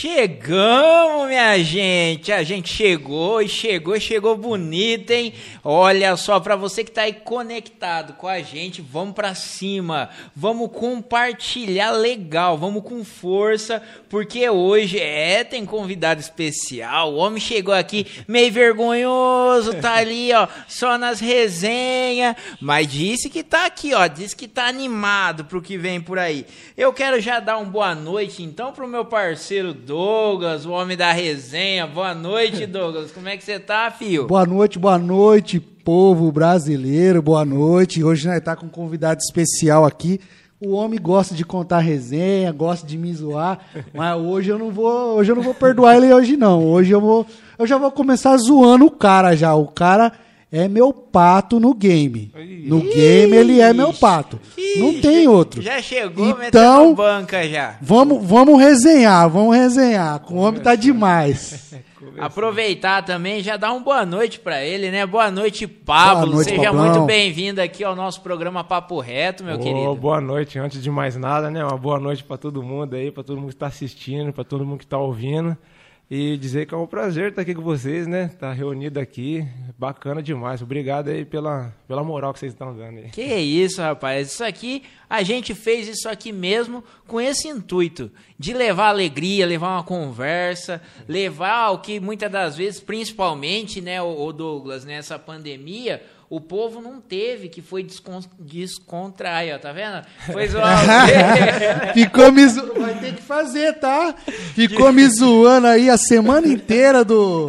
Chegamos, minha gente. A gente chegou e chegou e chegou bonito, hein? Olha só, para você que tá aí conectado com a gente, vamos para cima. Vamos compartilhar legal, vamos com força, porque hoje é tem convidado especial. O homem chegou aqui meio vergonhoso, tá ali, ó, só nas resenhas, mas disse que tá aqui, ó, disse que tá animado pro que vem por aí. Eu quero já dar uma boa noite então pro meu parceiro Douglas, o homem da resenha. Boa noite, Douglas. Como é que você tá, fio? Boa noite, boa noite, povo brasileiro. Boa noite. Hoje nós tá com um convidado especial aqui. O homem gosta de contar resenha, gosta de me zoar, mas hoje eu não vou, hoje eu não vou perdoar ele hoje não. Hoje eu vou, eu já vou começar zoando o cara já. O cara é meu pato no game. No Ixi. game ele é meu pato. Não Ixi, tem outro. Já chegou Então, metendo banca já. Vamos, vamos resenhar, vamos resenhar. O homem tá demais. Aproveitar também e já dar uma boa noite pra ele, né? Boa noite, Pablo. Boa noite, Seja Pablão. muito bem-vindo aqui ao nosso programa Papo Reto, meu Ô, querido. Boa noite, antes de mais nada, né? Uma boa noite para todo mundo aí, para todo mundo que está assistindo, para todo mundo que está ouvindo. E dizer que é um prazer estar aqui com vocês, né? Estar reunido aqui, bacana demais. Obrigado aí pela, pela moral que vocês estão dando aí. Que isso, rapaz. Isso aqui, a gente fez isso aqui mesmo com esse intuito de levar alegria, levar uma conversa, levar o que muitas das vezes, principalmente, né, o Douglas, nessa pandemia, o povo não teve, que foi descon descontrair, ó, tá vendo? Foi zoar? Ficou me zoando. Vai ter que fazer, tá? Ficou me zoando aí a semana inteira do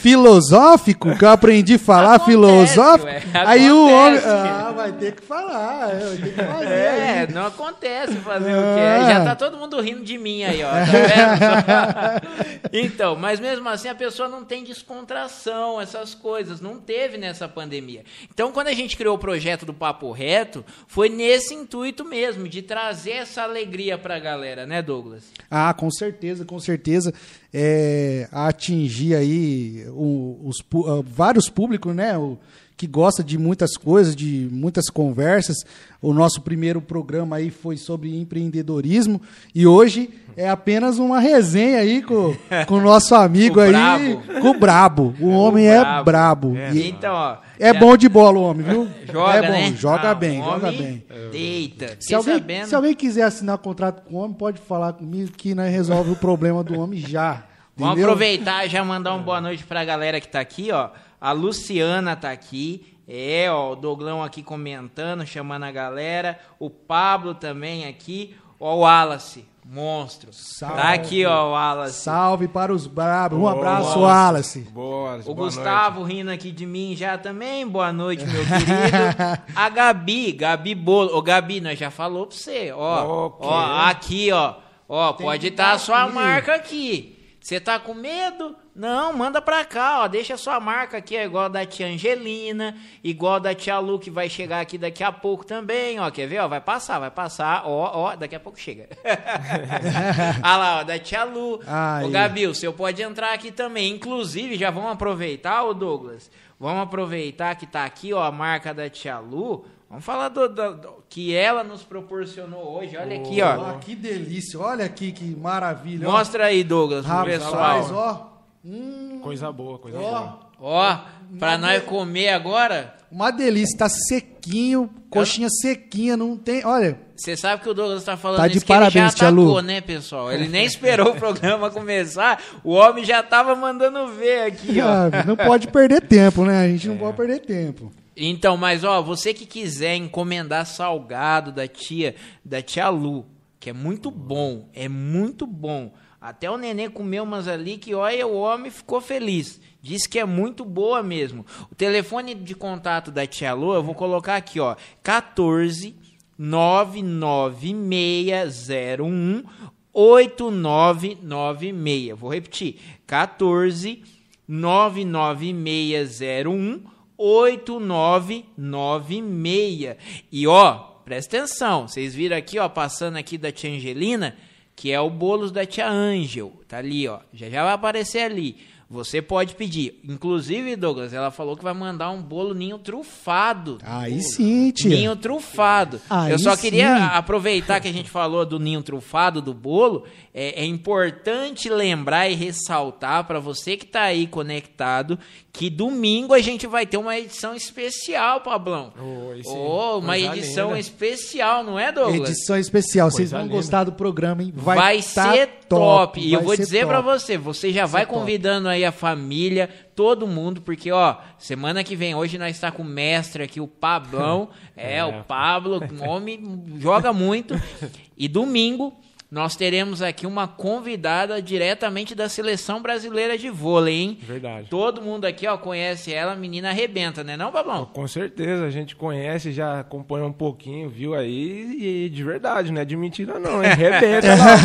filosófico, que eu aprendi a falar Acontece, filosófico. ué, aí o homem. Ah, vai ter que falar. é, Vai ter que fazer. É, aí. não acontece fazer o quê? Já tá todo mundo rindo de mim aí, ó. Tá vendo? então, mas mesmo assim a pessoa não tem descontração, essas coisas. Não teve nessa pandemia. Então, quando a gente criou o projeto do Papo Reto, foi nesse intuito mesmo, de trazer essa alegria pra galera, né, Douglas? Ah, com certeza, com certeza. É, atingir aí o- os, ah, vários públicos, né? o- que gosta de muitas coisas, de muitas conversas. O nosso primeiro programa aí foi sobre empreendedorismo e hoje é apenas uma resenha aí com, com o nosso amigo O aí, brabo. com o brabo. O homem é brabo. E Então, ó. é bom de bola o homem, viu? Joga, é bom, né? joga Ah, bem, o joga bem. Deita. Se alguém, sabendo. se alguém quiser assinar contrato com o homem, pode falar comigo que nós resolve o problema do homem já. Vamos entendeu? aproveitar e já mandar uma boa noite pra galera que tá aqui, ó. A Luciana tá aqui. É, ó, o Doglão aqui comentando, chamando a galera. O Pablo também aqui. Ó, o Wallace, monstro. Salve. Tá aqui, ó, o Wallace. Salve para os brabos. Um Boa, abraço, Wallace. Wallace. Boa, O boa Gustavo rindo aqui de mim já também. Boa noite, meu querido. A Gabi, Gabi Bolo. Ô, Gabi, nós já falou pra você. Ó, Ok. ó aqui, ó. Ó, pode que estar tá a sua marca aqui. Você tá com medo? Não, manda pra cá, ó. Deixa a sua marca aqui, ó, igual a da tia Angelina, igual a da tia Lu, que vai chegar aqui daqui a pouco também, ó. Quer ver, ó? Vai passar, vai passar, ó, ó. Daqui a pouco chega. Olha lá, ó, da tia Lu. Aí. Ô, Gabi, o seu pode entrar aqui também. Inclusive, já vamos aproveitar, ô Douglas. Vamos aproveitar que tá aqui, ó, a marca da tia Lu. Vamos falar do, do- do- que ela nos proporcionou hoje. Olha aqui, ó. Ah, que delícia. Olha aqui que maravilha. ó. Mostra aí, Douglas, pro Rapaz, pessoal. ó. Hum, Coisa boa, coisa ó. boa. Ó, pra nós comer agora. Uma delícia. Tá sequinho. Coxinha sequinha. Não tem... Olha... Você sabe que o Douglas tá falando Tá de isso que ele parabéns, já tia Lu. atacou, né, pessoal? Ele nem esperou o programa começar. O homem já tava mandando ver aqui, ó. ah, não pode perder tempo, né? A gente não pode perder tempo. Então, mas ó, você que quiser encomendar salgado da tia, da tia Lu, que é muito bom, é muito bom. Até o nenê comeu umas ali que, olha, o homem ficou feliz. Disse que é muito boa mesmo. O telefone de contato da tia Lu, eu vou colocar aqui, ó, 14 99601 8996. Vou repetir. 14 99601 8996. E ó, presta atenção, vocês viram aqui, ó, passando aqui da tia Angelina, que é o bolos da tia Ângel. Tá ali, ó. Já já vai aparecer ali. Você pode pedir. Inclusive, Douglas, ela falou que vai mandar um bolo ninho trufado. Aí sim, tia. Ninho trufado. Aí Eu só sim. queria aproveitar que a gente falou do ninho trufado, do bolo. É, é importante lembrar e ressaltar para você que tá aí conectado que domingo a gente vai ter uma edição especial, Pablão. Oh. Oh, uma Coisa edição linda. especial, não é, Douglas? Edição especial. Vocês Coisa vão linda. gostar do programa, hein? Vai, Vai, tá ser top. E eu vai vou dizer pra top. você, você já vai top. convidando aí a família, todo mundo, porque ó, semana que vem, hoje nós está com o mestre aqui, o Pablão. é, É. o Pablo, um homem joga muito. E domingo nós teremos aqui uma convidada diretamente da seleção brasileira de vôlei, hein? Verdade. Todo mundo aqui, ó, conhece ela, menina arrebenta, né, não, Pablão? Com certeza, a gente conhece, já acompanha um pouquinho, viu aí, e de verdade, não é de mentira não, hein? Rebenta lá,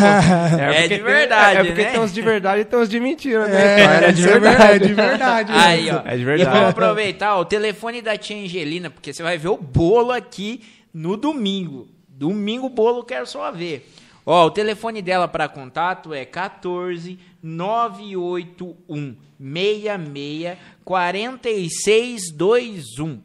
pô. É porque de tem- verdade, É porque né? tem uns de verdade e tem uns de mentira, né? Então, É, de é verdade. verdade, de verdade. Aí, ó. É de E verdade. vamos aproveitar ó, o telefone da tia Angelina, porque você vai ver o bolo aqui no domingo. Domingo o bolo quero só ver. Ó, o telefone dela para contato é 14 981 66 4621.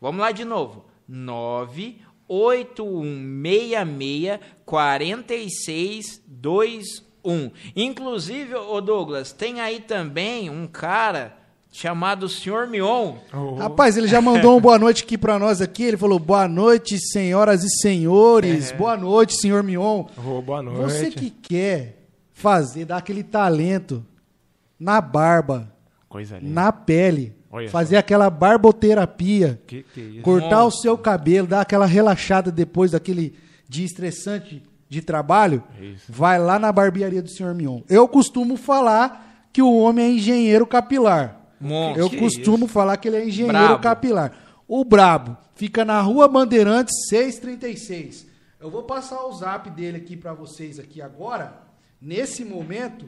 Vamos lá de novo. 98166 4621. Inclusive, ô Douglas, tem aí também um cara chamado Sr. Mion. Oh, Rapaz, ele já mandou um boa noite aqui pra nós aqui. Ele falou: "Boa noite, senhoras e senhores. Boa noite, senhor Mion. oh, boa noite. Você que quer fazer dar aquele talento na barba, Coisa linda. na pele, Olha fazer aquela barboterapia, Que que é isso? cortar o seu cabelo, dar aquela relaxada depois daquele dia estressante de trabalho, Isso. vai lá na barbearia do senhor Mion. Eu costumo falar que o homem é engenheiro capilar. Monstro. Eu Que costumo falar que ele é engenheiro Brabo. capilar. O Brabo fica na Rua Bandeirantes 636. Eu vou passar o zap dele aqui pra vocês aqui agora, nesse momento,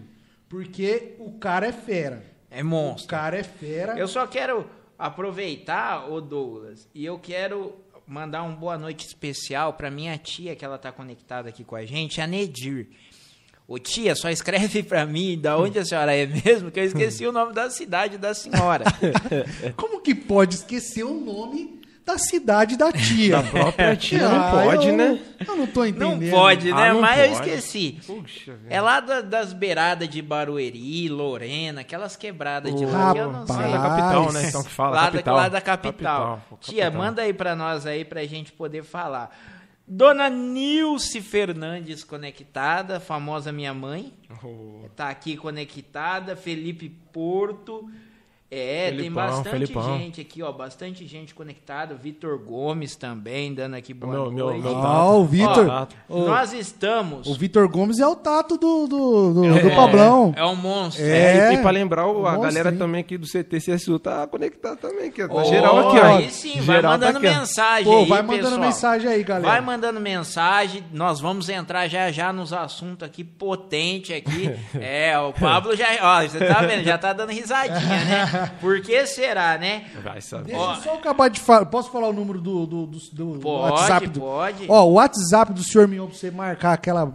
porque o cara é fera. É O monstro. cara é fera. Eu só quero aproveitar, ô Douglas, e eu quero mandar uma boa noite especial pra minha tia, que ela tá conectada aqui com a gente, a Nedir. Ô tia, só escreve pra mim da onde a senhora é mesmo, que eu esqueci o nome da cidade da senhora. Como que pode esquecer o nome da cidade da tia? Da própria tia, não Ah, pode, eu né? Eu não tô Não entendendo. pode, né? Ah, não Mas eu pode. esqueci. Puxa, velho. É lá da- das beiradas de Barueri, Lorena, aquelas quebradas de lá que eu não sei. Da capital, né? Então que fala, lá, capital. Da, lá da capital. pô, Tia, capital. manda aí pra nós aí pra gente poder falar. Dona Nilce Fernandes conectada, famosa minha mãe. Oh, Tá aqui conectada. Felipe Porto. É, tem Felipão, bastante Felipão. gente aqui, ó. Bastante gente conectada. Vitor Gomes também, dando aqui boa Meu- meu- noite. meu Ah, o Vitor. Nós estamos. O Vitor Gomes é o tato do, do, do, É do Pablão. É um monstro. É. É, e pra lembrar, o- a Monstro, galera hein? também aqui do CTCSU tá conectada também, aqui, ó. Tá Ó, geral aqui, ó. Aí sim, vai Geral tá mandando aqui, ó. mensagem Pô, aí, vai mandando pessoal. mensagem aí, galera. Vai mandando mensagem, nós vamos entrar já já nos assuntos aqui potente aqui. é, o Pablo já, ó, você tá vendo, já tá dando risadinha, né? Por que será, né? Vai saber. Deixa Ó. eu só acabar de falar. Posso falar o número do, do, do, do Pode, WhatsApp? Do... pode. Ó, o WhatsApp do senhor Mion pra você marcar aquela,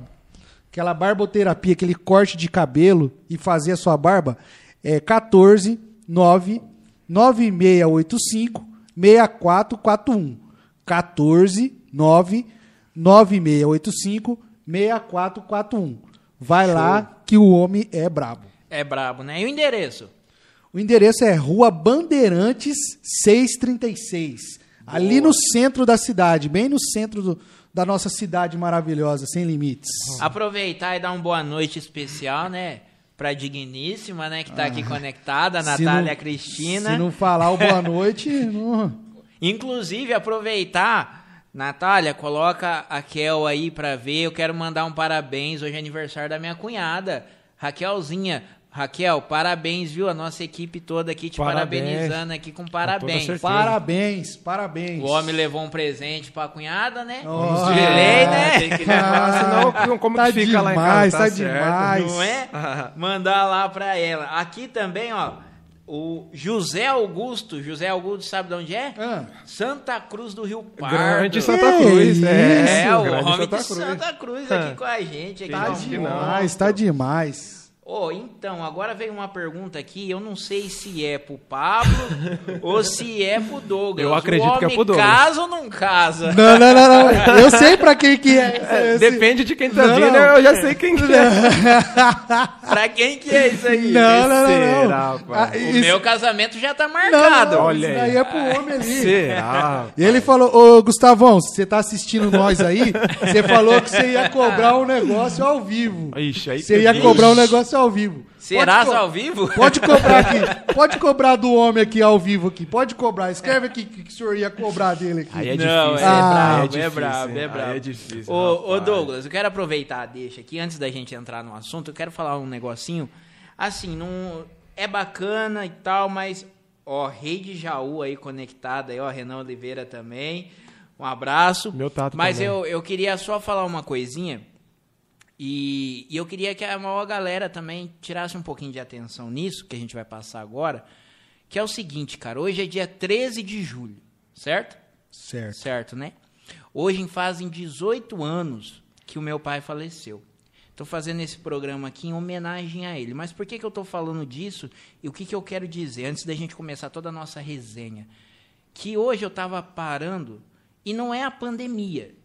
aquela barboterapia, aquele corte de cabelo e fazer a sua barba é 14 9 9685 6441. 14 9 9685 6441. Vai lá que o homem é brabo. É brabo, né? E o endereço? O endereço é Rua Bandeirantes 636. Ali no centro da cidade, bem no centro do- da nossa cidade maravilhosa, sem limites. Aproveitar e dar uma boa noite especial, né? Pra Digníssima, né? Que tá aqui conectada, a Ah. Natália não- Cristina. Se não falar o boa noite, não... Inclusive, aproveitar, Natália, coloca a Kel aí pra ver. Eu quero mandar um parabéns. Hoje é aniversário da minha cunhada, Raquelzinha. Raquel, parabéns, viu? A nossa equipe toda aqui te Parabéns. parabenizando aqui com parabéns. certeza. parabéns, parabéns. O homem levou um presente pra cunhada, né? Oh. De lei, né? Tem que levar, senão como Tá que fica lá em demais, casa? tá certo. demais. Não é? Mandar lá pra ela. Aqui também, ó. O José Augusto. José Augusto, sabe de onde é? Ah. Santa Cruz do Rio Pardo. Grande Santa Cruz. isso? É, É, o grande homem Santa de Cruz. Santa Cruz aqui com a gente. Aqui Tá demais, tá demais. Ô, então, agora veio uma pergunta aqui, eu não sei se é pro Pablo ou se é pro Douglas. Eu acredito o que é pro Douglas. casa ou não casa? Não, não, não, não. Eu sei pra quem que é. esse- Depende de quem tá Não, vindo, não. eu já sei quem que é. pra quem que é isso aí? Não, não, não, não. Será, pai? Ah, O isso- meu casamento já tá marcado. não, Olha isso aí. é pro homem ali. Será? E ele falou, ô Gustavão, se você tá assistindo nós aí, você falou que você ia cobrar um negócio ao vivo. Ixi, aí Você ia cobrar um negócio ao vivo. Co- ao vivo? Pode cobrar aqui. Pode cobrar do homem aqui ao vivo aqui. Pode cobrar. Escreve aqui o que, que o senhor ia cobrar dele aqui. Aí é Não, difícil. é Ah, brabo, Aí é, difícil, brabo, é brabo. Aí é difícil. Ô, ô. Douglas, eu quero aproveitar deixa aqui, antes da gente entrar no assunto, eu quero falar um negocinho. Assim, não é bacana e tal, mas, ó, Rei de Jaú aí conectada aí, ó, Renan Oliveira também. Um abraço. Meu tato Mas também. eu, eu queria só falar uma coisinha. E, e eu queria que a maior galera também tirasse um pouquinho de atenção nisso, que a gente vai passar agora. Que é o seguinte, cara. Hoje é dia 13 de julho, certo? Certo. Certo, né? Hoje fazem 18 anos que o meu pai faleceu. Estou fazendo esse programa aqui em homenagem a ele. Mas por que, que eu estou falando disso e o que, que eu quero dizer antes da gente começar toda a nossa resenha? Que hoje eu estava parando e não é a pandemia.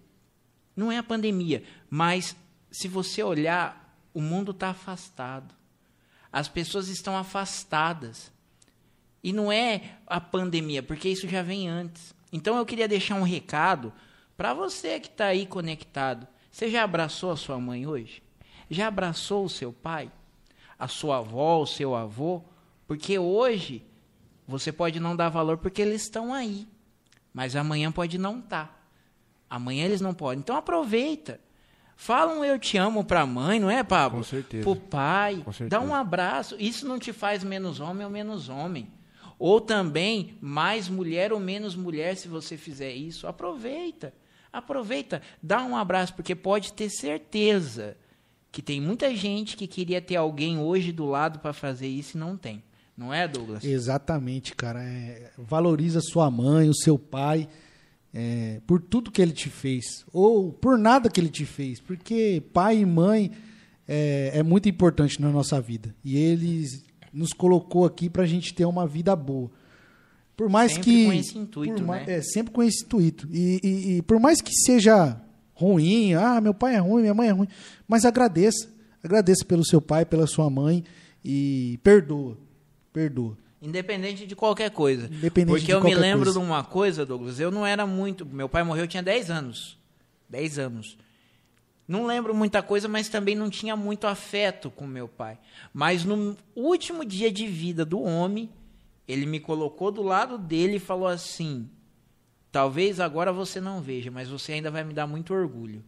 Não é a pandemia. Mas se você olhar, o mundo está afastado. As pessoas estão afastadas. E não é a pandemia, porque isso já vem antes. Então eu queria deixar um recado para você que está aí conectado. Você já abraçou a sua mãe hoje? Já abraçou o seu pai? A sua avó, o seu avô? Porque hoje você pode não dar valor porque eles estão aí. Mas amanhã pode não estar. Amanhã eles não podem. Então aproveita. Fala um eu te amo pra mãe, não é, Pablo? Com certeza. Pro pai. Com certeza. Dá um abraço. Isso não te faz menos homem ou menos homem. Ou também mais mulher ou menos mulher se você fizer isso. Aproveita. Aproveita. Dá um abraço, porque pode ter certeza que tem muita gente que queria ter alguém hoje do lado para fazer isso e não tem. Não é, Douglas? Exatamente, cara. É, valoriza sua mãe, o seu pai, é, por tudo que ele te fez. Ou por nada que ele te fez. Porque pai e mãe é, é muito importante na nossa vida. E eles nos colocou aqui pra gente ter uma vida boa. Por mais Sempre que. com esse intuito, né? É, sempre com esse intuito. E, e- e por mais que seja ruim, ah, meu pai é ruim, minha mãe é ruim, mas agradeça. Agradeça pelo seu pai, pela sua mãe e perdoa. Perdoa. Independente de qualquer coisa. Porque eu me lembro coisa. de uma coisa, Douglas. Eu não era muito. Meu pai morreu, eu tinha 10 anos. 10 anos. Não lembro muita coisa, mas também não tinha muito afeto com meu pai. Mas no último dia de vida do homem, ele me colocou do lado dele e falou assim: Talvez agora você não veja, mas você ainda vai me dar muito orgulho.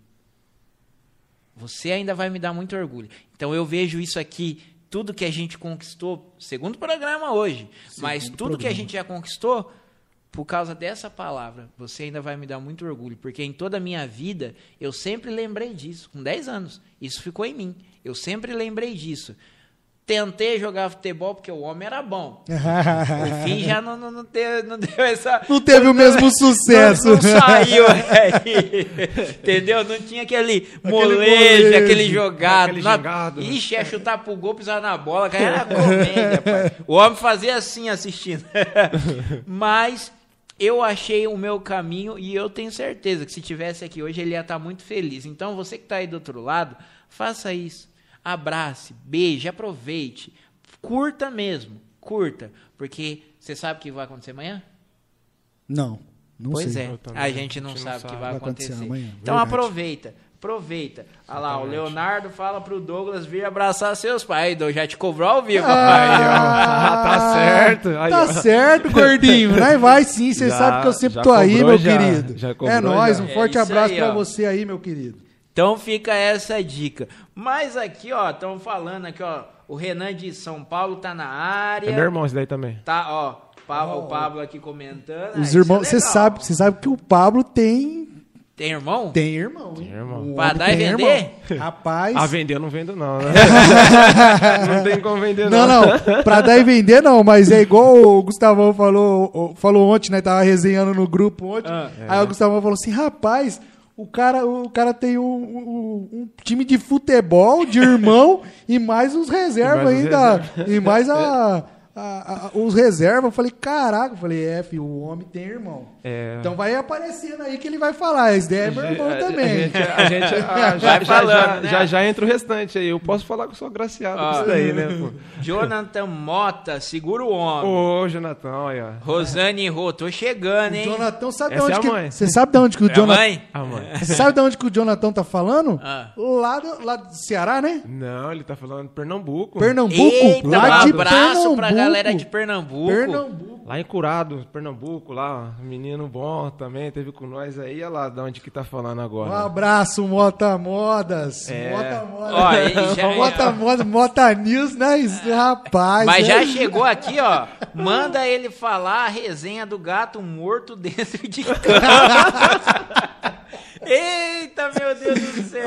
Você ainda vai me dar muito orgulho. Então eu vejo isso aqui, tudo que a gente conquistou, segundo programa hoje, mas tudo que a programa. gente já conquistou, por causa dessa palavra, você ainda vai me dar muito orgulho, porque em toda a minha vida eu sempre lembrei disso, com 10 anos. Isso ficou em mim. Eu sempre lembrei disso. Tentei jogar futebol porque o homem era bom. O fim já não, não, não, teve, não deu essa. Não teve o mesmo sucesso. Não, não saiu aí. Entendeu? Não tinha aquele molejo, molejo, aquele jogado. aquele Na- gingado, né? Ixi, ia chutar pro gol, pisar na bola. Cara, era comédia, pai. O homem fazia assim assistindo. Mas eu achei o meu caminho e eu tenho certeza que se tivesse aqui hoje ele ia estar muito feliz. Então você que está aí do outro lado, faça isso. Abrace, beije, aproveite. Curta mesmo, curta. Porque você sabe o que vai acontecer amanhã? Não, não pois sei. é, Eu a gente não A gente sabe o que vai Vai acontecer acontecer. amanhã, então verdade. aproveita, aproveita. Olha lá, o. Leonardo fala pro Douglas vir abraçar seus pais. Douglas já te cobrou ao vivo. Ah, tá certo. Aí, tá certo, gordinho. Né? Vai sim, você sabe que eu sempre tô aí, cobrou, meu já. querido. Já cobrou, é nóis, já. um É forte abraço aí, pra ó. você aí, meu querido. Então fica essa dica. Mas aqui, ó, estão falando aqui, ó, o Renan de São Paulo tá na área. É meu irmão esse daí também. Tá, ó, Pa- o Pablo aqui comentando. Ah, Os isso é irmãos, você legal. sabe, você sabe que o Pablo tem Tem irmão? tem irmão. hein? irmão. Pra dar e tem vender? irmão. Rapaz. A vender eu não vendo não, né? não tem como vender Não, não. não, pra dar e vender não, mas é igual o Gustavão falou, falou ontem, né? Tava resenhando no grupo ontem. Ah. Aí o Gustavão falou assim: rapaz, O cara, o cara tem um, um- um time de futebol, de irmão, e mais os reservas ainda. reserva. E mais a, a- a- os reservas. Eu falei, caraca, eu falei, é, filho, o homem tem irmão. É. Então vai aparecendo aí que ele vai falar. Esse daí é meu irmão A- a- também. A gente, a gente já, já, falando, já, né? já, já entra o restante aí. Eu posso falar que eu sou agraciado com Ah. isso daí, né? pô? Jonathan Mota, segura o homem. Ô, Jonathan, olha. Rosane Rô, tô chegando, O hein? Jonathan, sabe de Essa onde é a que. Você sabe de onde que o É a Jonathan. mãe? Ah, mãe. Você sabe de onde que o Jonathan tá falando? Ah. Lá, do, lá do Ceará, né? Não, ele tá falando de Pernambuco. Pernambuco. Eita, um lá de abraço pra Pernambuco. Galera de Pernambuco. Pernambuco. Lá em Curado, Pernambuco, lá, um menino bom também, teve com nós aí, olha lá de onde que tá falando Um agora. abraço, Mota Modas. É. Mota Modas. Ó, e já- Mota Modas, Mota News, né? Isso, Rapaz. Mas já é- chegou aqui, ó. Manda ele falar a resenha do gato morto dentro de casa. Eita, meu Deus do céu.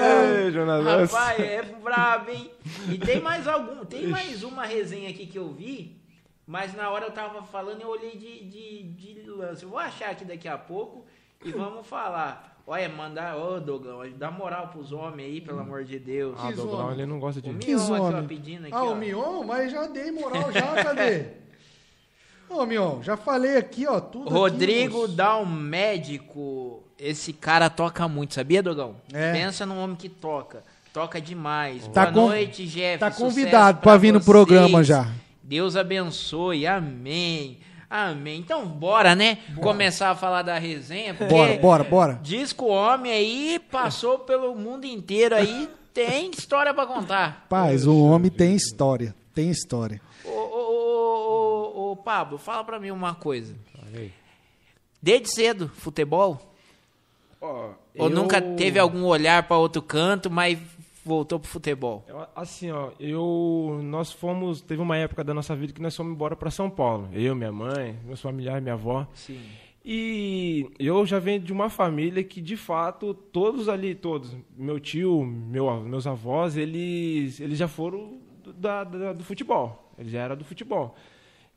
Ei, Jonas. Rapaz, é brabo, hein? E tem mais algum, tem mais uma resenha aqui que eu vi, mas na hora eu tava falando eu olhei de, de, de lance. Eu vou achar aqui daqui a pouco e vamos falar. Olha, mandar, ô Dogão, dá moral pros homens aí, pelo amor de Deus. Ah, homem. ele não gosta de... O Que Mion aqui, ó, pedindo aqui, Ah, ó. o Mion, mas já dei moral já, cadê? Ô, Mion, já falei aqui, ó, tudo aqui, Rodrigo moço. dá um médico. Esse cara toca muito, sabia, Dogão? É. Pensa num homem que toca. Toca demais. Tá Boa com- noite, Jeff. tá convidado pra vir no vocês. programa já. Deus abençoe. Amém. Amém. Então, bora, né? Começar a falar da resenha. Porque Bora, bora, bora. Diz que o homem aí passou pelo mundo inteiro aí. Tem história pra contar. Paz, o homem tem história. Tem história. Ô, ô, ô, ô, ô, Pablo, fala pra mim uma coisa. Desde cedo, futebol? Ó, Ou eu- nunca teve algum olhar pra outro canto, mas voltou pro futebol? Eu- Assim, ó, eu nós fomos, teve uma época da nossa vida que nós fomos embora para São Paulo. Eu, minha mãe, meus familiares, minha avó. Sim. E eu já venho de uma família que, de fato, todos ali, todos, meu tio, meu, meus avós, eles, eles já foram do, da- da- do futebol. Eles já eram do futebol.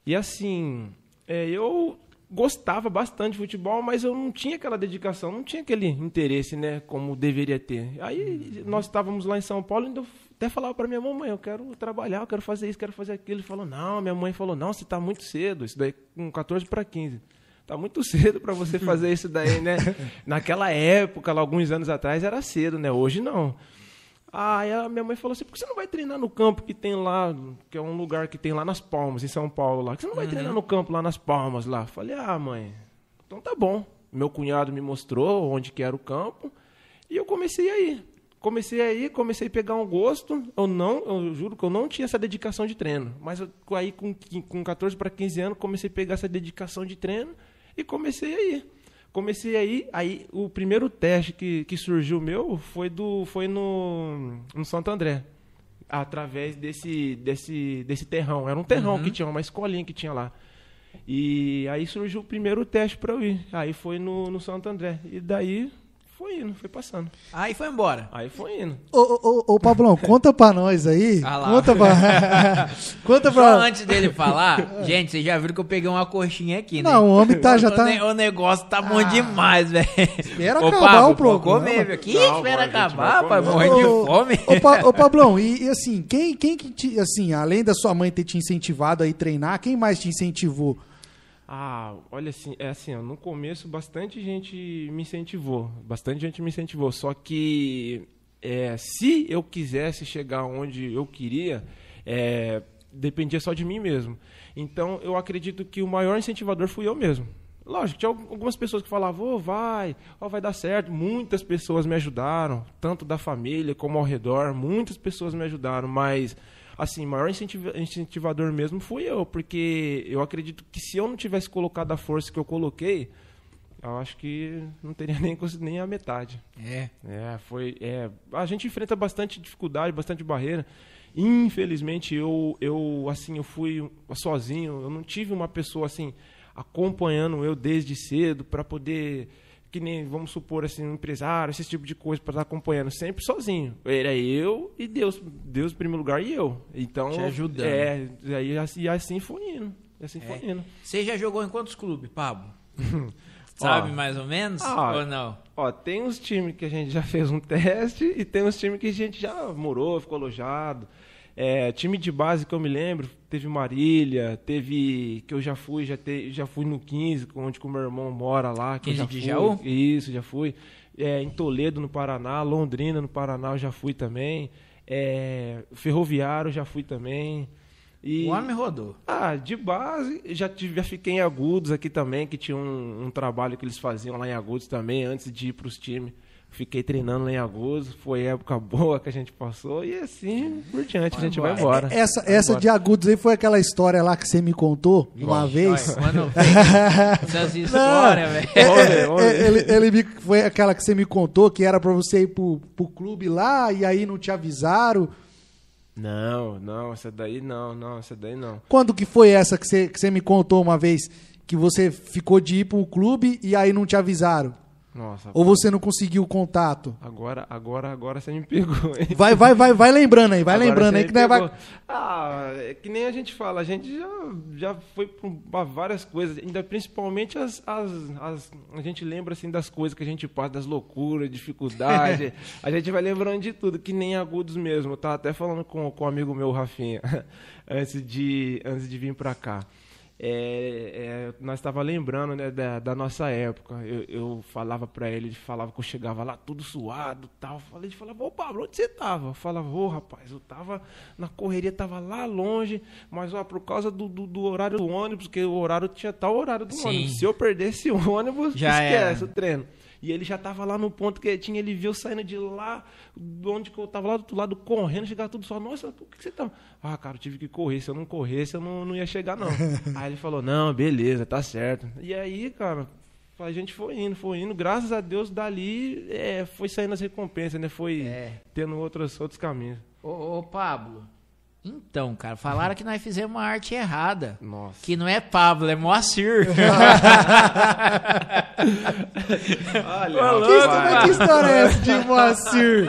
E assim, é, eu gostava bastante de futebol, mas eu não tinha aquela dedicação, não tinha aquele interesse, né, como deveria ter. Aí nós estávamos lá em São Paulo, ainda eu até falava para minha mamãe, eu quero trabalhar, eu quero fazer isso, quero fazer aquilo. Ele falou, não, minha mãe falou, não, você está muito cedo, isso daí com 14 para 15. Tá muito cedo para você fazer isso daí, né? Naquela época, lá, alguns anos atrás, era cedo, né? Hoje não. Aí a minha mãe falou assim: por que você não vai treinar no campo que tem lá, que é um lugar que tem lá nas Palmas, em São Paulo, lá? Por que você não vai treinar no campo lá nas Palmas, lá? Falei: ah, mãe, então tá bom. Meu cunhado me mostrou onde que era o campo e eu comecei a ir. Comecei a ir, comecei a pegar um gosto. Eu não, eu juro que eu não tinha essa dedicação de treino. Mas eu, aí com, com 14 para 15 anos, comecei a pegar essa dedicação de treino e comecei a ir. Comecei a ir, aí o primeiro teste que, que surgiu meu foi, do, foi no, no Santo André. Através desse, desse, desse terrão. Era um terrão que tinha, uma escolinha que tinha lá. E aí surgiu o primeiro teste para eu ir. Aí foi no, no Santo André. E daí foi indo, foi passando. Aí foi embora. Aí foi indo. Ô, ô, ô, ô, Pablão, conta pra nós aí. Ah lá. conta pra. conta Só pra. antes dele falar, gente, vocês já viram que eu peguei uma coxinha aqui, né? Não, o homem tá, já o, tá. ne- o negócio tá bom demais, velho. Espera Ô, acabar Pablo, o programa. comer. Que Não, espera acabar, pai, morrendo de fome. Ô, Pa- ô, Pablão, e, e assim, quem, quem que te, assim, além da sua mãe ter te incentivado a ir treinar, quem mais te incentivou? Ah, olha assim, é assim, ó, no começo bastante gente me incentivou, bastante gente me incentivou, só que é, se eu quisesse chegar onde eu queria, é, dependia só de mim mesmo. Então eu acredito que o maior incentivador fui eu mesmo. Lógico, tinha algumas pessoas que falavam, ô, vai, ó, vai dar certo. Muitas pessoas me ajudaram, tanto da família como ao redor, muitas pessoas me ajudaram, mas assim, maior incentiva- incentivador mesmo fui eu, porque eu acredito que se eu não tivesse colocado a força que eu coloquei, eu acho que não teria nem, nem a metade. É. É, foi. É, a gente enfrenta bastante dificuldade, bastante barreira. Infelizmente, eu, eu, assim, eu fui sozinho. Eu não tive uma pessoa, assim, acompanhando eu desde cedo para poder, que nem, vamos supor, assim, um empresário, esse tipo de coisa, para estar acompanhando. Sempre sozinho. Era eu e Deus. Deus em primeiro lugar e eu. Então, Te ajudando. É, e aí, assim, e assim foi indo. Assim foi indo. Você já jogou em quantos clubes, Pablo? Sabe Ó. mais ou menos? Ah, ou não? Ó, tem uns times que a gente já fez um teste e tem uns times que a gente já morou, ficou alojado. É, time de base que eu me lembro, teve Marília, teve que eu já fui, já, te, já fui no 15, onde que o meu irmão mora lá. Que eu 15 já de fui. Jaú? Isso, já fui. É, em Toledo, no Paraná, Londrina, no Paraná, eu já fui também. É, Ferroviário, já fui também. E, O homem rodou. ah, de base, já, tive, já fiquei em Agudos aqui também, que tinha um, um trabalho que eles faziam lá em Agudos também, antes de ir para os times. Fiquei treinando lá em Agudos, foi época boa que a gente passou, e assim por diante, a gente vai embora. Essa, essa de Agudos aí foi aquela história lá que você me contou uma vez. Mano, vem essas histórias, velho. É, Vamos é, é, ele me- foi aquela que você me contou que era pra você ir pro, pro clube lá e aí não te avisaram. Não, não, essa daí não, não, essa daí não. Quando que foi essa que você, que você me contou uma vez que você ficou de ir pro clube e aí não te avisaram? Nossa, Ou você não conseguiu o contato? agora, agora, agora você me pegou, hein? Vai, vai, vai, vai lembrando aí, vai Agora lembrando aí que nós vai... Ah, é que nem a gente fala, a gente já, já foi para várias coisas, ainda principalmente as, as, as- A gente lembra assim das coisas que a gente passa, das loucuras, dificuldade. a gente vai lembrando de tudo, que nem agudos mesmo. Eu tava até falando com, com um amigo meu, Rafinha, antes de, antes de vir para cá. É, é, nós estava lembrando né, da, da nossa época. Eu, eu falava para ele, ele falava que eu chegava lá tudo suado tal. Falei, ele falava, ô Pablo, onde você tava? Eu falava, ô rapaz, eu tava na correria, tava lá longe, mas ó, por causa do, do, do horário do ônibus, porque o horário tinha tal horário do Sim. ônibus. Se eu perdesse o ônibus, Já esquece era. o treino. E ele já tava lá no ponto que ele tinha, ele viu saindo de lá, de onde que eu tava lá do outro lado, correndo, chegava tudo só, nossa, por que você tá. Ah, cara, eu tive que correr, se eu não corresse, eu não, não ia chegar, não. aí ele falou, não, beleza, tá certo. E aí, cara, a gente foi indo, foi indo, graças a Deus, dali é, foi saindo as recompensas, né? Foi É. tendo outros, outros caminhos. Ô, ô, Pablo. Então, cara, falaram que nós fizemos uma arte errada. Nossa. Que não é Pablo, é Moacir. Olha, Ô, Que, louco, história, que história é essa de Moacir?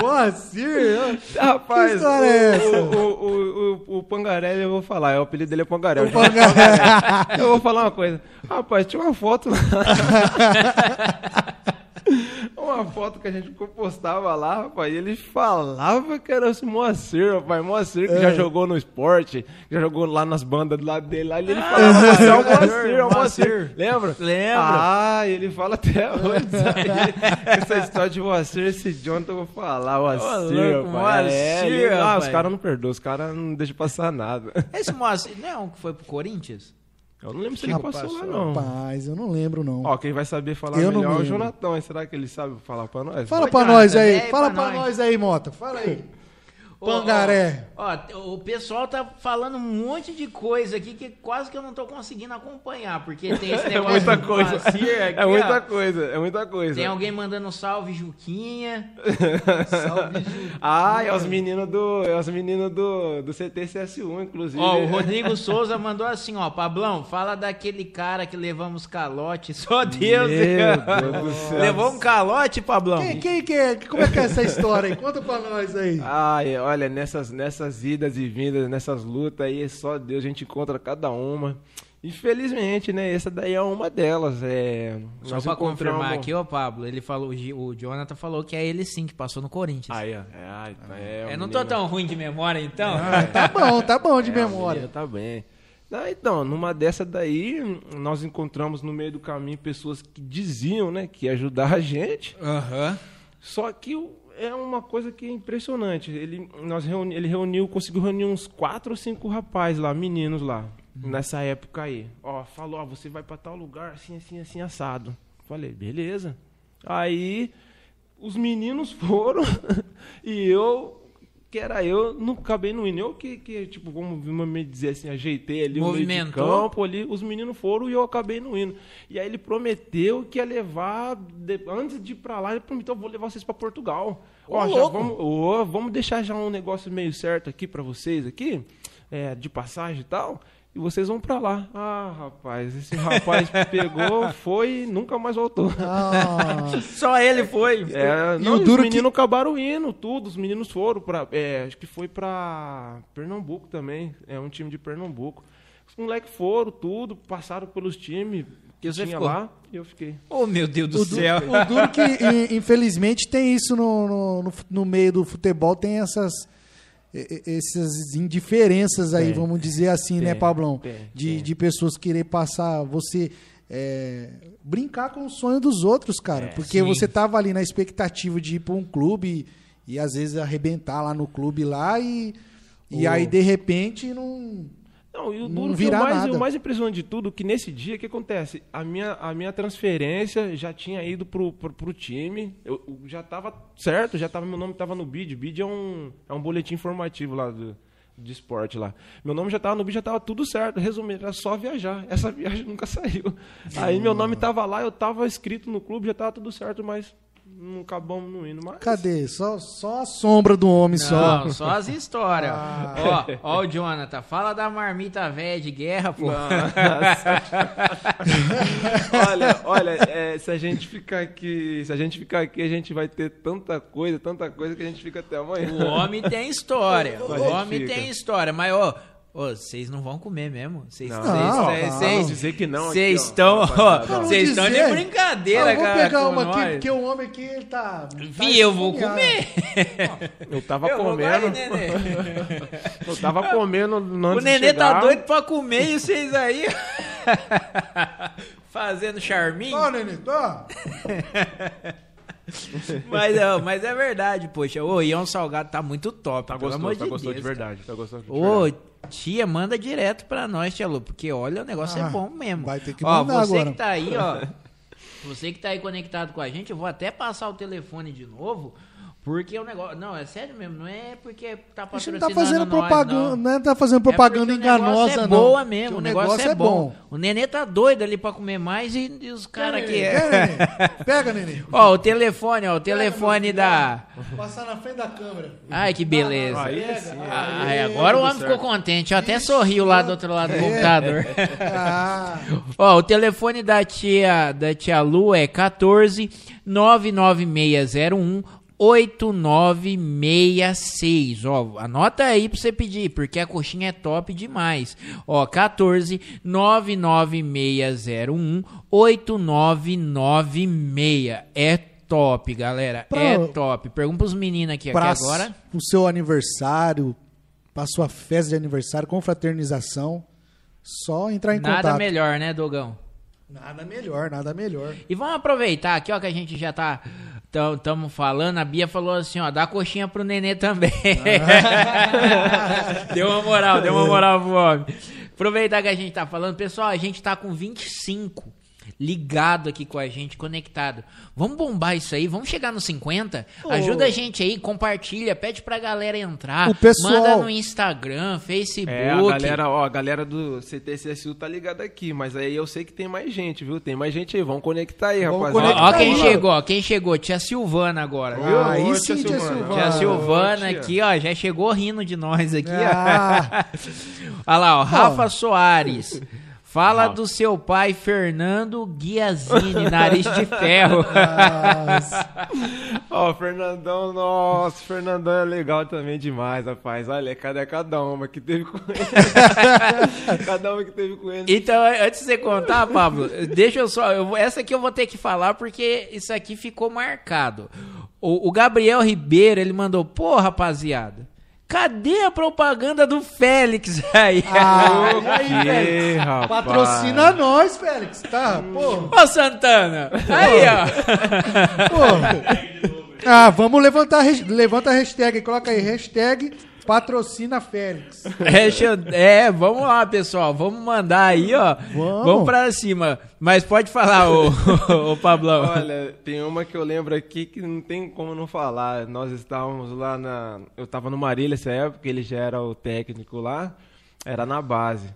Moacir? Rapaz, Que história é essa? o, o, o, o, o Pangarelli eu vou falar, é, o apelido dele é Pangarelli. O Pangarelli. Eu vou falar uma coisa. Rapaz, tinha uma foto lá. Uma foto que a gente postava lá, rapaz, e ele falava que era esse Moacir, rapaz. Moacir que É. já jogou no esporte, já jogou lá nas bandas do lado dele lá, e ele falava, você é o Moacir, é o Moacir. Lembra? Lembro. Ah, ele fala até hoje. Essa história de Moacir, esse Jonathan eu vou falar, Moacir, rapaz. É, Moacir, ele- ah, os caras não perdoam, os caras não deixam passar nada. Esse Moacir, não é um que foi pro Corinthians? Eu não lembro se ele passou lá, não. Rapaz, eu não lembro, não. Ó, quem vai saber falar Eu melhor é o. Jonathan. hein? Será que ele sabe falar pra nós? Fala Ô, pra nós aí, fala pra pra nós. nós aí, Mota. Fala aí. Pangaré. Ó, ó, o pessoal tá falando um monte de coisa aqui que quase que eu não tô conseguindo acompanhar, porque tem esse É negócio muita do coisa. Aqui, É muita ó. coisa, é muita coisa. Tem alguém mandando salve, Juquinha. Salve, Ju. Ah, é os meninos do. É os do, do CTCS1, inclusive. Ó, o Rodrigo Souza mandou assim, ó, Pablão, fala daquele cara que levamos calote, só Deus. Meu Deus do céu. Levou um calote, Pablão? Quem, quem que é? Como é que é essa história aí? Conta pra nós aí. Ai, olha, nessas, nessas idas e vindas, nessas lutas aí, só Deus a gente encontra cada uma. Infelizmente, né? Essa daí é uma delas. É, Só nós pra encontramos- confirmar aqui, ó, Pablo, ele falou, o Jonathan falou que é ele sim que passou no Corinthians. Aí, ó. É, ai, é, Eu o não tô menino- tão ruim de memória, então. Ah, tá bom, tá bom de É, memória. Tá bem. Ah, então, numa dessa daí, nós encontramos no meio do caminho pessoas que diziam, né, que ia ajudar a gente. Aham. Só que o- é uma coisa que é impressionante. Ele, nós reuni, ele reuniu, conseguiu reunir uns quatro ou cinco rapazes lá, meninos lá, nessa época aí. Ó, falou, ó, você vai pra tal lugar, assim, assim, assim, assado. Falei, beleza. Aí, os meninos foram e eu, que era eu, não acabei não indo. Eu que, que tipo, vamos me dizer assim, ajeitei ali o meio de Movimentou. campo ali, os meninos foram e eu acabei não indo. E aí ele prometeu que ia levar, antes de ir pra lá, ele prometeu, eu vou levar vocês pra Portugal. Ô, Ó, já vamos, ô, vamos deixar já um negócio meio certo aqui pra vocês aqui, é, de passagem e tal. E vocês vão pra lá. Ah, rapaz, esse rapaz pegou, foi e nunca mais voltou. Ah, Só ele foi. É, E não, o duro os que- meninos acabaram indo, tudo. Os meninos foram pra. é, acho que foi pra Pernambuco também. É um time de Pernambuco. Os moleques foram, tudo, passaram pelos times, Que você tinha ficou? lá e eu fiquei. Oh, meu Deus do O, du- céu. o duro que, infelizmente, tem isso no, no, no, meio do futebol, tem essas, essas indiferenças aí, Tem. vamos dizer assim, né, Tem, Pablão? tem, de, de pessoas querer passar, você é, brincar com o sonho dos outros, cara. É, porque sim. você tava ali na expectativa de ir pra um clube e, e às vezes arrebentar lá no clube lá e, e O- aí, de repente, não. Não, e o Não duro que virar o mais, nada. o mais impressionante de tudo, que nesse dia, o que acontece? A minha, a minha transferência já tinha ido pro, pro, pro time, eu, eu já tava certo, já tava, meu nome tava no BID, BID é um, é um boletim informativo lá do, de esporte lá. Meu nome já tava no BID, já tava tudo certo, resumindo, era só viajar, essa viagem nunca saiu. Aí meu nome tava lá, eu tava inscrito no clube, já tava tudo certo, mas não acabamos não indo mais. Cadê? Só, só a sombra do homem só. Não, só as histórias. Ah. Ó, ó o Jonathan, fala da marmita velha de guerra, pô. olha, olha, é, se a gente ficar aqui, se a gente ficar aqui, a gente vai ter tanta coisa, tanta coisa que a gente fica até amanhã. O homem tem história. O gente homem fica. tem história. Mas, ó, vocês não vão comer mesmo. Vocês Não, não, não. dizer que não Vocês estão, não vocês estão de brincadeira, eu vou cara. pegar com uma aqui, porque o homem aqui ele tá. tá Vi, eu vou comer. Eu tava Eu vou comendo, vai, nenê. eu tava comendo no O nenê tá doido pra comer e vocês aí fazendo charminho. Ó, Nenê, ó. Mas, ó, mas é verdade, poxa. O Ion Salgado tá muito top, Tá pelo gostoso, amor tá de gostoso Deus. de verdade, tá gostoso de Ô, verdade. Tia, manda direto pra nós, tia Lu, porque olha, o negócio Ah, é bom mesmo. vai ter que ó, mandar você agora. que tá aí, ó, você que tá aí conectado com a gente, eu vou até passar o telefone de novo, porque o negócio, não, é sério mesmo, não é porque tá A gente patrocinando não tá fazendo nós, propaganda, não. não tá fazendo É propaganda o negócio enganosa, é não. boa Porque mesmo, o negócio, é, bom. O nenê tá doido ali pra comer mais e, e os caras que é. quer, Nenê? Pega, Nenê. Ó, o telefone, ó, o telefone da. Passar na frente da câmera. Ai, que beleza. Aí sim, Ai, agora o homem ficou contente, ó, até sorriu lá do outro lado do computador. Ah, Ó, o telefone da tia, da tia Lu é 14 99601 8966. Ó, anota aí pra você pedir, porque a coxinha é top demais. Ó, 14 99601 8996. É top, galera. Pra- É top. Pergunta pros meninos aqui, aqui pra agora. o seu aniversário, pra sua festa de aniversário, confraternização, só entrar em Nada contato. melhor, né, Dogão? Nada melhor, nada melhor. E vamos aproveitar aqui, ó, que a gente já tá estamos falando, a Bia falou assim, ó, dá coxinha pro nenê também. deu uma moral, deu uma moral pro homem. Aproveitar que a gente tá falando, pessoal, a gente tá com 25 ligado aqui com a gente, conectado. Vamos bombar isso aí, vamos chegar nos 50? Ajuda a gente aí, compartilha, pede pra galera entrar, O pessoal- manda no Instagram, Facebook. É, a galera, ó, a galera do CTCSU tá ligada aqui, mas aí eu sei que tem mais gente, viu? Tem mais gente aí, vamos conectar aí, Vamos Ó, rapaziada. conectar ó quem aí. chegou, ó, quem chegou, tia Silvana agora, viu? Ah, aí sim, tia Silvana. Tia Silvana aqui, ó, já chegou rindo de nós aqui, Ah. ó. Olha lá, ó, Rafa Soares. Fala do seu pai, Fernando Guiazini, nariz de ferro. Ó, o Fernandão, nossa, o Fernandão é legal também demais, rapaz. Olha, cadê cada uma que teve com ele? cada uma que teve com ele. Então, antes de você contar, Pablo, deixa eu só. eu essa aqui eu vou ter que falar porque isso aqui ficou marcado. O, o Gabriel Ribeiro, ele mandou, pô, rapaziada, cadê a propaganda do Félix aí? Ah, aí, Que, Félix? rapaz. Patrocina nós, Félix, tá? Pô, Ô, Santana, aí, ó. pô. Ah, vamos levantar, levanta a hashtag, coloca aí, hashtag patrocina Félix. Hashtag- É, vamos lá, pessoal. Vamos mandar aí, ó. Vamos. Vamos, pra cima. Mas pode falar, ô, ô Pablão. Olha, tem uma que eu lembro aqui que não tem como não falar. Nós estávamos lá na. Eu estava no Marília essa época, ele já era o técnico lá, era na base.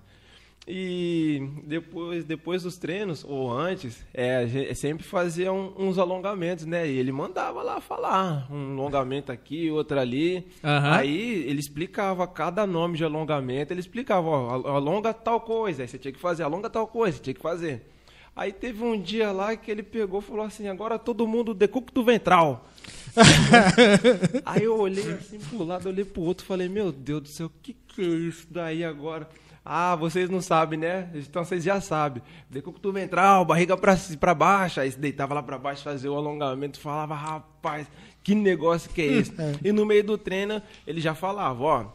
E depois, depois dos treinos, ou antes, é, a gente sempre fazia um- uns alongamentos, né? E ele mandava lá falar, um alongamento aqui, outro ali. Aham. Aí ele explicava cada nome de alongamento, ele explicava, ó, al- alonga tal coisa, aí você tinha que fazer, alonga tal coisa, você tinha que fazer. Aí teve um dia lá que ele pegou e falou assim, agora todo mundo decúbito ventral. Aí eu olhei assim pro lado, olhei pro outro, falei, meu Deus do céu, o que que é isso daí agora? Ah, vocês não sabem, né? Então vocês já sabem. Dei com o cotovelo ventral, barriga pra, pra baixo, aí se deitava lá pra baixo, fazia o alongamento, falava, rapaz, que negócio que é esse? E no meio do treino, ele já falava, ó,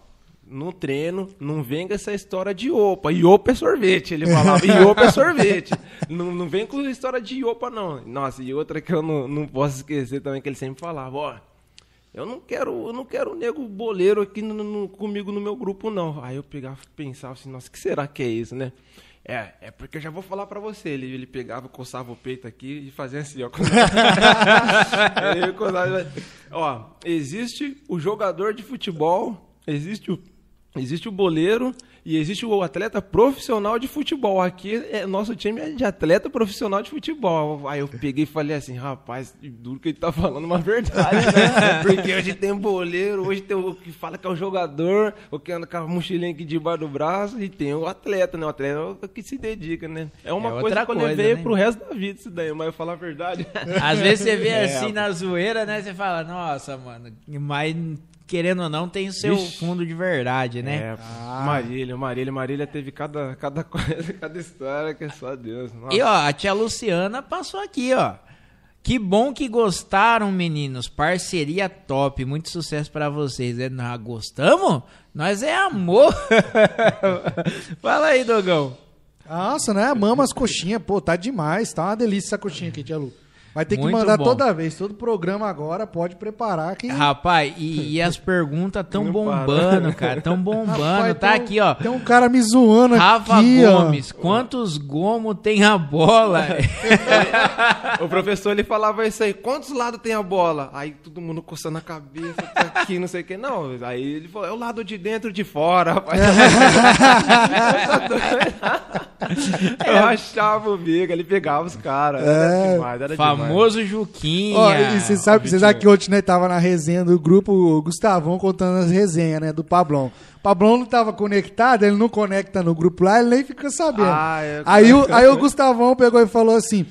no treino, não vem com essa história de opa. Iopa é sorvete. Ele falava, iopa é sorvete. não, não vem com história de iopa, não. Nossa, e outra que eu não, não posso esquecer também, que ele sempre falava, ó. Eu não quero, eu não quero nego boleiro aqui no, no, comigo no meu grupo, não. Aí eu pegava pensava assim, nossa, que será que é isso, né? É, é porque eu já vou falar pra você. Ele, ele pegava, coçava o peito aqui e fazia assim, ó. Coçava, ó, existe o jogador de futebol, existe o Existe o boleiro e existe o atleta profissional de futebol. Aqui, é, nosso time é de atleta profissional de futebol. Aí eu peguei e falei assim, rapaz, duro que ele tá falando uma verdade, né? Porque hoje tem boleiro, hoje tem o que fala que é o jogador, o que anda com a mochilinha aqui debaixo do braço, e tem o atleta, né? O atleta é que se dedica, né? É uma É coisa que eu coisa, levei né? pro resto da vida isso daí, mas eu falar a verdade. Às vezes você vê É, assim na zoeira, né? Você fala, nossa, mano, mas querendo ou não, tem o seu Vixe. fundo de verdade, né? É, Marília, Marília, Marília teve cada, cada coisa, cada história que é só Deus. Nossa. E ó, a tia Luciana passou aqui, ó. Que bom que gostaram, meninos. Parceria top. Muito sucesso pra vocês. É, nós gostamos? Nós é amor. Fala aí, Dogão. Nossa, né? Mama as coxinhas, pô, tá demais. Tá uma delícia essa coxinha aqui, tia Lu. Vai ter que Muito mandar bom. toda vez, todo programa agora, pode preparar que. Rapaz, e, e as perguntas tão bombando, cara. Tão bombando. Rapaz, tá um- aqui, ó. Tem um cara me zoando Rafa aqui, Gomes, quantos gomos tem a bola? O professor ele falava isso aí, quantos lados tem a bola? Aí todo mundo coçando a cabeça, tá aqui, não sei o que. Não, aí ele falou, é o lado de dentro e de fora, rapaz. Eu achava o bico, ele pegava os caras. É. Era demais, era demais. Famoso Juquinha. Ó, e você sabe, você sabe que ontem, né, tava na resenha do grupo, o Gustavão contando as resenhas, né, do Pablão. O Pablão não tava conectado, ele não conecta no grupo lá, ele nem fica sabendo. Ah, é- aí, o, aí o Gustavão pegou e falou assim,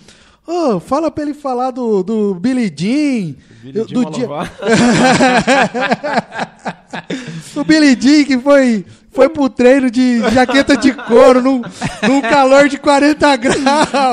ô, fala pra ele falar do, do Billy Jean, Billy do, Jean Malabar. do Billy Jean que foi, foi pro treino de jaqueta de couro num, num calor de 40 graus.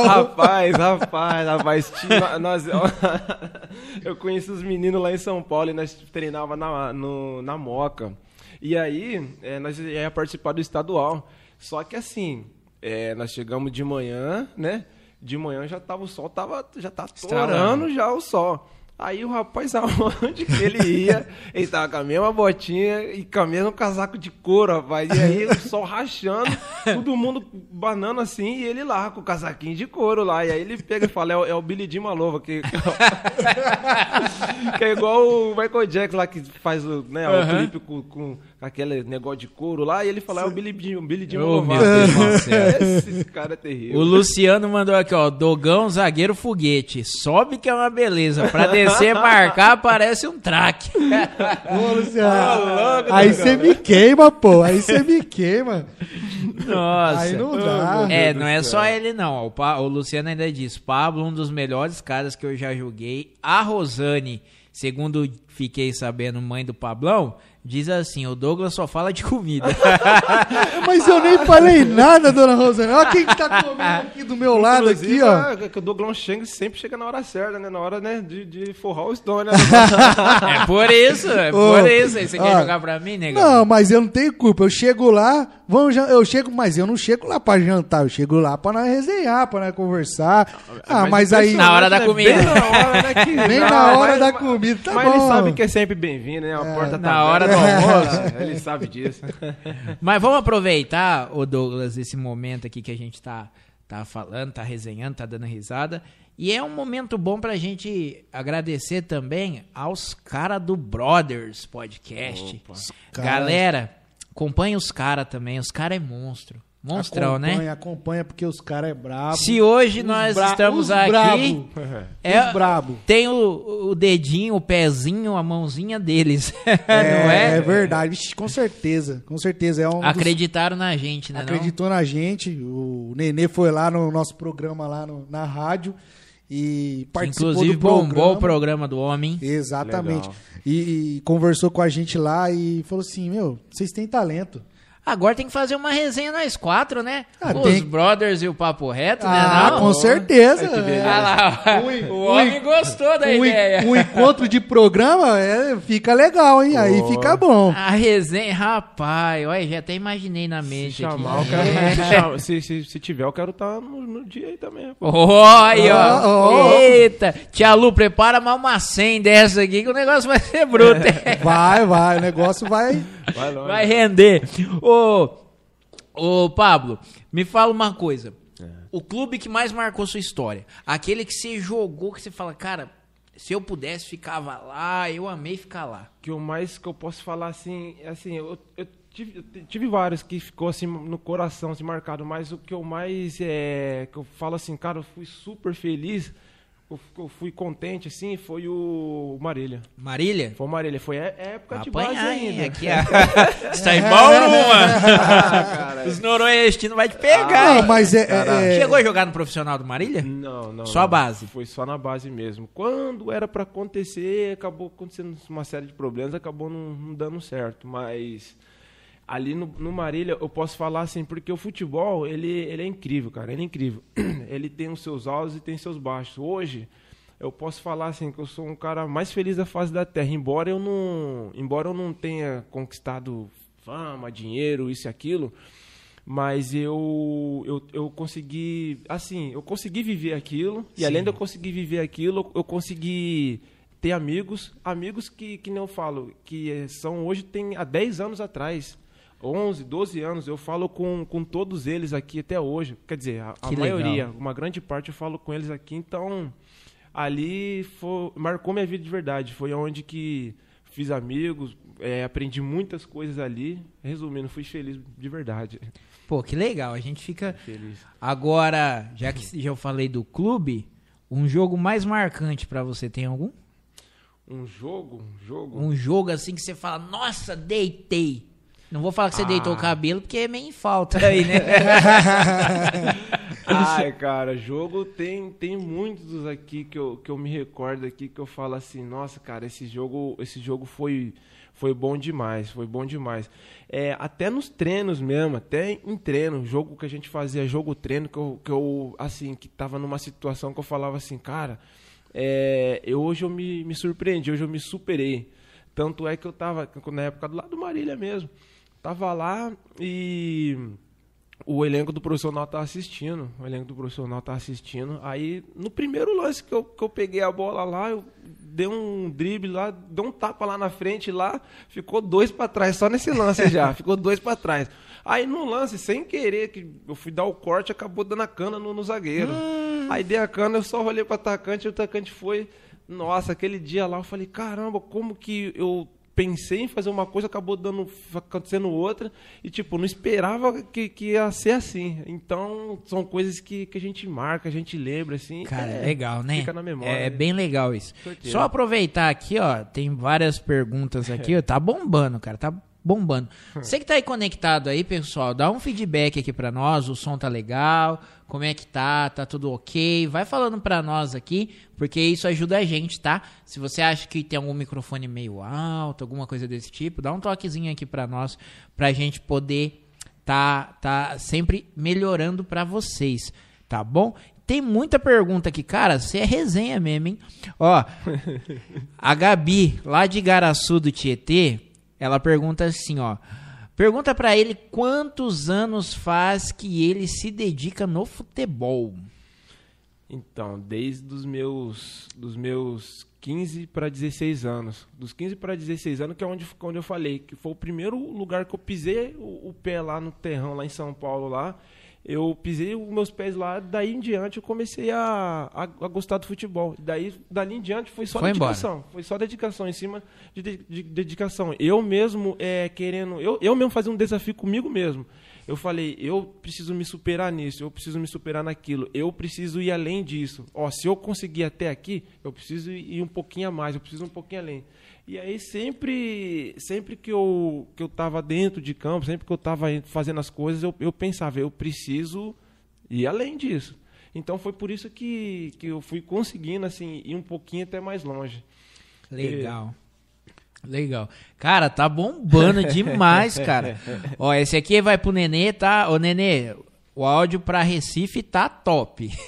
Rapaz, rapaz, rapaz. tinha- nós, eu conheço os meninos lá em São Paulo e nós treinava na, no- na Moca. E aí, é, nós ia participar do estadual. Só que assim, é, nós chegamos de manhã, né? De manhã já tava o sol, tava, já tá Estralando. torando já o sol. Aí o rapaz, aonde que ele ia, ele tava com a mesma botinha e com o mesmo casaco de couro, rapaz. E aí o sol rachando, todo mundo banando assim, e ele lá com o casaquinho de couro lá. E aí ele pega e fala, é o, é o Billy Jean Malova, que, que é igual o Michael Jackson lá, que faz o, né, o clipe com, com aquele negócio de couro lá, e ele fala, é o Billy Jean, o Billy Ô, Malova. meu Deus do céu. Esse cara é terrível. O Luciano mandou aqui, ó. Dogão, zagueiro foguete. Sobe que é uma beleza. Pra descer, marcar, parece um traque. Ô, Luciano, Tá louco, aí você me queima, pô, aí você me queima. Nossa. Aí não dá. É, não é só ele, não. O, Pa- o Luciano ainda diz: Pablo, um dos melhores caras que eu já joguei. A Rosane, segundo fiquei sabendo, mãe do Pablão, diz assim: o Douglas só fala de comida. Mas eu nem falei nada, dona Rosana. Olha quem que tá comendo aqui do meu lado, aqui, ó. é, que o Douglas Cheng sempre chega na hora certa, né? Na hora né, de, de forrar o Stone, né? é por isso, é Ô, por isso. Aí Você quer ó, jogar pra mim, negão? Não, mas eu não tenho culpa. Eu chego lá, vamos, jan- eu chego, mas eu não chego lá pra jantar. Eu chego lá pra nós resenhar, pra nós conversar. Ah, mas aí. Na hora da né? comida. Bem na hora, né? Que, Bem Não, na hora mas- da comida, tá mas bom. ele sabe que é sempre bem-vindo, né? A porta tá na hora do almoço. É, Ele sabe disso. Mas vamos aproveitar, o Douglas, esse momento aqui que a gente tá, tá falando, tá resenhando, tá dando risada. E é um momento bom pra gente agradecer também aos caras do Brothers Podcast. Cara- Galera, acompanha os caras também. Os caras é monstro. Monstrão, acompanha, né? Acompanha, porque os caras é brabo. Se hoje Os nós bra- estamos os aqui, brabo. é, Os brabo. tem o, o dedinho, o pezinho, a mãozinha deles. É, não é? é verdade. Vixe, com certeza. Com certeza. É um dos- Acreditaram na gente, né? não? acreditou na gente. O Nenê foi lá no nosso programa lá no- na rádio e participou Inclusive, do programa. bombou o programa do homem. Exatamente. E, e conversou com a gente lá e falou assim: Meu, vocês têm talento. Agora tem que fazer uma resenha nós quatro, né? Ah, Os tem- brothers e o papo reto, né? Ah, não? com certeza. Ai, que beleza. Ah lá, Um- o homem gostou da um, ideia. um encontro de programa é, fica legal, hein? Aí Oh. fica bom. A resenha, rapaz, olha, já até imaginei na Se mente chamar, eu aqui. quero, se, chama- se, se, se tiver, eu quero estar no, no dia aí também. pô. Olha, ó. Ó, ó. Eita, tia Lu, prepara mais uma 100 dessa aqui que o negócio vai ser bruto. Vai, vai, o negócio vai. Vai longe. Vai render. Ô, ô, Pablo, me fala uma coisa. O clube que mais marcou sua história, aquele que você jogou, que você fala, cara, se eu pudesse, ficava lá, eu amei ficar lá. que o mais que eu posso falar assim, é assim, eu, eu tive, tive vários que ficou assim no coração, assim, marcado, mas o que eu mais é, que eu falo assim, cara, eu fui super feliz, eu, fui contente assim, foi o Marília. Marília? Foi o Marília, foi é, é época Vai de base apanhar, hein? ainda. Aqui, ó. Você tá em Bauru, Os noroestinos vai te pegar, Não, hein? mas é. é- é- Chegou a jogar no profissional do Marília? Não, não. Só a não. base? Foi só na base mesmo. Quando era pra acontecer, acabou acontecendo uma série de problemas, acabou não, não dando certo. Mas ali no, no Marília, eu posso falar assim, porque o futebol, ele, ele é incrível, cara. Ele é incrível. ele tem os seus altos e tem seus baixos. Hoje, eu posso falar assim, que eu sou um cara mais feliz da face da terra. Embora eu não, embora eu não tenha conquistado fama, dinheiro, isso e aquilo mas eu, eu, eu consegui, assim, eu consegui viver aquilo, e além de eu conseguir viver aquilo, eu consegui ter amigos, amigos que, que nem eu falo, que são hoje, tem há 10 anos atrás, 11, 12 anos, eu falo com, com todos eles aqui até hoje, quer dizer, a, a maioria, uma grande parte eu falo com eles aqui, então ali foi, marcou minha vida de verdade, foi onde que fiz amigos, eh, aprendi muitas coisas ali, resumindo, fui feliz de verdade. Pô, que legal. A gente fica. Feliz. Agora, já que já eu falei do clube, um jogo mais marcante pra você tem algum? Um jogo, um jogo. Um jogo assim que você fala, nossa, deitei. Não vou falar que você Ah. deitou o cabelo, porque é meio em falta aí, né? Ai, cara, jogo tem tem muitos aqui que eu, que eu me recordo aqui que eu falo assim, nossa, cara, esse jogo esse jogo foi foi bom demais, foi bom demais. É, até nos treinos mesmo, até em treino, jogo que a gente fazia, jogo treino que eu, que eu assim, que tava numa situação que eu falava assim, cara, é, eu, hoje eu me, me surpreendi, hoje eu me superei. Tanto é que eu tava na época do lado do Marília mesmo. Tava lá e o elenco do profissional tá assistindo. O elenco do profissional tá assistindo. Aí, no primeiro lance que eu, que eu peguei a bola lá, eu dei um drible lá, dei um tapa lá na frente lá, ficou dois pra trás, só nesse lance já, ficou dois pra trás. Aí no lance, sem querer, que eu fui dar o corte, acabou dando a cana no, no zagueiro. Aí dei a cana, eu só olhei pro atacante, e o atacante foi. Nossa, aquele dia lá eu falei, caramba, como que eu pensei em fazer uma coisa, acabou dando, acontecendo outra, e tipo, não esperava que, que ia ser assim. Então, são coisas que, que a gente marca, a gente lembra, assim. Cara, é, legal, né? Fica na memória. É né? bem legal isso. Só aproveitar aqui, ó, tem várias perguntas aqui, ó, tá bombando, cara, tá bombando. Você que tá aí conectado aí, pessoal, dá um feedback aqui pra nós, o som tá legal, como é que tá, tá tudo ok, vai falando pra nós aqui, porque isso ajuda a gente, tá? Se você acha que tem algum microfone meio alto, alguma coisa desse tipo, dá um toquezinho aqui pra nós, pra gente poder tá, tá sempre melhorando pra vocês, tá bom? Tem muita pergunta aqui, cara. Você é resenha mesmo, hein? Ó, a Gabi, lá de Garaçu do Tietê, ela pergunta assim, ó. Pergunta pra ele quantos anos faz que ele se dedica no futebol. Então, desde os meus, dos meus 15 para 16 anos. Dos 15 para 16 anos, que é onde, onde eu falei, que foi o primeiro lugar que eu pisei o, o pé lá no terrão, lá em São Paulo, lá. Eu pisei os meus pés lá, daí em diante eu comecei a, a, a gostar do futebol. Daí, dali em diante foi só Foi embora. dedicação. Foi só dedicação, em cima de, de- de dedicação. Eu mesmo é, querendo. Eu, eu mesmo fazia um desafio comigo mesmo. Eu falei, eu preciso me superar nisso, eu preciso me superar naquilo, eu preciso ir além disso. Ó, se eu conseguir até aqui, eu preciso ir um pouquinho a mais, eu preciso um pouquinho além. E aí sempre, sempre que eu que eu estava dentro de campo, sempre que eu estava fazendo as coisas, eu, eu pensava, eu preciso ir além disso. Então foi por isso que, que eu fui conseguindo assim ir um pouquinho até mais longe. Legal. Legal. Cara, tá bombando demais, cara. Ó, esse aqui vai pro Nenê, tá? Ô, Nenê, o áudio pra Recife tá top.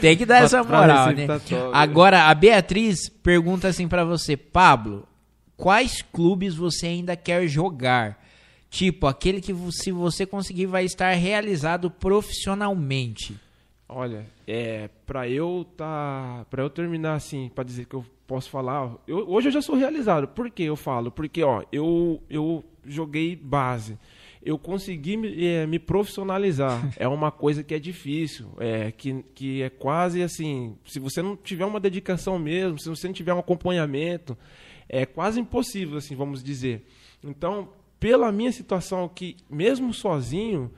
Tem que dar essa moral, Recife né? tá top. Agora, a Beatriz pergunta assim pra você, Pablo, quais clubes você ainda quer jogar? Tipo, aquele que se você conseguir vai estar realizado profissionalmente. Olha, é, para eu tá, para eu terminar assim, para dizer que eu posso falar, eu- hoje eu já sou realizado. Por que eu falo? Porque ó, eu eu joguei base. Eu consegui me, eh, me profissionalizar. é uma coisa que é difícil, é que, que é quase assim, se você não tiver uma dedicação mesmo, se você não tiver um acompanhamento, é quase impossível assim, vamos dizer. Então, pela minha situação que mesmo sozinho,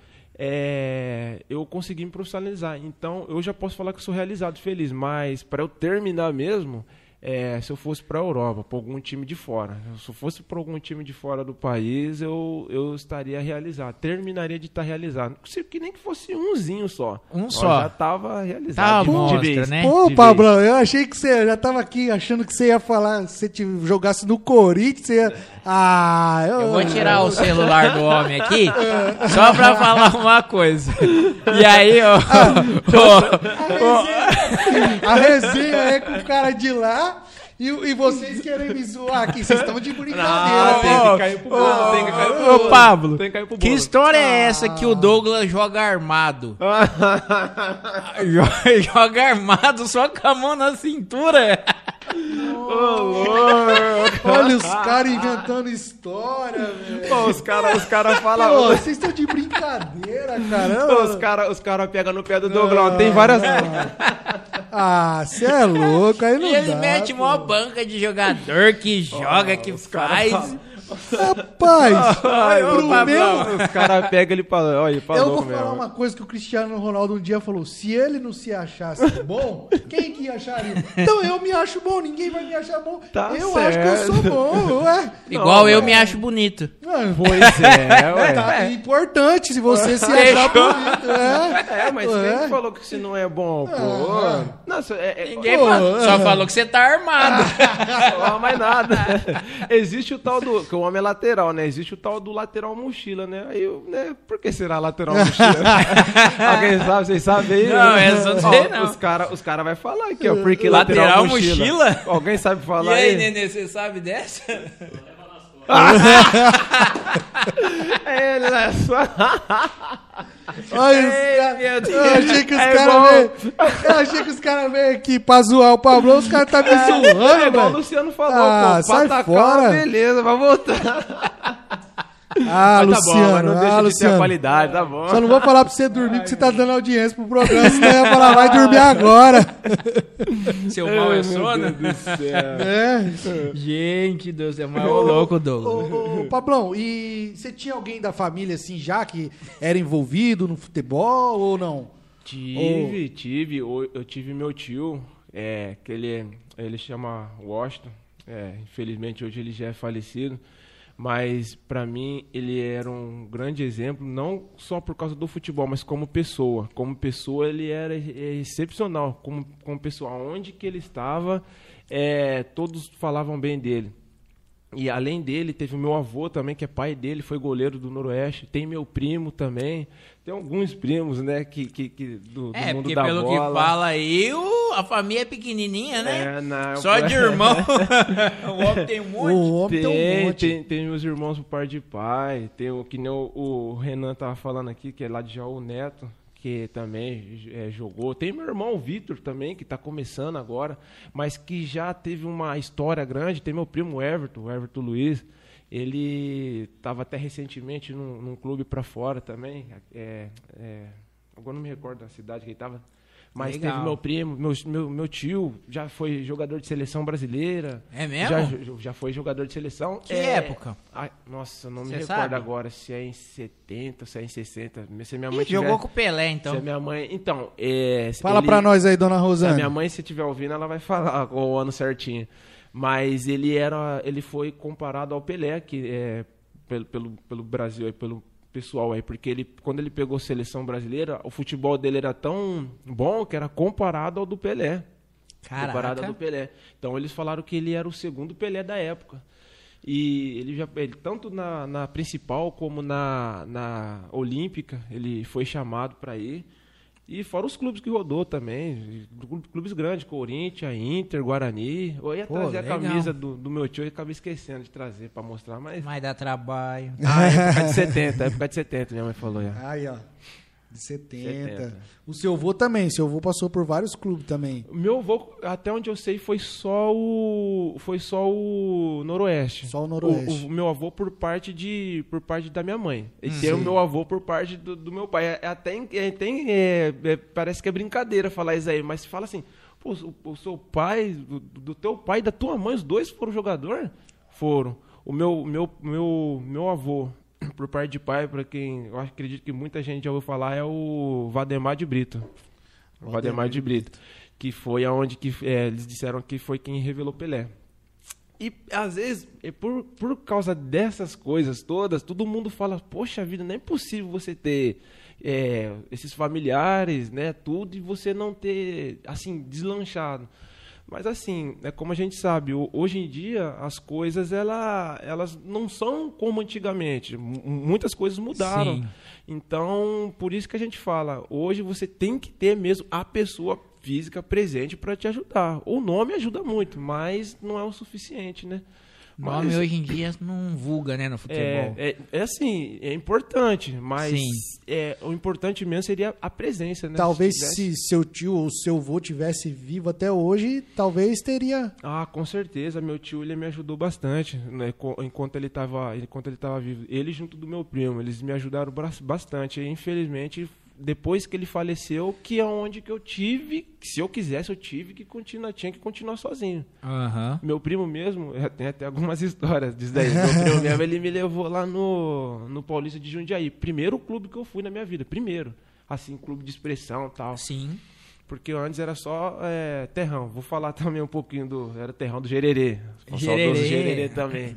é, eu consegui me profissionalizar. Então, eu já posso falar que sou realizado, feliz. Mas, para eu terminar mesmo, é, se eu fosse para a Europa, para algum time de fora. Se eu fosse para algum time de fora do país, eu, eu estaria realizado. Terminaria de estar realizado. Se que nem que fosse umzinho só. Um Eu só. já estava realizado. Tá, de, vez. né? Pô, De Pablo, vez. eu achei que você já tava aqui achando que você ia falar, se você te- jogasse no Corinthians, você ia. Ah, eu, Eu vou tirar o celular do homem aqui só pra falar uma coisa. E aí, ó. ó, A resenha é com o cara de lá e, e vocês querem me zoar aqui. Vocês estão de brincadeira. Ah, tem que cair pro bolo, tem que cair pro Ô, bolo. Pablo, Tem que cair pro que bolo. história é essa que o Douglas joga armado? Jo- joga armado só com a mão na cintura? Olha os caras inventando história, velho. Os caras os cara falam. vocês estão de brincadeira, caramba. Os caras os cara pegam no pé do Douglas. Tem várias. Ah, você é louco, aí não E ele dá. mete pô. uma banca de jogador que joga, que faz. Rapaz, Ai, pro ô, meu, Os caras pegam ele pra. Olha, ele pra Eu vou falar mesmo. uma coisa que o Cristiano Ronaldo um dia falou: se ele não se achasse bom, quem que acharia? Então eu me acho bom, ninguém vai me achar bom. Tá eu certo. acho que eu sou bom, ué. Igual eu é. me acho bonito. Ah, Pois é, ué. Tá importante se você se achar bonito, é. É, mas Ué. quem falou que você não é bom, pô? Nossa, é, é, Ninguém Pô, fala- só é. falou que você tá armado. não mais nada. Existe o tal do. O homem é lateral, né? Existe o tal do lateral mochila, né? Aí eu, né? Por que será lateral mochila? Alguém sabe? Vocês sabem aí? Não, essa não sei, não. Os caras os cara vai falar aqui, ó. Por que Lateral lateral, mochila? mochila? Alguém sabe E falar aí, aí? Nenê, você sabe dessa? É, Ele é só... Olha os caras. Eu achei que os É caras veio. Eu achei que os caras veio aqui pra zoar o Pablo, os caras tá me É zoando, igual o. Luciano falou, Ah, pô. sai atacar, fora. beleza, vai voltar. Ah, Mas tá bom, Luciano, mas não ah, deixa de ter a Luciano. qualidade, tá bom. Só não vou falar pra você dormir, que você tá dando audiência pro programa, senão eu ia falar, vai dormir agora. Seu mal é sono? É. Gente do céu, mas ô louco, Ô, Douglas. ô, ô, Pablão, e você tinha alguém da família assim já que era envolvido no futebol ou não? Tive, tive. Eu, eu tive meu tio, é, que ele, ele chama Washington. É, infelizmente hoje ele já é falecido. Mas para mim ele era um grande exemplo, não só por causa do futebol, mas como pessoa. Como pessoa ele era é, excepcional. Como, como pessoa, onde que ele estava, é, todos falavam bem dele. E além dele, teve meu avô também, que é pai dele, foi goleiro do Noroeste. Tem meu primo também. Tem alguns primos, né, que, que, que do, do É, mundo porque da pelo bola. que fala aí, o- a família é pequenininha, né? É, não, Só de irmão. o homem tem um monte. O homem tem, um Tem, monte. tem, tem meus irmãos por par de pai. Tem o que nem o, o Renan tava falando aqui, que é lá de Jaú Neto, que também é, jogou. Tem meu irmão o Vitor também, que tá começando agora, mas que já teve uma história grande. Tem meu primo Everton, o Everton Luiz. Ele tava até recentemente num, num clube para fora também. É, é, agora não me recordo da cidade que ele tava. Mas Legal. teve meu primo, meu, meu, meu tio já foi jogador de seleção brasileira. É mesmo? Já, já foi jogador de seleção. Que época? Ai, nossa, eu não me Cê recordo sabe? agora se é em 70, se é em 60. Se minha mãe Ih, tiver, jogou com o Pelé, Se então. a minha mãe... Então, é... Fala ele- pra nós aí, dona Se a Rosane. minha mãe, se estiver ouvindo, ela vai falar o ano certinho. Mas ele era... Ele foi comparado ao Pelé, que é... Pelo, pelo, pelo Brasil, aí, pelo, pessoal aí, porque ele, quando ele pegou seleção brasileira, o futebol dele era tão bom que era comparado ao do Pelé. Comparado ao do Pelé. Então eles falaram que ele era o segundo Pelé da época. E ele já, ele, tanto na, na principal como na, na olímpica, ele foi chamado para ir. E fora os clubes que rodou também, clubes grandes, Corinthians, Inter, Guarani. Eu ia Pô, trazer legal. a camisa do, do meu tio e acabei esquecendo de trazer para mostrar, mas... Mas dá trabalho. Ah, época de 70, época de 70, minha mãe falou. Já. Aí, ó. De 70. 70. O seu avô também, seu avô passou por vários clubes também. O meu avô, até onde eu sei, foi só o foi só o Noroeste. Só o Noroeste. O, o meu avô por parte de por parte da minha mãe. E hum, tem o meu avô por parte do, do meu pai. É, até é, tem é, é, parece que é brincadeira falar isso aí, mas fala assim, pô, o, o seu pai, do, do, teu pai e da tua mãe, os dois foram jogador? Foram. O meu meu meu meu avô por parte de pai, para quem eu acredito que muita gente já ouviu falar, é o Vademar de Brito. O Vademar de Brito. Que foi aonde que, é, eles disseram que foi quem revelou Pelé. E às vezes, é por, por causa dessas coisas todas, todo mundo fala, poxa vida, não é possível você ter é, esses familiares, né, tudo, e você não ter, assim, deslanchado. Mas assim, é como a gente sabe, hoje em dia as coisas ela, elas não são como antigamente. muitas coisas mudaram. Sim. Então, por isso que a gente fala, hoje você tem que ter mesmo a pessoa física presente para te ajudar. O nome ajuda muito, mas não é o suficiente, né? Nome mas, hoje em dia não vulga, né, no futebol. É, é, é assim, é importante, mas é, o importante mesmo seria a presença, né? Talvez se, se seu tio ou seu avô tivesse vivo até hoje, talvez teria. Ah, com certeza. Meu tio ele me ajudou bastante, né? Enquanto ele estava, enquanto ele estava vivo. Ele junto do meu primo, eles me ajudaram bastante. E, infelizmente depois que ele faleceu, que é onde que eu tive, que se eu quisesse, eu tive que continuar, tinha que continuar sozinho. Uhum. Meu primo mesmo, tem até algumas histórias disso daí. Meu primo mesmo, ele me levou lá no, no Paulista de Jundiaí. Primeiro clube que eu fui na minha vida, primeiro. Assim, clube de expressão e tal. Sim. Porque antes era só é, terrão. Vou falar também um pouquinho do. Era terrão do Gererê. Gererê. Gererê também.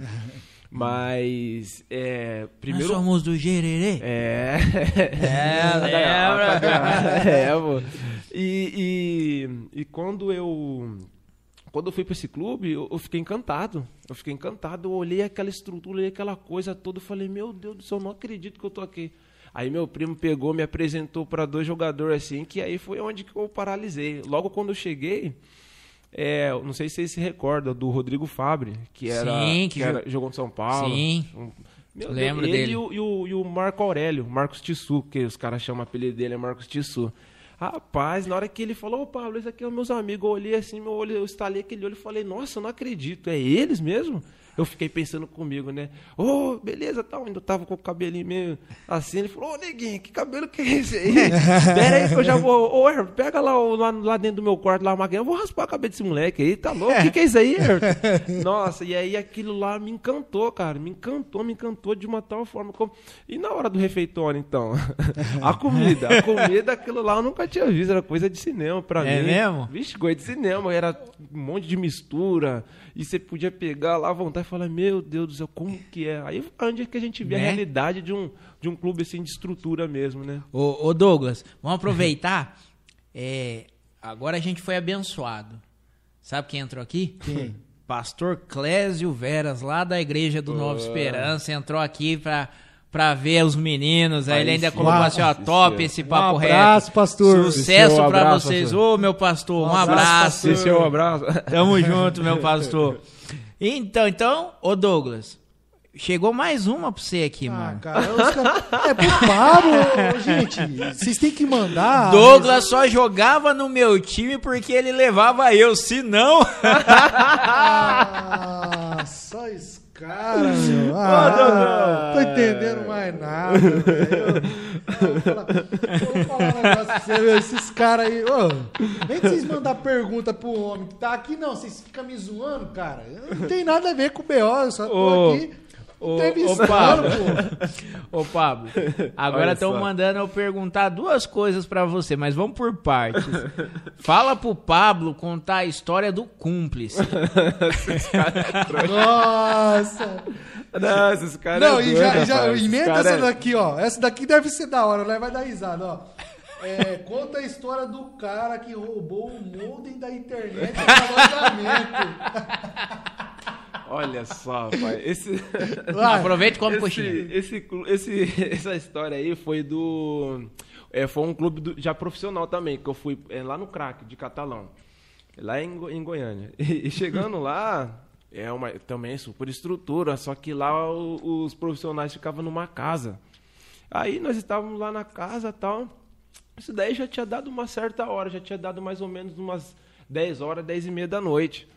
Mas, é, primeiro... Nós somos do Gererê. É. É, lembra? é, pô. E, e, e quando eu... Quando eu fui para esse clube, eu, eu, fiquei encantado. Eu fiquei encantado. Eu olhei aquela estrutura, olhei aquela coisa toda. Eu falei, meu Deus do céu, eu não acredito que eu tô aqui. Aí meu primo pegou, me apresentou para dois jogadores assim, que aí foi onde que eu paralisei. Logo quando eu cheguei, é, não sei se vocês se recordam do Rodrigo Fabre, que era, Sim, que, que era, jogou no São Paulo. Sim. Um, meu Lembro ele dele. E o, e, o, e o Marco Aurélio, Marcos Tissu, que os caras chamam o apelido dele é Marcos Tissu. Rapaz, na hora que ele falou, ô Pablo, esse aqui é os meus amigos, eu olhei assim, meu olho, eu estalei aquele olho e falei, nossa, eu não acredito, é eles mesmo? Eu fiquei pensando comigo, né? Ô, oh, beleza, tal. Ainda tava com o cabelinho meio assim. Ele falou, ô, oh, neguinho, que cabelo que é esse aí? Espera aí que eu já vou. Ô, oh, pega lá, lá, lá, dentro do meu quarto, lá a máquina. Eu vou raspar a cabeça desse moleque aí, tá louco? O que, que é isso aí, Ayrton? Nossa, e aí aquilo lá me encantou, cara. Me encantou, me encantou de uma tal forma. Como... E na hora do refeitório, então? a comida. A comida, aquilo lá eu nunca tinha visto. Era coisa de cinema pra é mim. É mesmo? Vixe, coisa de cinema. Era um monte de mistura. E você podia pegar lá à vontade e falar, meu Deus do céu, como que é? Aí onde é que a gente vê né? a realidade de um, de um clube assim de estrutura mesmo, né? Ô, ô Douglas, vamos aproveitar. é, agora a gente foi abençoado. Sabe quem entrou aqui? Quem? Pastor Clésio Veras, lá da igreja do Nova Esperança, entrou aqui para pra ver os meninos. Aí, Aí ele ainda sim. colocou assim, ó, top esse papo reto. Um abraço, reto. pastor. Sucesso um pra vocês. Ô, meu pastor, um, um abraço. Esse é um abraço. Tamo junto, meu pastor. Então, então, ô Douglas, Chegou mais uma pra você aqui, ah, mano. Cara, cara, é pro Pablo, gente. Vocês têm que mandar. Douglas mas... só jogava no meu time porque ele levava eu, se não. ah, só isso cara, meu. Ah, não, não. Tô entendendo mais nada, velho. Vou falar um negócio pra você, meu. Esses caras aí. Ô, nem que vocês mandar pergunta pro homem que tá aqui, não. Vocês ficam me zoando, cara. Não tem nada a ver com o BO, eu só tô ô, aqui. Ô, Pablo. Ô, Pablo, agora estão mandando eu perguntar duas coisas pra você, mas vamos por partes. Fala pro Pablo contar a história do cúmplice. Nossa. Não, esses caras. Não, é e doido, já, já rapaz. emenda essa é- daqui, ó. Essa daqui deve ser da hora, né? Vai dar risada, ó. É, conta a história do cara que roubou o modem da internet no alojamento. Olha só, rapaz. Esse. Vai. Aproveita e come esse, coxinha. esse, esse- essa história aí foi do. é, foi um clube do- já profissional também, que eu fui é, lá no crack de Catalão. Lá em, em Goiânia. E, e chegando lá, é uma também super estrutura, só que lá o- os profissionais ficavam numa casa. Aí nós estávamos lá na casa e tal. Isso daí já tinha dado uma certa hora, já tinha dado mais ou menos umas 10 horas, 10 e meia da noite.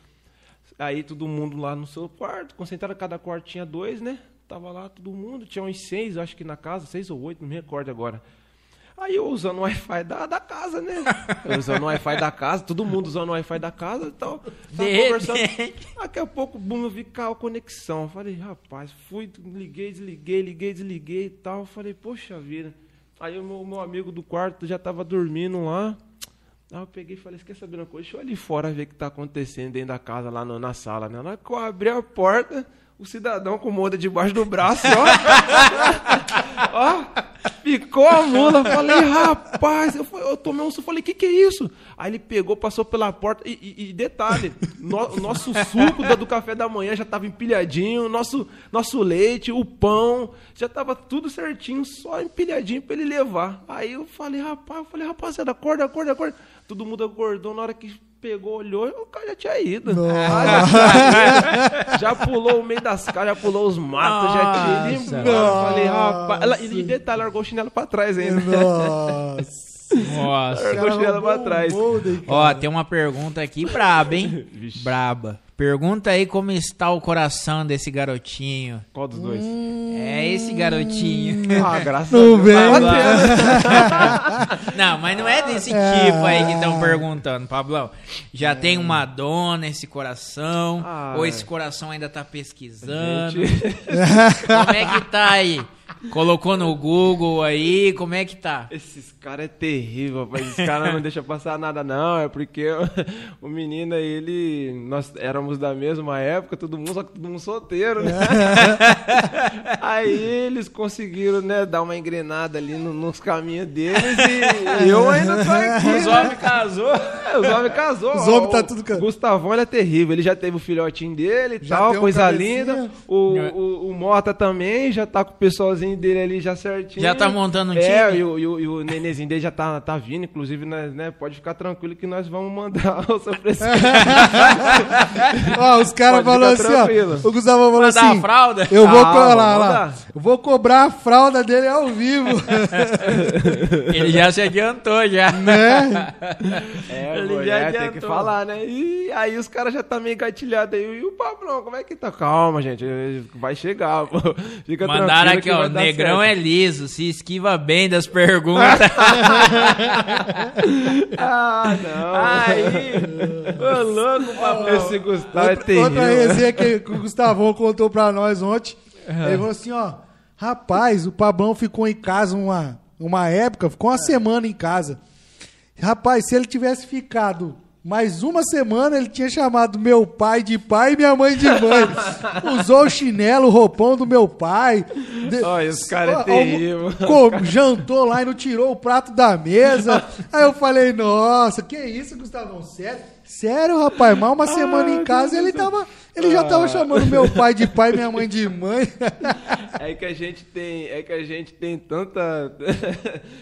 Aí todo mundo lá no seu quarto, concentrado, cada quarto tinha dois, né? Tava lá todo mundo, tinha uns seis, acho que na casa, seis ou oito, não me recordo agora. Aí eu usando o Wi-Fi da, da casa, né? Eu usando o Wi-Fi da casa, todo mundo usando o Wi-Fi da casa e tal. Tava De conversando. repente. Daqui a pouco, bum, eu vi caiu a conexão. Falei, rapaz, fui, liguei, desliguei, liguei, desliguei e tal. Falei, poxa vida. Aí o meu, meu amigo do quarto já tava dormindo lá. Aí eu peguei e falei, quer saber uma coisa? Deixa eu ali fora ver o que tá acontecendo dentro da casa, lá no- na sala, né? Na hora que eu abri a porta, o cidadão com moda debaixo do braço, ó. ó, ficou a mula. Falei, rapaz, eu, eu tomei um susto, falei, que que é isso? Aí ele pegou, passou pela porta, e, e- e detalhe, no- o nosso suco do, do café da manhã já tava empilhadinho, nosso, nosso leite, o pão, já tava tudo certinho, só empilhadinho pra ele levar. Aí eu falei, rapaz, eu falei, rapaziada, acorda, acorda, acorda. Todo mundo acordou, na hora que pegou, olhou, o cara já tinha ido. Ah, já, já pulou o meio das casas, já pulou os matos, já tinha ido embora. Falei, rapaz. Ela, e detalhe, largou o chinelo pra trás ainda. Nossa. Nossa. Largou o chinelo pra trás. Ó, tem uma pergunta aqui braba, hein? Braba. Pergunta aí como está o coração desse garotinho. Qual dos dois? É esse garotinho. Ah, graças Não a Deus. vem, não. mas não é desse tipo aí que estão perguntando, Pablão. Já tem uma dona esse coração? Ah, ou é. esse coração ainda tá pesquisando? Gente, Como é que tá aí? Colocou no Google aí, como é que tá? esses caras é terrível, rapaz. Esses caras não deixam passar nada, não. É porque o menino aí, ele. Nós éramos da mesma época, todo mundo, só que todo mundo solteiro, né? aí eles conseguiram, né, dar uma engrenada ali no- nos caminhos deles e eu ainda tô aqui. Os né? homens casou. É, os homens casou. Os homens tá o tudo ca- Gustavão, ele é terrível. Ele já teve o filhotinho dele e Já tal, coisa cabecinha. linda. O, o, o Mota também já tá com o pessoalzinho dele ali já certinho. Já tá montando um é, time? E o, e, o, e o nenezinho dele já tá, tá vindo. Inclusive, nós, né, pode ficar tranquilo que nós vamos mandar o seu. Ó, os caras falaram assim, ó. tranquilo. O Gustavo falou Mandar assim. a fralda? Eu vou, Ah, co- lá, lá. Eu vou cobrar a fralda dele ao vivo. Ele já se adiantou já. né? É, Ele já tem que adiantou. falar, né? E aí os caras já tá meio engatilhados aí. E o Pablão, como é que tá? Calma, gente. Vai chegar, pô. Fica Mandaram tranquilo aqui, ó. negrão certo. é liso, se esquiva bem das perguntas. Ah, não. Aí, ô louco, Pablão. Esse Gustavo é outra, outra resenha que, o Gustavão contou pra nós ontem. Ele falou assim, ó. Rapaz, o Pablão ficou em casa uma, uma época, ficou uma semana em casa. Rapaz, se ele tivesse ficado mais uma semana, ele tinha chamado meu pai de pai e minha mãe de mãe. Usou o chinelo, o roupão do meu pai. De- Olha, esse cara é terrível. com- jantou lá e não tirou o prato da mesa. Aí eu falei, nossa, que isso, Gustavão? Sério? Sério, rapaz? Mais uma semana em casa ele tava. Ele já tava chamando meu pai de pai e minha mãe de mãe. É que a gente tem, é que a gente tem tanta,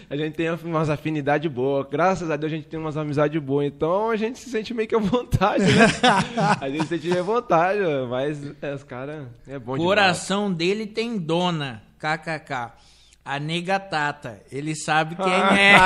a gente tem umas afinidades boas. Graças a Deus a gente tem umas amizades boas. Então a gente se sente meio que à vontade, né? A gente se sente meio à vontade, mas é, os caras é bom demais. Coração dele tem dona. KKK. A nega Tata. Ele sabe quem é.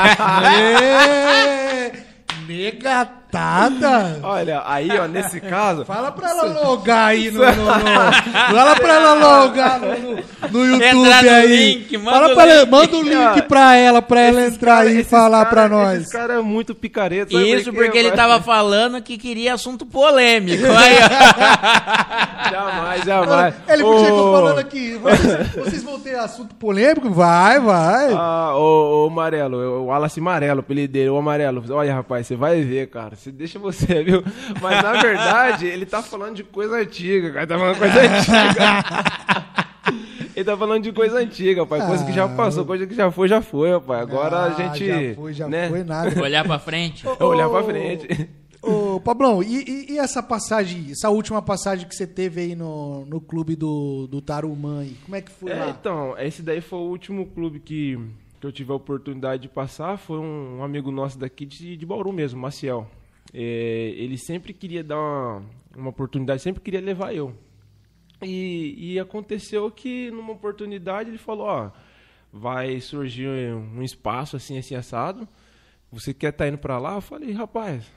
Ê, Nega Coitada! Olha, aí, ó, nesse caso. Fala pra ela logar aí no. no, no- Fala pra ela logar no, no, YouTube aí. link, manda Fala o pra ela, link. manda o link pra ela, pra ela entrar aí e falar cara- pra nós. Esse cara é muito picareta. Isso porque ele tava falando que queria assunto polêmico. Aí, ó. Jamais, jamais. Ele Ô, chegou falando aqui, vocês, vocês vão ter assunto polêmico? Vai, vai. Ah, ô, ô, Amarelo, o Wallace Amarelo, apelido dele, o Amarelo. Olha, rapaz, você vai ver, cara. Você deixa você, viu? Mas na verdade, ele tá falando de coisa antiga, cara. Tá falando de coisa antiga. Ele tá falando de coisa antiga, pai. Coisa que já Ah, passou, coisa que já foi, já foi, rapaz. Agora Ah, a gente. Já foi, já né? foi nada. Olhar pra frente. Olhar pra Ô, frente. Ô, Pablão, e, e- e essa passagem, essa última passagem que você teve aí no, no clube do, do Tarumã aí? Como é que foi É, lá? então, esse daí foi o último clube que, que eu tive a oportunidade de passar. Foi um, um amigo nosso daqui de, de Bauru mesmo, Maciel. É, ele sempre queria dar uma, uma oportunidade, sempre queria levar eu. E, e aconteceu que numa oportunidade ele falou, ó, vai surgir um espaço assim, assim, assado. Você quer estar indo pra lá? Eu falei, rapaz,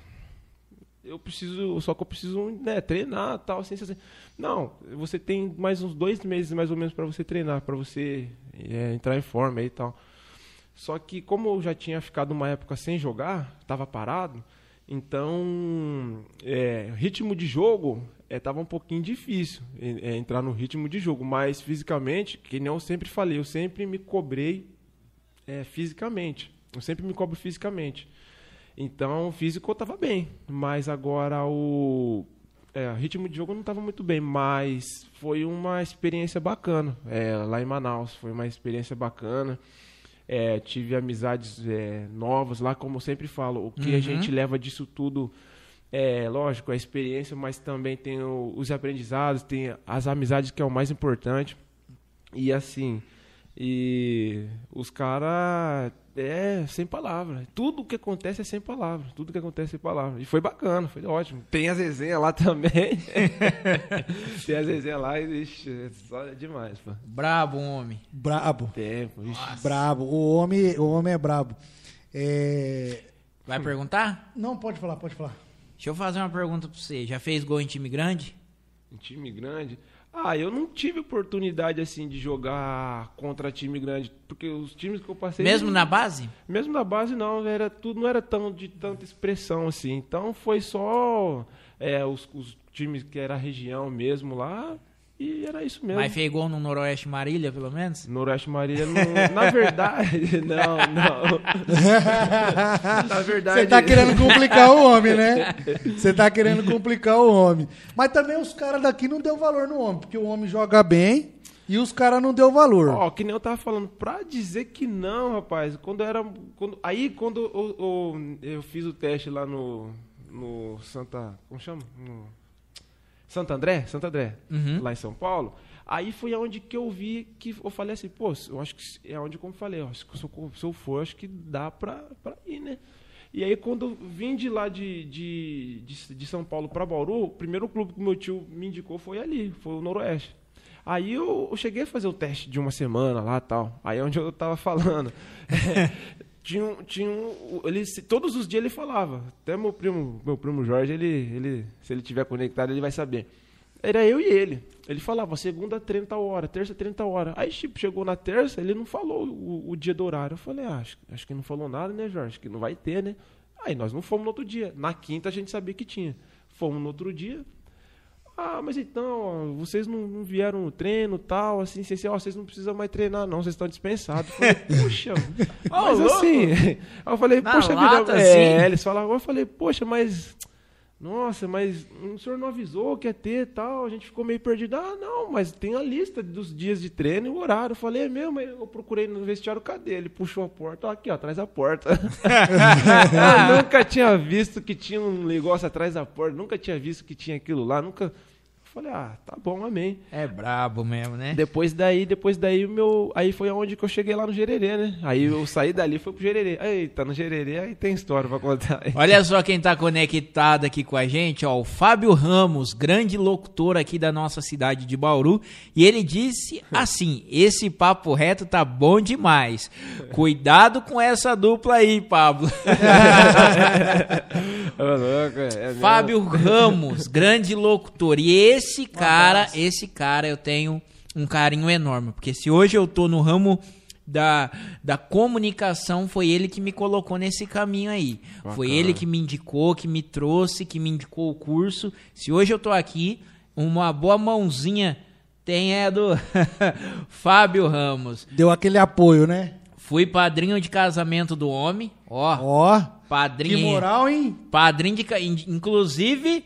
eu preciso, só que eu preciso né, treinar tal, assim, assim. Não, você tem mais uns dois meses mais ou menos para você treinar, para você é, entrar em forma e tal. Só que como eu já tinha ficado uma época sem jogar, estava parado, então é, ritmo de jogo estava um pouquinho difícil é, é, entrar no ritmo de jogo, mas fisicamente, que nem eu sempre falei, eu sempre me cobrei é, fisicamente, eu sempre me cobro fisicamente. Então, o físico eu tava bem, mas agora o é, o ritmo de jogo não tava muito bem, mas foi uma experiência bacana é, lá em Manaus, foi uma experiência bacana. É, tive amizades é, novas lá, como eu sempre falo, o que a Uhum. gente leva disso tudo é, lógico, a experiência, mas também tem o- os aprendizados, tem as amizades que é o mais importante. E assim, e os caras é sem palavra. Tudo que acontece é sem palavra. Tudo que acontece é sem palavra. E foi bacana, foi ótimo. Tem as resenhas lá também. tem as resenhas lá e ixi, é só demais, pô. Brabo, homem. Brabo, Tempo, ixi. brabo. O homem, o homem é brabo. É... Vai perguntar? Não, pode falar, pode falar. Deixa eu fazer uma pergunta pra você. Já fez gol em time grande? Em time grande. Ah, eu não tive oportunidade assim de jogar contra time grande, porque os times que eu passei Mesmo na base? Mesmo na base não, era tudo não era tão de tanta expressão assim. Então foi só é, os, os times que era a região mesmo lá e era isso mesmo. Mas fez gol no Noroeste Marília, pelo menos? Noroeste Marília, não, na verdade, não, não. na verdade, Você tá querendo complicar o homem, né? Você tá querendo complicar o homem. Mas também os caras daqui não deu valor no homem, porque o homem joga bem e os caras não deu valor. Ó, que nem eu tava falando, pra dizer que não, rapaz, quando eu era. Quando, aí quando eu, eu- eu fiz o teste lá no. No Santa. Como chama? No Santo André? Santo André, Uhum. lá em São Paulo. Aí foi aonde que eu vi que eu falei assim, pô, eu acho que é onde como eu falei, ó, se, eu, se eu for, acho que dá pra, pra ir, né? E aí quando eu vim de lá de, de, de, de São Paulo pra Bauru, o primeiro clube que meu tio me indicou foi ali, foi o Noroeste. Aí eu, eu cheguei a fazer o teste de uma semana lá tal. Aí é onde eu tava falando. tinha tinha um, ele, todos os dias ele falava. Até meu primo, meu primo Jorge, ele, ele, se ele tiver conectado, ele vai saber. Era eu e ele. Ele falava, segunda 30 horas, terça 30 horas. Aí, tipo, chegou na terça, ele não falou o, o dia do horário. Eu falei, ah, acho, acho que não falou nada, né, Jorge? Que não vai ter, né? Aí nós não fomos no outro dia. Na quinta a gente sabia que tinha. Fomos no outro dia. Ah, mas então, ó, vocês não, não vieram no treino tal, assim, assim, assim, ó, vocês não precisam mais treinar, não, vocês estão dispensados. Eu falei, puxa, mas assim. Eu falei, poxa lata, vida. assim? É, eles falavam, eu falei, poxa, mas. Nossa, mas o senhor não avisou que ia ter tal, a gente ficou meio perdido. Ah, não, mas tem a lista dos dias de treino e o horário. Eu falei, é mesmo, eu procurei no vestiário, cadê? Ele puxou a porta, ó, aqui, ó, atrás da porta. nunca tinha visto que tinha um negócio atrás da porta, nunca tinha visto que tinha aquilo lá, nunca. Falei, ah, tá bom, amém. É brabo mesmo, né? Depois daí, depois daí, meu. Aí foi onde que eu cheguei lá no Gererê, né? Aí eu saí dali e fui pro Gererê. Eita, no Gererê aí tem história pra contar. Olha só quem tá conectado aqui com a gente, ó. O Fábio Ramos, grande locutor aqui da nossa cidade de Bauru. E ele disse assim: esse papo reto tá bom demais. Cuidado com essa dupla aí, Pablo. É mesmo. Fábio Ramos, grande locutor. E esse cara, esse cara eu tenho um carinho enorme, porque se hoje eu tô no ramo da, da comunicação, foi ele que me colocou nesse caminho aí. Foi Bacana. ele que me indicou, que me trouxe, que me indicou o curso. Se hoje eu tô aqui, uma boa mãozinha tem é do Fábio Ramos. Deu aquele apoio, né? Fui padrinho de casamento do homem, ó, Ó, padrinho. que moral, hein? Padrinho de. Inclusive,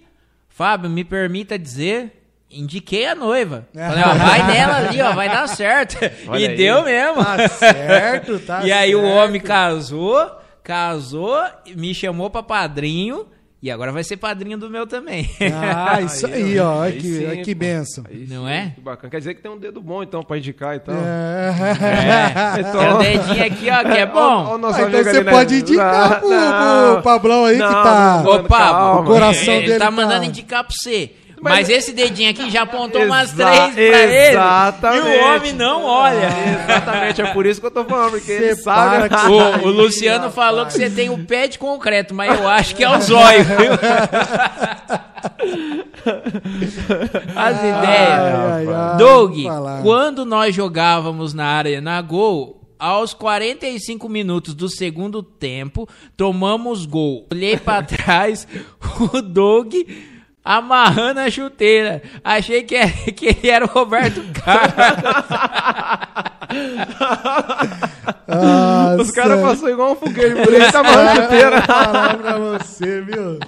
Fábio, me permita dizer, indiquei a noiva. Falei, ó, vai nela ali, ó, vai dar certo. Olha e aí. deu mesmo. Tá certo, tá e aí o certo. homem casou, casou, me chamou pra padrinho. E agora vai ser padrinho do meu também. Ah, isso aí, ó. Olha Aí que, sim, que benção. Aí Não sim, é? Que bacana. Quer dizer que tem um dedo bom, então, pra indicar e tal. É, Então- tem um dedinho aqui, ó, que é Ó, ó bom. o nosso Ah, então você ali, né? pode indicar Não, pro, não. pro Pablão aí que Não, tá. não, Ô, Pablo, calma. O coração ele dele tá tá- mandando indicar pra você. Mas, Mas- esse dedinho aqui já apontou umas Exa- três pra ele. exatamente. E o homem não olha. Exatamente, é por isso que eu tô falando, porque ele Separa sabe. que você- O, o Luciano rapaz. falou que você tem o pé de concreto, mas eu acho que é o zóio, viu? As ideias. Ai, ai, Doug, quando nós jogávamos na área na Gol, aos 45 minutos do segundo tempo, tomamos gol. Olhei pra trás, o Doug amarrando a chuteira. Achei que, era- que ele era o Roberto Carlos. Nossa. Os caras passaram igual um foguete, por isso tava na chuteira. falar pra você, viu?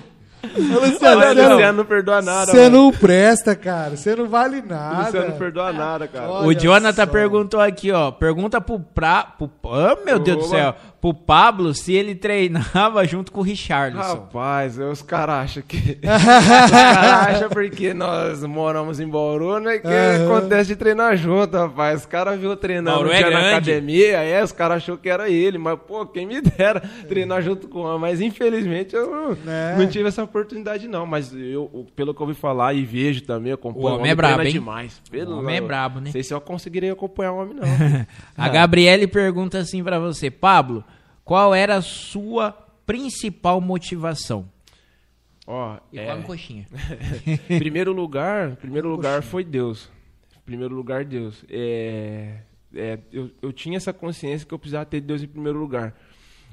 Ô, Luciano, Mas você o não- Luciano não perdoa nada. Você não presta, cara. Você não vale O nada. Luciano não perdoa nada, cara. Olha O Jonathan só. perguntou aqui, ó. Pergunta pro pra. Pro, ah, meu Deus do céu. Pro Pablo se ele treinava junto com o Richarlison. Rapaz, os caras acham que. os caras acham porque nós moramos em Bauru, né? Que Aham. acontece de treinar junto, rapaz. Os caras viu treinando Bauru um é na academia, aí os caras achou que era ele. Mas, pô, quem me dera treinar junto com ele. Mas infelizmente eu não, Né? não tive essa oportunidade, não. Mas eu, pelo que eu ouvi falar e vejo também, acompanho. O homem é brabo, hein? demais. Pelo O homem é brabo, né? Não sei se eu conseguiria acompanhar o homem, não. A Gabriele pergunta assim pra você, Pablo, qual era a sua principal motivação? Ó, E é- coxinha. primeiro lugar, primeiro lugar foi Deus. Primeiro lugar, Deus. É, é, eu, eu tinha essa consciência que eu precisava ter Deus em primeiro lugar.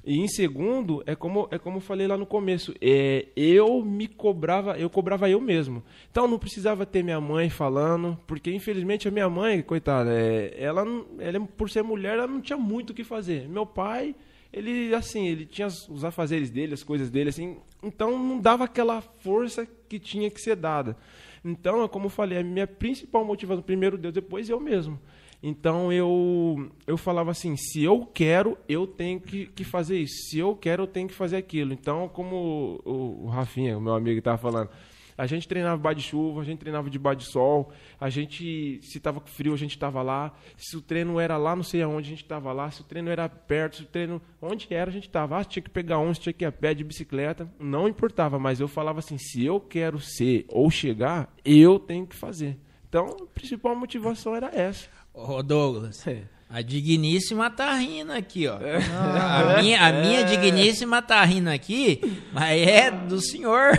E em segundo, é como, é como eu falei lá no começo, é, eu me cobrava, eu cobrava eu mesmo. Então não precisava ter minha mãe falando, porque infelizmente a minha mãe, coitada, é, ela, ela por ser mulher, ela não tinha muito o que fazer. Meu pai, ele assim, ele tinha os afazeres dele, as coisas dele, assim, então não dava aquela força que tinha que ser dada. Então, é como eu falei, a minha principal motivação, primeiro Deus, depois eu mesmo. Então eu eu falava assim, se eu quero, eu tenho que, que fazer isso. Se eu quero, eu tenho que fazer aquilo. Então, como o, o Rafinha, o meu amigo, estava falando, a gente treinava debaixo de chuva, a gente treinava debaixo de sol, a gente, se estava com frio, a gente estava lá. Se o treino era lá, não sei aonde, a gente estava lá. Se o treino era perto, se o treino. Onde era, a gente estava. Ah, tinha que pegar ônibus, tinha que ir a pé de bicicleta. Não importava, mas eu falava assim: se eu quero ser ou chegar, eu tenho que fazer. Então, a principal motivação era essa. Ô Douglas. A digníssima tá rindo aqui, ó. A, minha, a minha digníssima tá rindo aqui, mas é do senhor.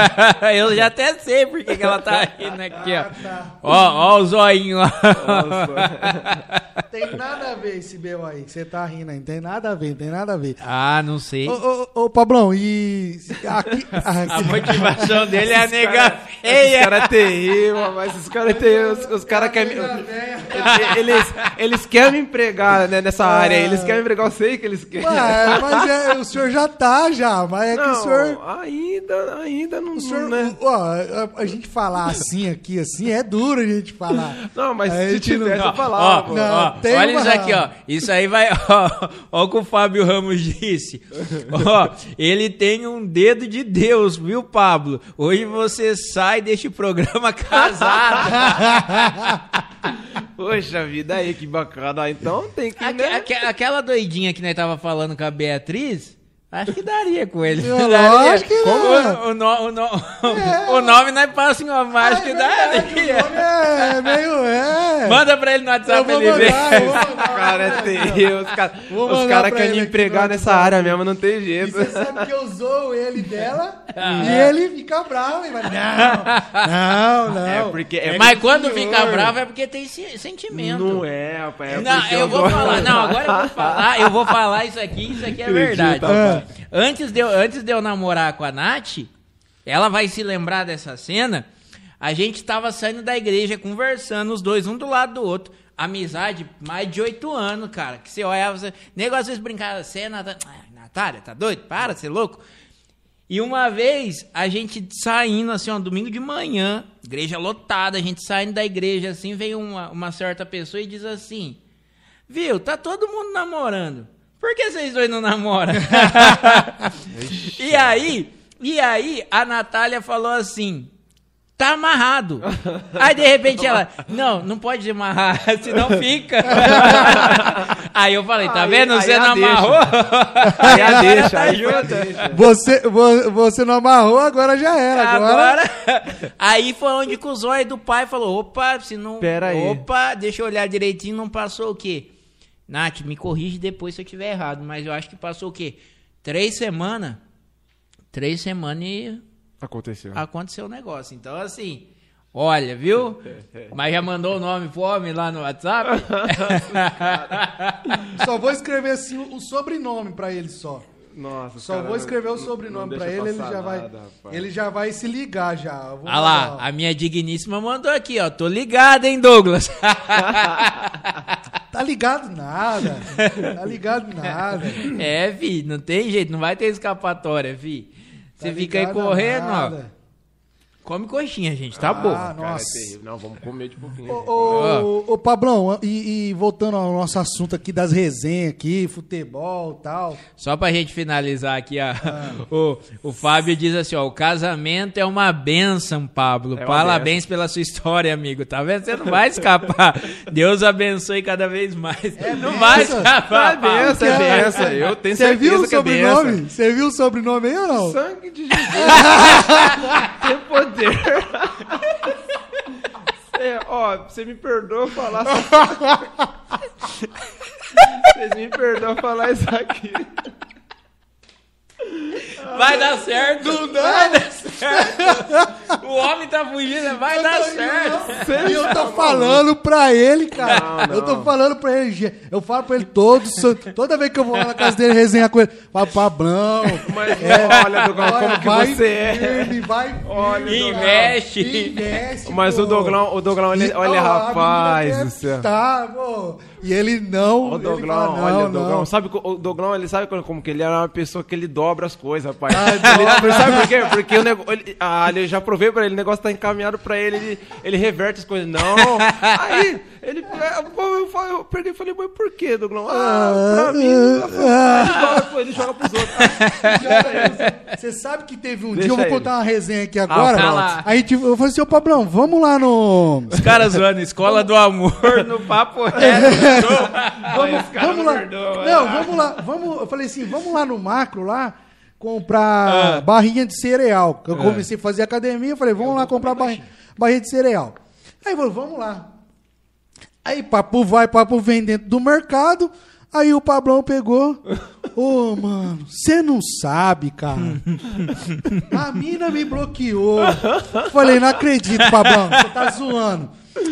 Eu já até sei por que ela tá rindo aqui, ó. Ó, ó o zoinho, ó. Tem nada a ver esse meu aí, que você tá rindo aí. Tem nada a ver, tem nada a ver. Ah, não sei. Ô, ô, ô, Pablão, e aqui... A motivação dele é a nega feia. caras é terrível, mas esses caras é terrível. Os, os caras querem. me- Eles, eles querem me empregar né, nessa área aí. Eles querem me empregar, eu sei que eles querem. Ué, mas é, o senhor já tá, já. Mas é que o não, senhor. ainda, ainda não, O senhor, não, né? ó, a, a gente falar assim aqui, assim, é duro a gente falar. Não, mas A se gente não- tivesse, Ó. Não, ó, tem olha uma- isso aqui, ó. Isso aí vai. Ó, ó o que o Fábio Ramos disse. Ó, ele tem um dedo de Deus, viu, Pablo? Hoje você sai deste programa casado. Poxa vida, aí que bacana. Então tem que. Aque- né? aque- aquela doidinha que nós tava falando com a Beatriz. Acho que daria com ele. Eu acho que Como dá. o, o, no- o no- É. o nome nós passa em uma mais que daria. É, meio. É. Manda pra ele no Eu WhatsApp vou ele ver. mandar, eu vou mandar. Cara, é terrível. Os caras cara querem empregar nessa área mesmo, não tem E jeito. você sabe que eu zoo ele dela. E ele fica bravo. E vai, não, não, não. É porque é Mas quando senhor. fica bravo é porque tem se- sentimento. Não é, rapaz. É não, eu vou falar. Não, agora eu vou falar. Eu vou falar isso aqui. Isso aqui é verdade. rapaz. Antes de, eu, antes de eu namorar com a Nath, ela vai se lembrar dessa cena. A gente tava saindo da igreja conversando, os dois, um do lado do outro. Amizade, mais de oito anos, cara. Que você olhava, você... negócio às vezes brincava, você é Natália. Ah, Natália, tá doido? Para, você é louco? E uma vez, a gente saindo, assim, ó, domingo de manhã, igreja lotada, a gente saindo da igreja, assim, veio uma, uma certa pessoa e diz assim: Viu, tá todo mundo namorando. Por que vocês dois não namoram? e aí, e aí, a Natália falou assim. Tá amarrado. Aí de repente ela, não, não pode amarrar, senão fica. Aí eu falei, tá Aí- vendo? aí Você não amarrou? Aí a deixa, aí a deixa. Você, vo- você não amarrou, agora já era. Agora, Agora, aí foi onde que o zóio do pai falou, opa, se não... Pera aí. Opa, deixa eu olhar direitinho, não passou o quê? Nath, me corrige depois se eu tiver errado, mas eu acho que passou o quê? Três semanas? Três semanas e Aconteceu. aconteceu o negócio. Então, assim, olha, viu? Mas já mandou o nome pro homem lá no WhatsApp? só vou escrever assim o sobrenome pra ele só. Nossa, Só cara, vou escrever o sobrenome deixa ele, ele já vai, nada, rapaz. ele já vai se ligar já. Vou Olha lá, a minha digníssima mandou aqui, ó. Tô ligado, hein, Douglas? Tá ligado nada. Tá ligado nada. É, fi, não tem jeito, não vai ter escapatória, fi. Você Tá fica aí correndo, ó. nada. Come coxinha, gente, tá Ah. Cara, é nossa. terrível. Não, vamos comer de pouquinho. Ô, ô, ô, Pablão, e, e voltando ao nosso assunto aqui das resenhas aqui, futebol e tal. Só pra gente finalizar aqui, ó. Ah. O, o Fábio diz assim, ó, o casamento é uma benção, Pablo. É Parabéns pela sua história, amigo. Tá vendo? Você não vai escapar. Deus abençoe cada vez mais. não vai benção. escapar, É Pablo. benção, é benção. Eu tenho Você viu certeza o que é benção. sobrenome? Você viu o sobrenome aí ou não? Sangue de Jesus. Tem poder. É, ó, você me perdoa falar. Vocês me perdoam falar isso aqui. Vai dar certo. Não Vai dar certo. O homem tá fugindo, vai dar certo. E eu tô falando pra ele, cara. Não, não. Eu tô falando pra ele. Eu falo pra ele todo, santo- toda vez que eu vou lá na casa dele resenhar com ele. Fala, Pablão. Mas olha, Douglas, olha, como que vai você é. firme, vai firme. Olha, Investe. Investe, Mas pô. o Doglão, o Doglão, ele, E, olha, ó, a rapaz menina do céu. Tá, pô. E ele não. O ele Doglão, fala, não, olha o. Doglão. Sabe, o Doglão, ele sabe como- como que ele é uma pessoa que ele dobra as coisas, rapaz. Ah, Ele- sabe por quê? Porque o negócio. Ele, ah, eu já provei pra ele, o negócio tá encaminhado pra ele, ele, ele reverte as coisas. Não. Aí, ele. é, Eu, fa- eu peguei e falei, mas por quê, Doglão? Ah, pra mim. ah, Ele joga, pô, ele joga pros outros. Você sabe que teve um Deixa dia, eu vou ele. contar uma resenha aqui agora. tá lá. Aí tipo, eu falei assim, ô Pablão, vamos lá no. Os caras zoando Escola do Amor no papo reto. Vamos, vamos lá. não, vamos lá. Vamos, eu falei assim, vamos lá no macro lá comprar barrinha de cereal. Eu comecei a fazer academia, eu falei, vamos lá comprar barrinha, barrinha de cereal. Aí falou, vamos lá. Aí papo vai, papo vem dentro do mercado. Aí o Pablão pegou. Ô, mano, você não sabe, cara. A mina me bloqueou. Falei, não acredito, Pablão, você tá zoando.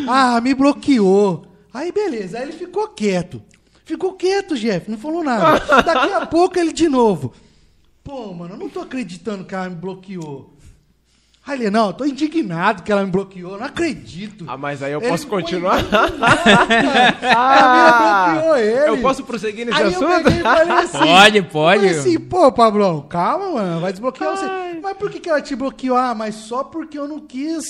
Ah, me bloqueou. Aí, beleza. Aí ele ficou quieto. Ficou quieto, Jeff, não falou nada. Daqui a pouco ele de novo. Pô, mano, eu não tô acreditando que ela me bloqueou. Aí ele, não, eu tô indignado que ela me bloqueou, não acredito. Ah, mas aí eu Ele posso continuar? indignado, a mina bloqueou ele. Eu posso prosseguir nesse Aí eu assunto? peguei e falei assim. Pode, eu pode. Falei assim, pô, Pablão, calma, mano, vai desbloquear você. Mas por que, que ela te bloqueou? Ah, mas só porque eu não quis.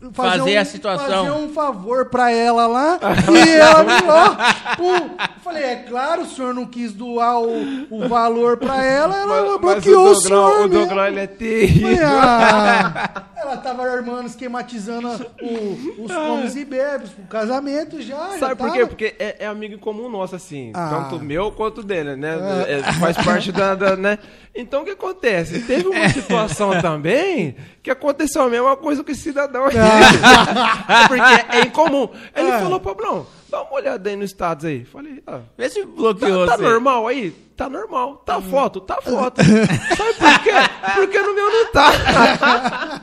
F- Fazer um, a situação. Fazer um favor pra ela lá e ela me ó, pum. Falei, é claro, o senhor não quis doar o, o valor pra ela, ela Mas- mas bloqueou o, o senhor. Dogrão, o mesmo. Dogrão, ele é Falei, terrível. ah, ela tava armando, esquematizando o- os comes e bebes pro casamento já. já Sabe por tava. quê? Porque é, é amigo em comum nosso, assim. Ah. Tanto meu quanto dele, né? É, faz parte da, da, né? Então o que acontece? Teve uma situação também que aconteceu a mesma coisa com esse cidadão aqui. Porque é incomum. Ele Ah. falou, Pablão, dá uma olhada aí no status aí. Falei, ah, Vê se tá, bloqueou tá você. normal aí? Tá normal. Tá foto? Tá foto. Sabe por quê? Porque no meu não tá.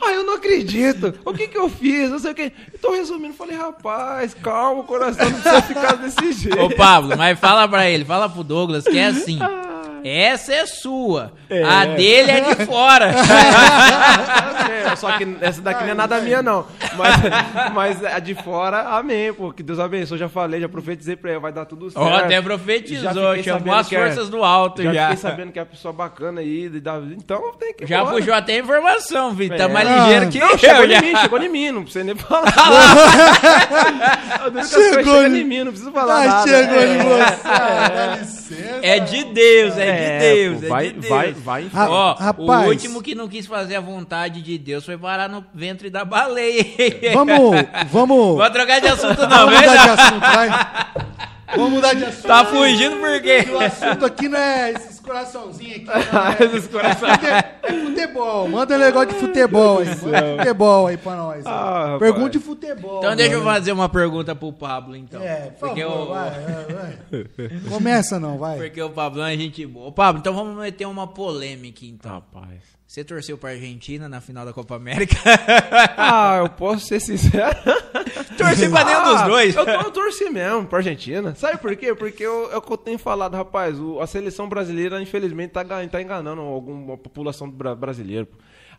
ah, eu não acredito. O que que eu fiz? Não sei o quê. Então, resumindo, falei, rapaz, calma, o coração não precisa ficar desse jeito. Ô, Pablo, mas fala pra ele, fala pro Douglas que é assim. Essa é sua. A dele é de fora. É, só que essa daqui não é nada minha, não. Mas, mas a de fora, amém, pô. Que Deus abençoe. Já falei, já profetizei pra ele, vai dar tudo certo. Ó, até Já profetizou, chamou sabendo as que é- forças do alto já. Já fiquei sabendo que é uma pessoa bacana aí. Então tem que Já embora. puxou até informação, filho. Tá É. mais Ah. ligeiro que Não, eu chegou já. em mim, chegou em mim, não precisa nem falar. As Chegou em- mim, não precisa falar Ah, nada. chegou É. em você. Ah, dá licença. É de Deus, é, É, de Deus, pô, é vai- de Deus. vai- vai frente. Ó, Rapaz. o último que não quis fazer a vontade de Deus foi parar no ventre da baleia. Vamos, vamos. Vou trocar de assunto não, Vamos mudar de assunto, vai. Vamos mudar de assunto. Tá fugindo por quê? O assunto aqui não é coraçãozinhos aqui. não, é- Esses corações. É futebol. Manda um negócio de futebol aí. Manda futebol aí pra nós. Ah. Pergunta de futebol. Então deixa eu mano. fazer uma pergunta pro Pablo, então. É, por porque favor, o, vai, vai, vai. Começa não, vai. Porque o Pablo é gente boa. Ô, Pablo, então vamos meter uma polêmica, então. Rapaz. Você torceu pra Argentina na final da Copa América? Ah, eu posso ser sincero. Torci pra nenhum dos Ah, dois. Eu, eu torci mesmo pra Argentina. Sabe por quê? Porque eu, é o que eu tenho falado, rapaz. o- a seleção brasileira, infelizmente, tá, tá enganando alguma população bra- brasileira.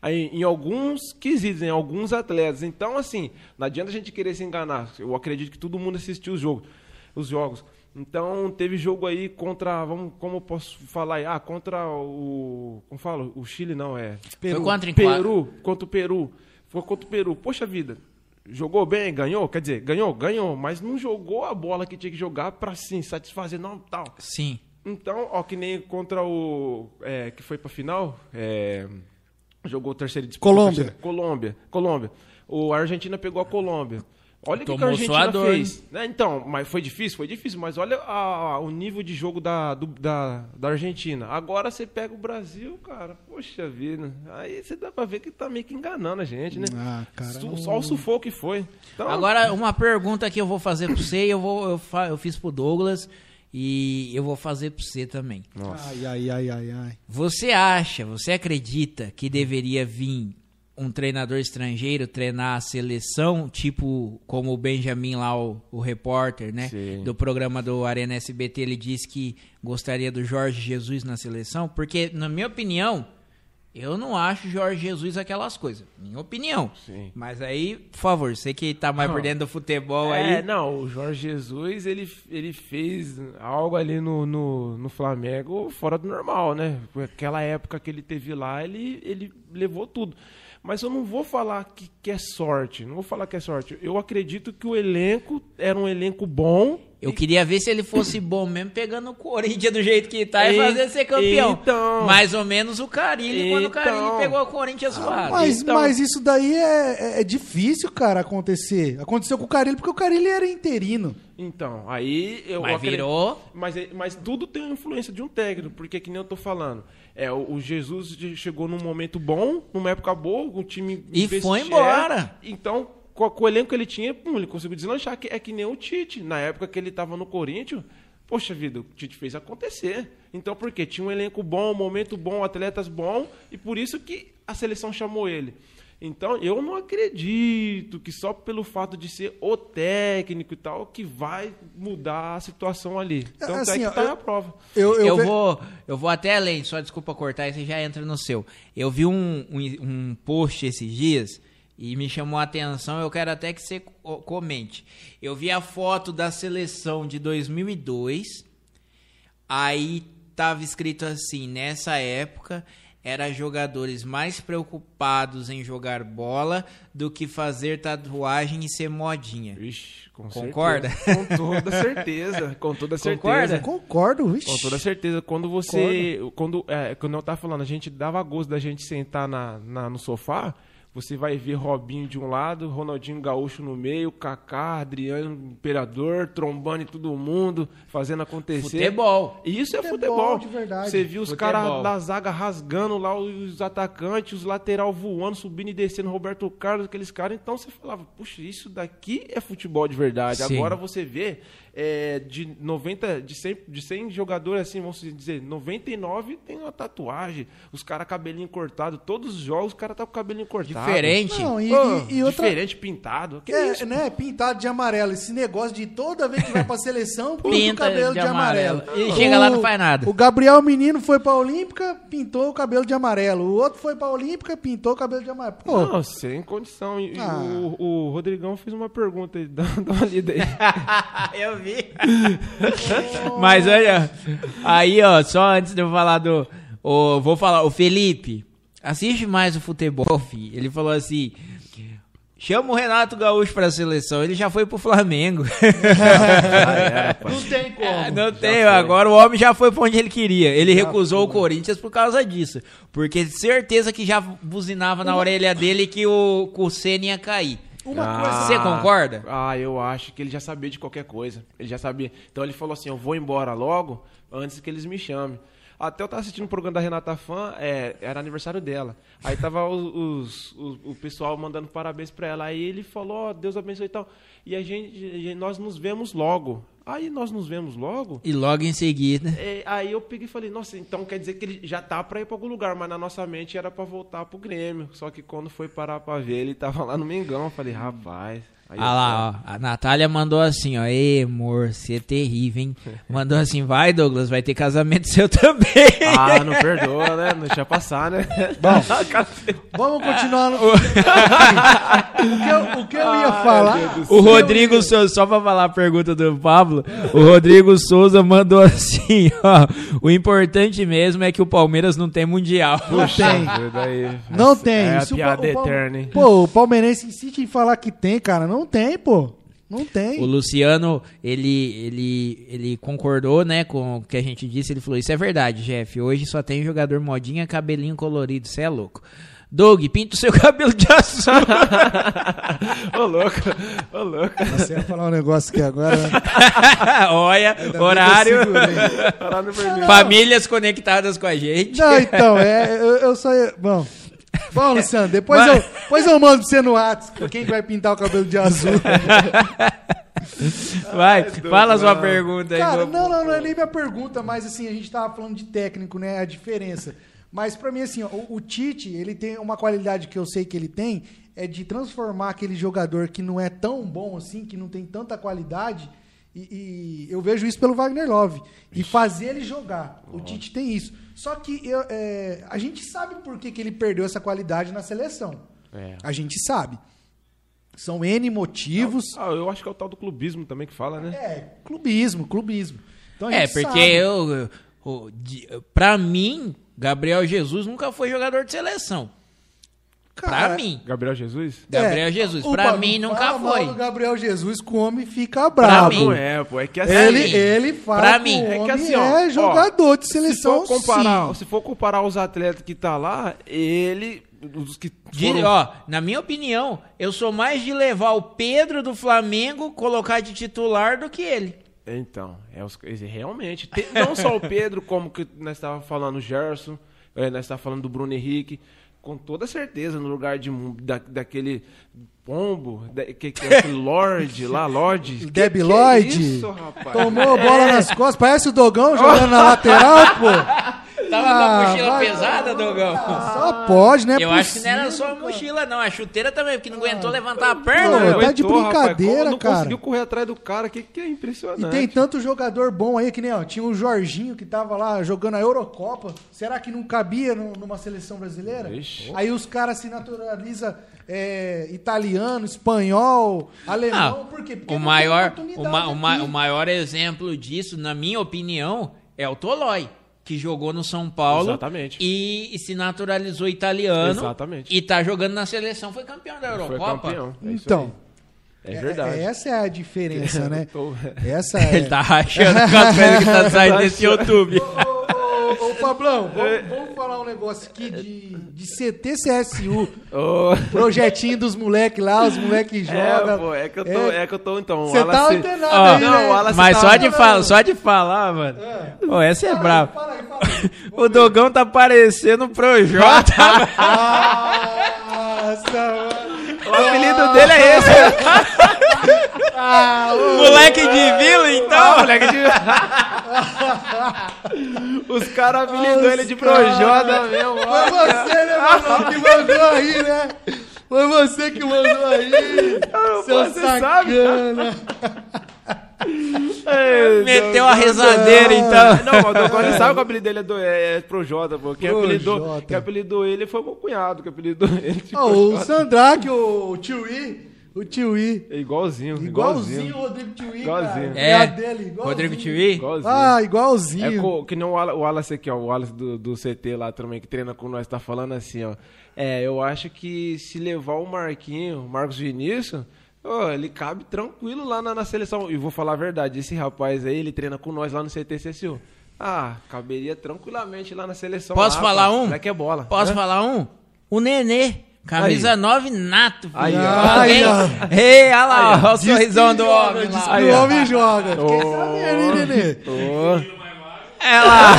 Aí, em alguns quesitos, em alguns atletas. Então, assim, não adianta a gente querer se enganar. Eu acredito que todo mundo assistiu os jogos. Os jogos. Então, teve jogo aí contra. Vamos, como eu posso falar aí? Ah, contra o. Como falo? O Chile não, é. Foi contra em. Peru, contra o Peru. Foi contra o Peru. Poxa vida. Jogou bem, ganhou, quer dizer, ganhou, ganhou, mas não jogou a bola que tinha que jogar pra sim satisfazer não tal. Sim. Então, ó, que nem contra o é, que foi pra final, é, jogou o terceiro disputa, Colômbia. Colômbia, Colômbia. O a Argentina pegou a Colômbia. Olha o que, que a Tomou Argentina fez. né? Então, mas foi difícil, foi difícil, mas olha a- a- o nível de jogo da, do- da, da Argentina. Agora você pega o Brasil, cara, poxa vida. Aí você dá pra ver que tá meio que enganando a gente, né? Ah, cara, Su- Só o sufoco que foi. Então, Agora, uma pergunta que eu vou fazer pra você, e eu, vou, eu, fa- eu fiz pro Douglas e eu vou fazer pra você também. Ai, ai, ai, ai, ai. Você acha, você acredita que deveria vir um treinador estrangeiro treinar a seleção, tipo como o Benjamin lá, o, o repórter, né? Sim. Do programa do Arena SBT, ele disse que gostaria do Jorge Jesus na seleção, porque, na minha opinião, eu não acho Jorge Jesus aquelas coisas. Minha opinião. Sim. Mas aí, por favor, você que tá mais por dentro do futebol É, aí. não, o Jorge Jesus, ele, ele fez algo ali no, no, no Flamengo fora do normal, né? Aquela época que ele teve lá, ele, ele levou tudo. Mas eu não vou falar que, que é sorte, não vou falar que é sorte. Eu acredito que o elenco era um elenco bom. Eu queria ver se ele fosse bom mesmo pegando o Corinthians do jeito que tá e E- fazer ser campeão. então. Mais ou menos o Carilli, quando o Carilli Então. pegou o Corinthians suave. Mas, Então- mas isso daí é, é- é difícil, cara, acontecer. Aconteceu com o Carilli porque o Carilli era interino. Então, aí eu Mas acredito- virou. Mas, mas tudo tem influência de um técnico, porque que nem eu tô falando. É, o, Jesus chegou num momento bom, numa época boa, o time E foi embora. Então, com, com o elenco que ele tinha, pum, ele conseguiu deslanchar. Que, é que nem o Tite. Na época que ele tava no Corinthians, poxa vida, o Tite fez acontecer. Então, por quê? Tinha um elenco bom, um momento bom, atletas bom, e por isso que a seleção chamou ele. Então, eu não acredito que só pelo fato de ser o técnico e tal, que vai mudar a situação ali. Então, Assim, é que ó, tá eu- na prova. Eu, eu, Eu, ve- vou, eu vou até além, só desculpa cortar, e você já entra no seu. Eu vi um, um, um post esses dias e me chamou a atenção, eu quero até que você co- comente. Eu vi a foto da seleção de 2002, aí tava escrito assim, nessa época era jogadores mais preocupados em jogar bola do que fazer tatuagem e ser modinha. Vixe, com Concorda? certeza. Com toda certeza. Com toda certeza. Concorda? Concordo, vixe. Com toda certeza. Quando você. Quando, é, quando eu tava falando, a gente dava gosto da gente sentar na, na- no sofá. Você vai ver Robinho de um lado, Ronaldinho Gaúcho no meio, Kaká, Adriano Imperador, trombando em todo mundo, fazendo acontecer. Futebol. E Isso é Futebol futebol. de verdade. Você viu os caras da zaga rasgando lá os atacantes, os lateral voando, subindo e descendo, Roberto Carlos, aqueles caras. Então você falava, puxa, isso daqui é futebol de verdade. Sim. Agora você vê é, de 90, de 100, de 100 jogadores assim, vamos dizer, 99 tem uma tatuagem. Os caras cabelinho cortado, todos os jogos os caras tá com o cabelinho cortado. Diferente. Não, e, Pô, e- e outra. Diferente, pintado. Que É, isso? né? Pintado de amarelo. Esse negócio de toda vez que vai pra seleção, pinta, o cabelo de de, amarelo. amarelo. E chega lá, não faz nada. O Gabriel Menino foi pra Olímpica, pintou o cabelo de amarelo. O outro foi pra Olímpica, pintou o cabelo de amarelo. Pô, Não, sem condição. E, e Ah. o, o Rodrigão fez uma pergunta dá uma lida aí. eu vi. Mas olha, aí ó, só antes de eu falar do. o- vou falar, o Felipe, assiste mais o futebol, fi. Ele falou assim. Chama o Renato Gaúcho pra seleção, ele já foi pro Flamengo. não tem como. Ah, Não tem, agora o homem já foi pra onde ele queria. Ele recusou o Corinthians por causa disso. Porque certeza que já buzinava na orelha dele que o, o Senna ia cair. Uma coisa. Você concorda? Ah, eu acho que ele já sabia de qualquer coisa. Ele já sabia. Então ele falou assim: eu vou embora logo antes que eles me chamem. Até eu tava assistindo o programa da Renata Fã, é, era aniversário dela. Aí tava os, os- os- o pessoal mandando parabéns pra ela. Aí ele falou: ó, Deus abençoe e tal. E a gente, e nós nos vemos logo. Aí nós nos vemos logo. E logo em seguida. É, aí eu peguei e falei, nossa, então quer dizer que ele já tá pra ir pra algum lugar, mas na nossa mente era pra voltar pro Grêmio. Só que quando foi parar pra ver, ele tava lá no Mengão. Eu falei, rapaz. Aí Ah lá, ó. A Natália mandou assim, ó. Ê, amor, você é terrível, hein? Mandou assim, vai, Douglas, vai ter casamento seu também. Ah, não perdoa, né? Não deixa passar, né? Bom, vamos continuar. No... o, que eu, o que eu ia falar. O Rodrigo Souza, só pra falar a pergunta do Pablo, o Rodrigo Souza mandou assim, ó. O importante mesmo é que o Palmeiras não tem mundial. Não tem. Não tem. É a piada o eterna, hein? Pô, o Palmeirense insiste em falar que tem, cara. Não tem, pô. Não tem. O Luciano, ele, ele, ele concordou, né, com o que a gente disse. Ele falou: Isso é verdade, Jeff. Hoje só tem jogador modinha, cabelinho colorido. Você é louco. Doug, pinta o seu cabelo de azul. Ô, louco, ô, louco. Você ia falar um negócio aqui agora. né? Olha, Ainda horário. Famílias conectadas com a gente. Não, então, é, eu, eu só ia. Bom. Bom, Luciano, depois, Mas- eu, depois eu mando pra você no WhatsApp quem vai pintar o cabelo de azul. Vai, fala a sua pergunta aí. Cara, não, não, não é nem minha pergunta, mas assim, a gente tava falando de técnico, né? A diferença. Mas pra mim, assim, ó, o, o Tite, ele tem uma qualidade que eu sei que ele tem, é de transformar aquele jogador que não é tão bom assim, que não tem tanta qualidade, e, e eu vejo isso pelo Wagner Love, e fazer ele jogar. O Tite tem isso. Só que eu, é, a gente sabe por que, que ele perdeu essa qualidade na seleção. É. A gente sabe. São N motivos. Ah, eu acho que é o tal do clubismo também que fala, né? É, clubismo, clubismo. Então a É, porque sabe. eu, eu- de- pra mim, Gabriel Jesus nunca foi jogador de seleção. Pra Cara, mim. Gabriel Jesus? Gabriel É, Jesus. o Pra mim, nunca foi. do Gabriel Jesus o homem fica bravo. mim. Não é, pô. É que assim. Ele, mim. ele fala Pra que mim. o É que assim, ó, é jogador de Se seleção, for comparar, sim. se for comparar os atletas que tá lá, ele os que De- foram- ó, na minha opinião, eu sou mais de levar o Pedro do Flamengo, colocar de titular do que ele. Então, é os, realmente. Tem- não só o Pedro, como que nós estávamos falando o Gerson, é, nós estávamos falando do Bruno Henrique, com toda certeza, no lugar de, da, daquele pombo, da, que, que, aquele Lorde lá, Lorde. Que- que Lloyd Isso, rapaz. tomou a bola nas costas, parece o Dogão jogando na lateral, pô. Tava com Ah, a mochila vai- pesada, Dogão? Só pode, né? Eu acho que não era só a mochila, não. A chuteira também, porque não aguentou levantar a perna. Meu. tá de rapaz, brincadeira, como não cara. conseguiu correr atrás do cara, que, que é impressionante. E tem tanto jogador bom aí que nem, ó, tinha o Jorginho que tava lá jogando a Eurocopa. Será que não cabia no- numa seleção brasileira? Ixi. Aí os caras se naturalizam é, italiano, espanhol, alemão. Ah, por quê? Porque o não maior, o, ma- o ma- aqui. o maior exemplo disso, na minha opinião, é o Tolói, que jogou no São Paulo Exatamente. E, e se naturalizou italiano. Exatamente. E tá jogando na seleção, foi campeão da Foi Eurocopa. campeão. É isso Então, aí. É verdade. é- essa é a diferença, né? Tô- Essa é... Ele tá rachando com as que tá saindo desse YouTube. Ô, ô, Pablão, vamos, vamos falar um negócio aqui de, de CT-CSU. Ô, Projetinho dos moleques lá, os moleques jogam. É, pô, é que eu tô, é, que eu tô então. o Você tá antenado aí, não, né? Mas tá- só de, fala, só de falar, mano. Ô, essa é aí, brava. Aí, aí. O Dogão tá parecendo o Projota. Nossa, mano. O apelido dele é esse. Ah, ô, Moleque de vila, então. moleque de... Os caras apelidou ele de Projota mesmo. Foi você, né, mano, que mandou aí, né? Foi você que mandou aí. Seu você sabe. sacana. Ei, Meteu Deus. a rezadeira, então. Não, mas o Dogão, ele sabe que o apelido dele é, do, é, é Projota, pô. Quem apelidou, quem apelidou ele foi o meu cunhado, que apelidou ele Ó, o. Sandraque, o Tiwi. O Tiwi. É igualzinho, Igualzinho o Rodrigo Tiwi, Igualzinho. cara. É, a dele, igualzinho. Rodrigo Tiwi. Igualzinho. Ah, É igualzinho. co- que nem o Wallace aqui, ó. O Wallace do, do CT lá também, que treina com nós, tá falando assim, ó. É, eu acho que se levar o Marquinho, o Marcos Vinícius, ó, ele cabe tranquilo lá na, na seleção. E vou falar a verdade, esse rapaz aí, ele treina com nós lá no CT CSU. Ah, caberia tranquilamente lá na seleção. Posso lá, falar pô. um? Moleque é bola. Posso Hã? falar um? O Nenê. Camisa 9 nato. filho. Aí, ó. Tá Aí, ó. Ei, olha lá, ó, o Diz que sorrisão do joga, homem diz lá. que Aí, o homem joga. Fiquei sabendo, hein, Nenê? É lá.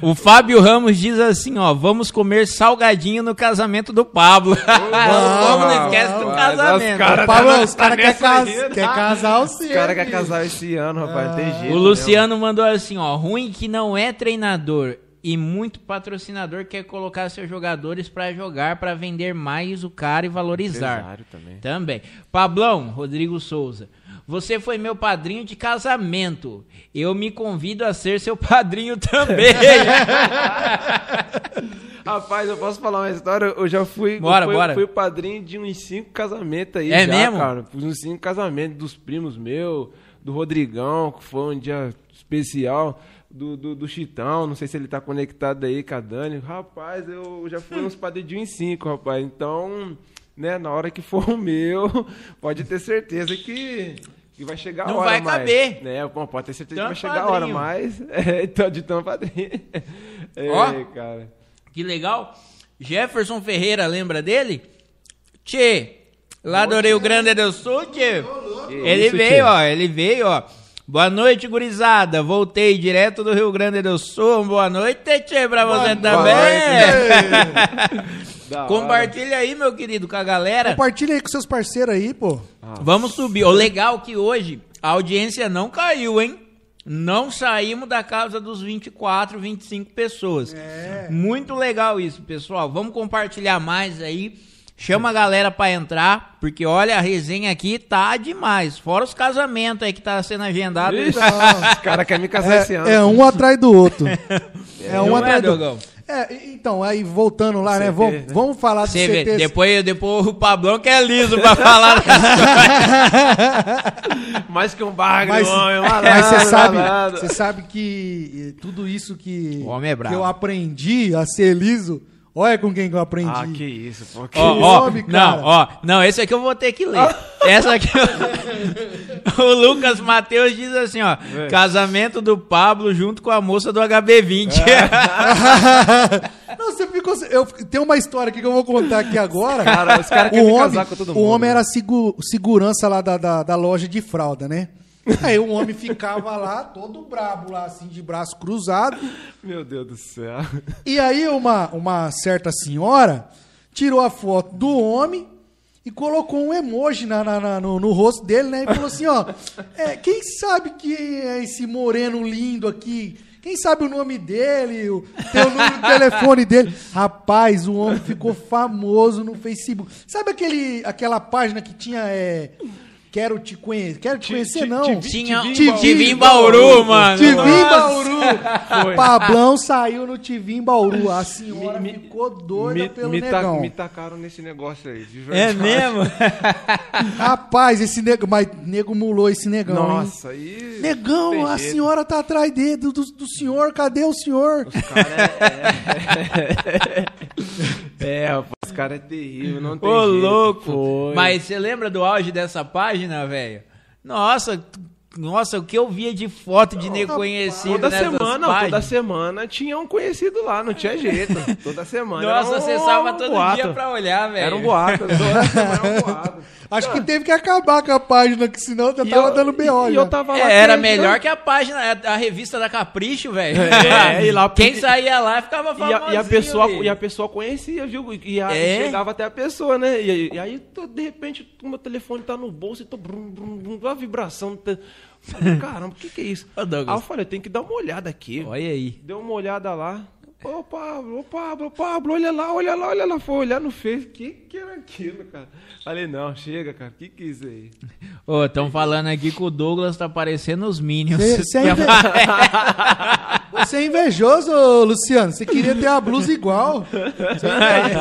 o Fábio Ramos diz assim, ó, vamos comer salgadinho no casamento do Pablo. Vamos, não esquece do casamento. os cara- Pablo, tá os caras nessa querem cas aí, quer tá? casar o Os caras querem casar esse ano, rapaz. Não tem jeito. O Luciano mandou assim, ó, ruim que não é treinador e muito patrocinador quer colocar seus jogadores pra jogar pra vender mais o cara e valorizar. Também. Também. Pablão, Rodrigo Souza. Você foi meu padrinho de casamento. Eu me convido a ser seu padrinho também. Rapaz, eu posso falar uma história? Eu já fui, Bora, eu fui, bora. fui padrinho de uns cinco casamentos aí. É já, mesmo? Cara. Uns cinco casamentos dos primos meus, do Rodrigão, que foi um dia especial. Do, do, do Chitão, não sei se ele tá conectado aí com a Dani. Rapaz, eu já fui uns padrinhos de uns cinco, rapaz. Então, né, na hora que for o meu, pode ter certeza que. Que vai chegar a Não hora vai mais. caber. Né, bom, pode ter certeza que vai chegar a hora, mas. É, então, de tão padrinho. É, Ó. cara. que legal. Jefferson Ferreira, lembra dele? Tchê, lá do Rio Grande do Sul, tchê. Ele veio, ó, ele veio, ó. Boa noite, gurizada. Voltei direto do Rio Grande do Sul. Boa noite, tchê, pra você também. Compartilha aí, meu querido, com a galera. Compartilha aí com seus parceiros aí, pô. Vamos subir. O legal é que hoje a audiência não caiu, hein? Não saímos da casa dos 24, 25 pessoas. Muito legal isso, pessoal. Vamos compartilhar mais aí. Chama a galera pra entrar, porque olha, a resenha aqui tá demais. Fora os casamentos aí que tá sendo agendado. Ixi, os caras querem me casar esse ano. É, é um atrás do outro. É um Não é, atrás do outro. É, então, aí voltando lá, né? CT, Vamos, né? vamos falar do Você vê, CT. depois, depois o Pablão que é liso pra falar. Mais que um bagre, Mas, homem. mas você sabe, você sabe que eh, tudo isso que, O homem é bravo. que eu aprendi a ser liso, olha com quem que eu aprendi. Ah, que isso, pô. Que Ó, homem, não, cara. ó, não, esse aqui eu vou ter que ler. Essa aqui eu- o Lucas Matheus diz assim, ó, É. casamento do Pablo junto com a moça do HB20. Não, você ficou. Eu, tem uma história aqui que eu vou contar aqui agora. Cara, os caras o querem homem, casar com todo O mundo, homem né? era segu- segurança lá da, da, da loja de fralda, né? Aí o homem ficava lá, todo brabo lá, assim, de braço cruzado. Meu Deus do céu. E aí uma, uma certa senhora tirou a foto do homem e colocou um emoji na, na- na- no, no rosto dele, né? E falou assim, ó, é, quem sabe que é esse moreno lindo aqui? Quem sabe o nome dele, o, tem o número do telefone dele. Rapaz, o homem ficou famoso no Facebook. Sabe aquele, aquela página que tinha é, Quero te conhecer. Quero te conhecer, não. Tinha Tivim Bauru, Bauru, mano. Tivim. Bauru. Foi. Pablão saiu no Tivim Bauru. A senhora Me- me- ficou doida me, pelo me, ta- negão. me tacaram nesse negócio aí. de É mesmo? Rapaz, esse nego, mas nego mulou esse negão, hein? Nossa, aí. Negão, a jeito. senhora tá atrás dele, do, do, do senhor, cadê o senhor? Os cara é, é... é, rapaz, os cara é terrível, não tem Ô, jeito. louco. Foi. Mas você lembra do auge dessa página, velho? Nossa, nossa, o que eu via de foto de nego conhecido Toda nessas semana, páginas. toda semana tinha um conhecido lá, não tinha jeito. Toda semana. Nossa, um acessava todo boato. dia pra olhar, velho. Era um boato. Toda semana era um boato. Acho que teve que acabar com a página, que senão já E tava eu- dando B.O. E eu tava lá. É, era melhor que a página, a, a revista da Capricho, velho. É, e lá Quem saía lá ficava E famosinho. a, e a pessoa, e a pessoa conhecia, viu? E, a, É? e chegava até a pessoa, né? E, e aí, tô- de repente, o meu telefone tá no bolso e tô brum, brum, brum, a vibração. Tá... Falei, Caramba, o que, que é isso? Ô, Douglas. Aí eu falei, tem que dar uma olhada aqui. Olha aí. Deu uma olhada lá. Ô, Pablo, ô, Pablo, ô, Pablo, olha lá, olha lá, olha lá. Foi olhar no Face. Que que era aquilo, cara? Falei, não, chega, cara. Que que é isso aí? Ô, estão falando aqui que o Douglas tá parecendo os Minions. Cê- cê é inve- Você é invejoso, Luciano. Você queria ter a blusa igual. Você é.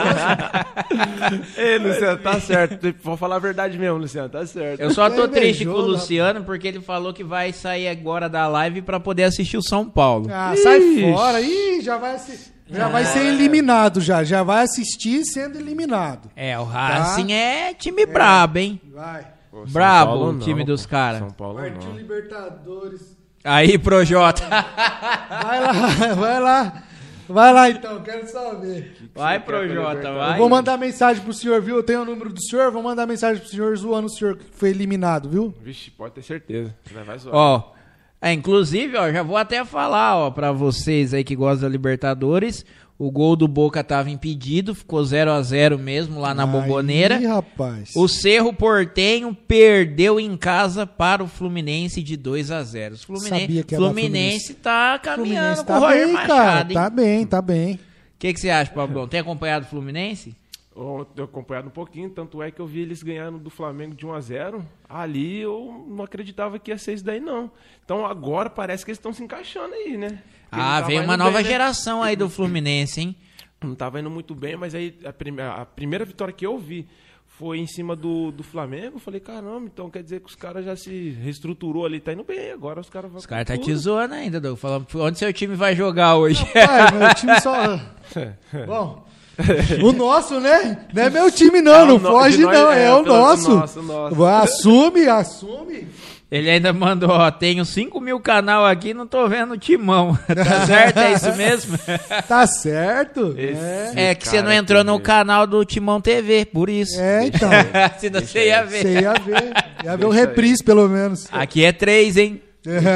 Ei, Luciano, tá certo. Vou falar a verdade mesmo, Luciano, tá certo. Eu só tô É triste com o Luciano porque ele falou que vai sair agora da live pra poder assistir o São Paulo. Ah, sai Ixi. fora. Ih, já vai, se- já vai ser eliminado já. Já vai assistir sendo eliminado. É, o Tá. Racing é time brabo, hein? Vai. Pô, Brabo Paulo o não, time dos pô. caras. São Paulo Partiu não. Libertadores. Aí, Projota. Vai lá, vai lá. Vai lá então, quero só ver. Vai, Projota, vai. Eu vou mandar mensagem pro senhor, viu? Eu tenho o número do senhor, vou mandar mensagem pro senhor zoando o senhor que foi eliminado, viu? Vixe, pode ter certeza. Vai zoar. Ó, é, inclusive, ó, já vou até falar, ó, pra vocês aí que gostam da Libertadores, o gol do Boca tava impedido, ficou 0 a 0 mesmo lá na Aí, Bomboneira. rapaz. O Cerro Portenho perdeu em casa para o Fluminense de 2 a 0. O Fluminense, Sabia que dar Fluminense tá caminhando Fluminense com o tá Roger bem, Machado, cara. hein? Tá bem, tá bem. O que, que você acha, Pablão? Tem acompanhado o Fluminense? Eu tenho acompanhado um pouquinho, tanto é que eu vi eles ganhando do Flamengo de 1 a 0 Ali eu não acreditava que ia ser isso daí, não. Então agora parece que eles estão se encaixando aí, né? Porque Ah, tava veio uma nova bem, né? geração aí do Fluminense, hein? Não tava indo muito bem, mas aí a, prime- a primeira vitória que eu vi foi em cima do, do Flamengo. Eu falei, caramba, então quer dizer que os caras já se reestruturou ali, tá indo bem. Agora os caras vão. Os caras tá te tudo. zoando ainda, Doug. Falando, onde seu time vai jogar hoje? Pai, meu time só. Bom. O nosso, né? Não é meu time, não. É não no- foge, nós- não. é, É, o pelo- nosso. nosso, nosso. Assume, assume. Ele ainda mandou, ó, tenho 5 mil canal aqui, não tô vendo o timão. tá certo? É isso mesmo? Tá certo? Esse- É. É que você não entrou no canal do Timão TV, por isso. É, então. Senão você ia ver. Você ia ver. Ia ver o aí. reprise, pelo menos. Aqui é 3, hein?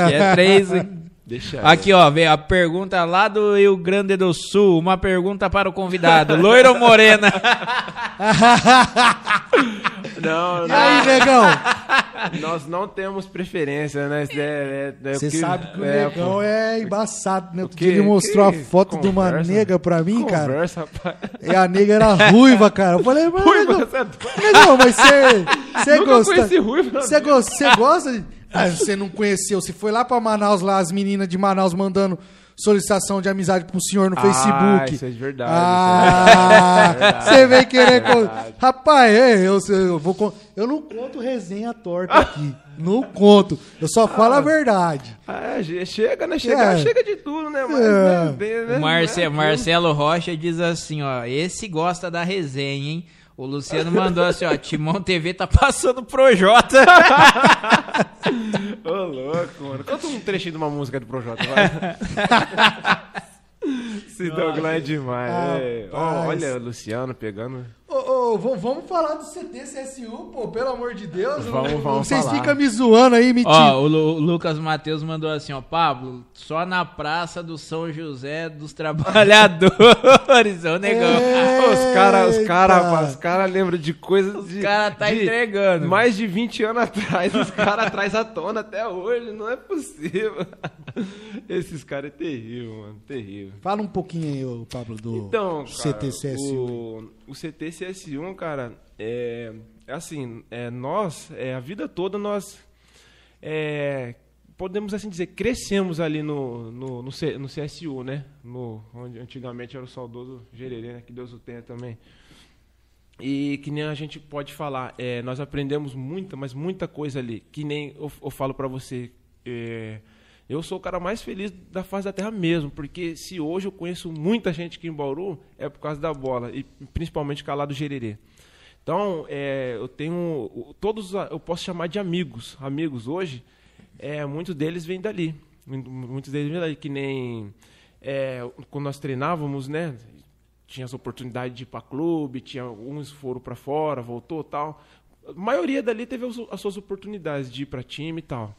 Aqui é 3, hein? Deixa. Aqui, ó, vem a pergunta lá do Rio Grande do Sul. Uma pergunta para o convidado. Loiro ou morena? Não, E não, aí, negão? nós não temos preferência, né? É, é, é Você porque- sabe que o é, negão é embaçado, né? Outro Que- ele mostrou que a foto de uma conversa. nega pra mim, cara. Conversa, rapaz. E a nega era ruiva, cara. Eu falei, mas Ruiva, negão, você é doido. negão, mas você, você gosta... conheci ruiva Você você gosta de... Ah, você não conheceu. Você foi lá pra Manaus, lá, as meninas de Manaus mandando solicitação de amizade pro senhor no Ah, Facebook. isso é de verdade, Ah, isso é verdade. você vem querer... con- verdade. Rapaz, é, eu, eu, vou... con- Eu não conto resenha torta aqui. Não conto. Eu só falo a verdade. Ah, che- chega, né? Chega, É. chega de tudo, né? Mas, É. né, bem, né, Marce- é tudo. Marcelo Rocha diz assim, ó. Esse gosta da resenha, hein? O Luciano mandou assim, ó. Timão TV tá passando pro Jota. Ô, louco, mano. Canta um trechinho de uma música do Projota, vai. Esse Douglas é demais. é. Ó, olha o Luciano pegando. Ô, ô, vamos falar do CTCSU, pô, pelo amor de Deus. Vamos, vamos Vocês falar. ficam me zoando aí, me Ó, o, Lu- o Lucas Matheus mandou assim, ó, Pablo, só na praça do São José dos Trabalhadores, ô negão. Os caras, os cara, Eita. rapaz, os cara lembram de coisas de. cara tá de entregando. Mais de 20 anos atrás, os caras traz à tona até hoje, não é possível. Esses caras é terrível, mano, terrível. Fala um pouquinho aí, ô, Pablo, do Então, cara, CTCSU. O, o CTCS1, cara, é, é assim, é, nós, é, a vida toda nós, é, podemos assim dizer, crescemos ali no, no, no, C- no CSU, né? No, onde antigamente era o saudoso Gererê, né? Que Deus o tenha também. E que nem a gente pode falar, é, nós aprendemos muita, mas muita coisa ali. Que nem eu, eu falo pra você, é, eu sou o cara mais feliz da face da terra mesmo, porque se hoje eu conheço muita gente aqui em Bauru, é por causa da bola, e principalmente cá lá do Gererê. Então, é, eu tenho todos, eu posso chamar de amigos, amigos hoje, é, muitos deles vêm dali, muitos deles vêm dali, que nem é, quando nós treinávamos, né, tinha as oportunidades de ir para clube, tinha uns foram para fora, voltou tal. A maioria dali teve as suas oportunidades de ir para time e tal.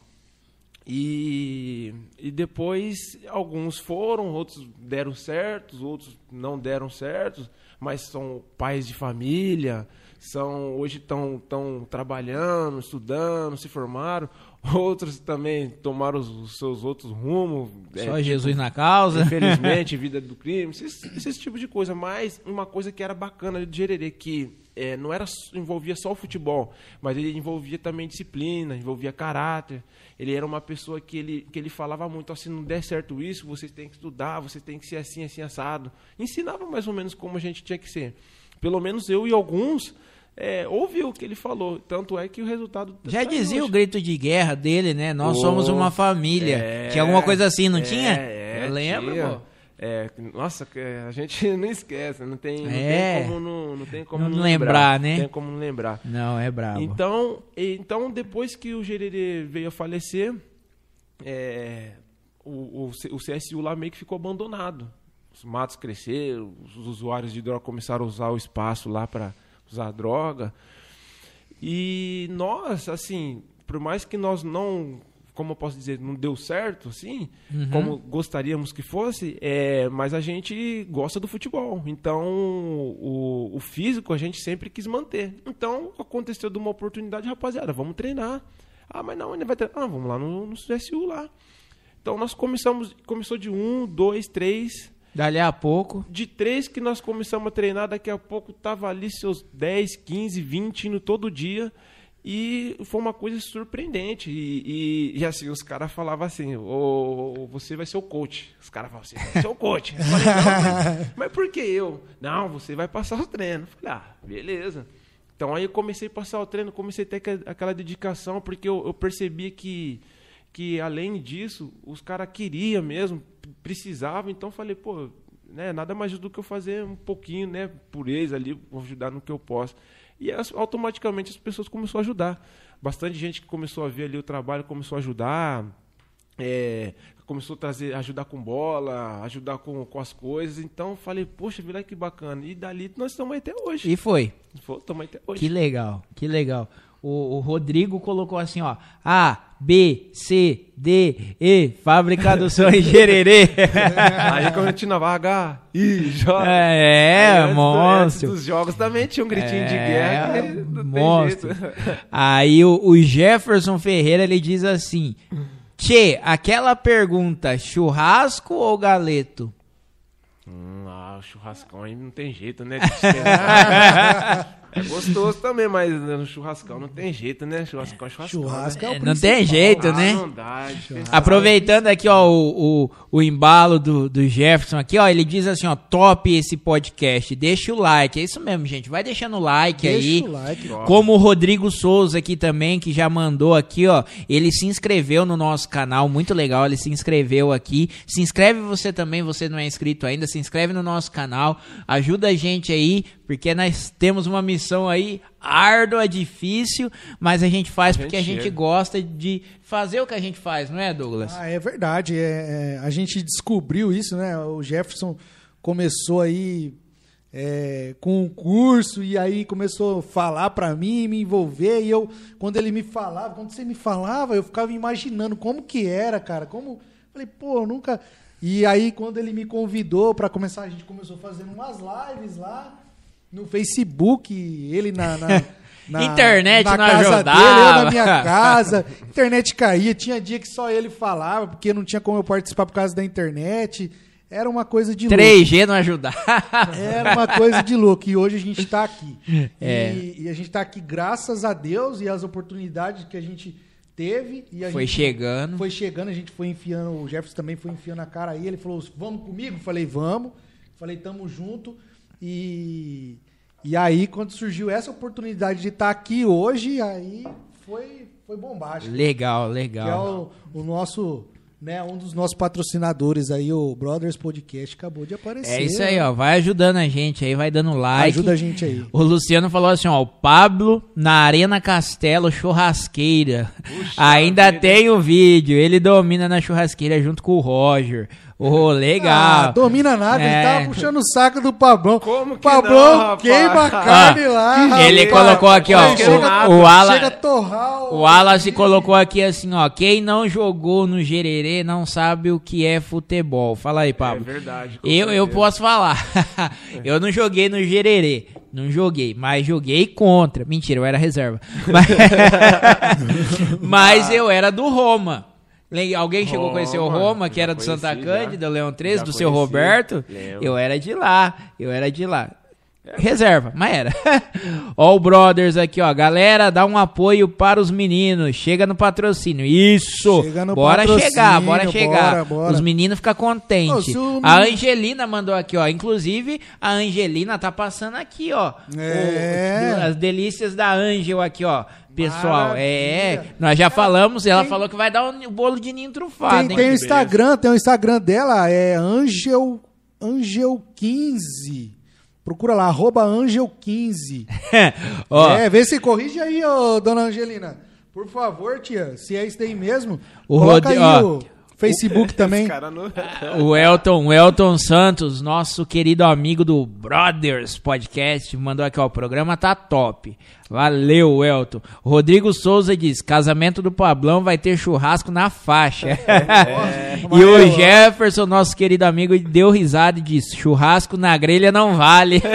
E, e depois alguns foram, outros deram certos, outros não deram certos, mas são pais de família, são hoje estão tão trabalhando, estudando, se formaram. Outros também tomaram os, os seus outros rumos. é, Só tipo, Jesus na causa. Infelizmente, vida do crime, esses, esses tipos de coisa. Mas uma coisa que era bacana de Gererê, que é, não era envolvia só o futebol, mas ele envolvia também disciplina, envolvia caráter. Ele era uma pessoa que ele, que ele falava muito, se não der certo isso, vocês têm que estudar, vocês têm que ser assim, assim, assado. Ensinava mais ou menos como a gente tinha que ser. Pelo menos eu e alguns é, ouviu o que ele falou. Tanto é que o resultado... Já tá aí dizia o hoje. grito de guerra dele, né? Nós Oh, somos uma família. é, tinha alguma coisa assim, não é, tinha? É, Eu lembro, tinha. É, nossa, a gente não esquece, não tem, não É. tem como não, não tem como Não não lembrar, né? Não tem como não lembrar. Não, é brabo. Então, então depois que o Gererê veio a falecer, é, o, o, o CSU lá meio que ficou abandonado. Os matos cresceram, os usuários de droga começaram a usar o espaço lá para usar droga. E nós, assim, por mais que nós não, como eu posso dizer, não deu certo, assim, como gostaríamos que fosse, é, mas a gente gosta do futebol. Então, o, o físico a gente sempre quis manter. Então, aconteceu de uma oportunidade, rapaziada, vamos treinar. Ah, mas não, ainda vai treinar. Ah, vamos lá no, no CSU lá. Então, nós começamos, começou de um, dois, três, Dali a pouco. de três que nós começamos a treinar, daqui a pouco tava ali seus 10, 15, 20 indo todo dia. E foi uma coisa surpreendente. E, e- e assim, os caras falavam assim: "Ô, você vai ser o coach. Os caras falavam assim: vai ser o coach. Eu falei, não, mas, mas por que eu? Não, você vai passar o treino. Eu falei, ah, beleza. Então aí eu comecei a passar o treino, comecei a ter aquela dedicação, porque eu, eu percebi que, que além disso, os caras queriam mesmo, precisavam, então eu falei, pô, né, nada mais do que eu fazer um pouquinho, né, por eles ali, vou ajudar no que eu posso. E as- automaticamente as pessoas começaram a ajudar. Bastante gente que começou a ver ali o trabalho, começou a ajudar, é, começou a trazer, ajudar com bola, ajudar com, com as coisas. Então eu falei, poxa, vida que bacana. E dali nós estamos aí até hoje. E foi. Estamos aí até hoje. Que legal, que legal. O, o Rodrigo colocou assim, ó. A, B, C, D, E, Fábrica do Sonho Gererê. Aí quando eu tinha H, I, J. É, do- monstro. Dos jogos também tinha um gritinho de É, guerra. não tem monstro. jeito. Aí o, o Jefferson Ferreira ele diz assim: Tchê, aquela pergunta, churrasco ou galeto? Hum, ah, o churrascão aí não tem jeito, né? é gostoso também, mas no churrascão não tem jeito, né? Churrascão é churrascão. Churrasco é É, o não tem jeito, Ah, né? não dá. é. Aproveitando aqui, ó, o, o, o embalo do, do Jefferson aqui, ó, ele diz assim, ó, top esse podcast, deixa o like, é isso mesmo, gente, vai deixando o like Deixa aí. o like. Como o Rodrigo Souza aqui também, que já mandou aqui, ó, ele se inscreveu no nosso canal, muito legal, ele se inscreveu aqui. Se inscreve você também, você não é inscrito ainda, se inscreve no nosso canal, ajuda a gente aí, porque nós temos uma missão aí árdua, difícil, mas a gente faz A gente porque a gente chega. gosta de fazer o que a gente faz, não é, Douglas? Ah, é verdade. É, é, a gente descobriu isso, né? O Jefferson começou aí é, com um curso e aí começou a falar pra mim, me envolver e eu, quando ele me falava, quando você me falava, eu ficava imaginando como que era, cara, como, falei, pô, eu nunca... E aí quando ele me convidou pra começar, a gente começou fazendo umas lives lá no Facebook, ele na... na na, Internet na não casa ajudava. dele, eu na minha casa. Internet caía, tinha dia que só ele falava, porque não tinha como eu participar por causa da internet. Era uma coisa de louco. 3G não ajudava. Era uma coisa de louco. E hoje a gente está aqui. É. E, e a gente está aqui graças a Deus e as oportunidades que a gente teve. E a Foi gente chegando. Foi chegando, a gente foi enfiando. O Jefferson também foi enfiando a cara aí. Ele falou: Vamos comigo? Falei: Vamos. Falei: Tamo junto. E, e aí, quando surgiu essa oportunidade de estar aqui hoje, aí foi, foi bombástico. Legal, Que é legal. o, o nosso. Né, um dos nossos patrocinadores aí, o Brothers Podcast, acabou de aparecer. É isso aí, ó. Vai ajudando a gente aí, vai dando like. Ajuda a gente aí. O Luciano falou assim, ó, o Pablo na Arena Castelo churrasqueira. Ainda vida. tem o vídeo, ele domina na churrasqueira junto com o Roger. Ô, legal. Ah, domina nada, É. ele tava puxando o saco do Pablão. Como que Pablão não, rapaz? queima a carne lá. ele rapaz. colocou aqui, ó, chega, o- o Alan- Chega a torrar o... O Wallace colocou aqui assim, ó, quem não jogou no Gererê não sabe o que é futebol. Fala aí, Pablo. É verdade, Eu, eu posso falar. eu não joguei no Gererê. Não joguei, mas joguei contra. Mentira, eu era reserva. Mas, mas eu era do Roma. Alguém chegou a conhecer o Roma, Roma, que era do Santa. Cândida, Leão 13, Já do seu Roberto? Eu era de lá. Eu era de lá. Reserva, mas era. ó o Brothers aqui, ó. Galera, dá um apoio para os meninos. Chega no patrocínio. Isso! Chega no bora patrocínio, chegar, bora chegar. bora, bora. Os meninos ficam contentes. A Angelina mandou aqui, ó. Inclusive, a Angelina tá passando aqui, ó. É. O- as delícias da Angel aqui, ó. Pessoal, Maravilha. é. Nós já falamos, ela tem- falou que vai dar o bolo de ninho trufado, Tem, hein? tem o Instagram, tem o Instagram dela, é Angel, Angel15. Procura lá, arroba Angel15. ó, É, vê se corrige aí, ô, dona Angelina. Por favor, tia, se é isso daí mesmo. O coloca Rodi- aí ó, o Facebook também. Esse cara não... O Elton, o Elton Santos, nosso querido amigo do Brothers Podcast, mandou aqui, ó, o programa tá top. Valeu, Elton. Rodrigo Souza diz, casamento do Pablão vai ter churrasco na faixa. e o Jefferson, nosso querido amigo, deu risada e disse, churrasco na grelha não vale.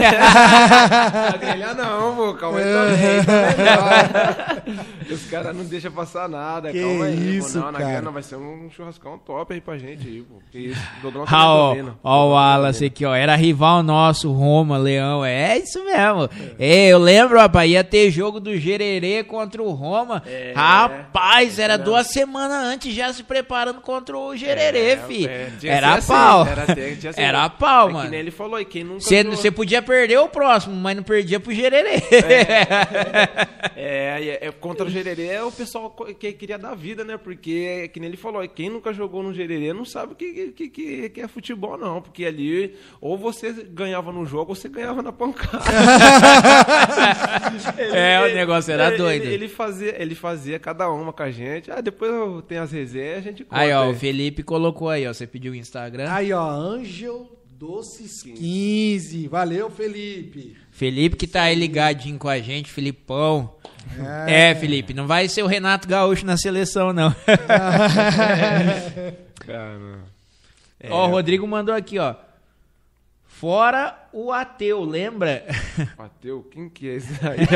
Não grelhar não, pô. Calma aí também. tá melhor. Os caras não deixam passar nada. Que calma aí, isso, pô. Não, na cara. grelha não vai ser um churrascão top aí pra gente aí, pô. Que isso. Tá Ah, ó, ó o Wallace aqui, ó. Era rival nosso, Roma, Leão. É isso mesmo. É, eu lembro, rapaz, ia ter jogo do Gererê contra o Roma. É, rapaz, era mesmo. duas semanas antes já se preparando contra o Gererê, É, fi. é, era assim, pau. Era, assim. Era pau, É mano. Que nem ele falou, e quem nunca... Você podia perder o próximo, mas não perdia pro Gererê. É, é, é, contra o Gererê é o pessoal que queria dar vida, né? Porque, é que nem ele falou, quem nunca jogou no Gererê não sabe o que, que, que, que é futebol, não. Porque ali, ou você ganhava no jogo, ou você ganhava na pancada. É, o negócio era Ele- doido. Ele, ele fazia, ele fazia cada uma com a gente. Ah, depois eu tenho as resenhas, a gente conta. aí, ó, aí. o Felipe colocou aí, ó. Você pediu o Instagram. Aí, ó, Angel Doces 15. Valeu, Felipe. Felipe que tá aí ligadinho com a gente, Filipão. É, Felipe, não vai ser o Renato Gaúcho na seleção, não. Cara, é, Ó, o Rodrigo mandou aqui, ó. Fora o ateu, lembra? bateu, quem que é esse aí?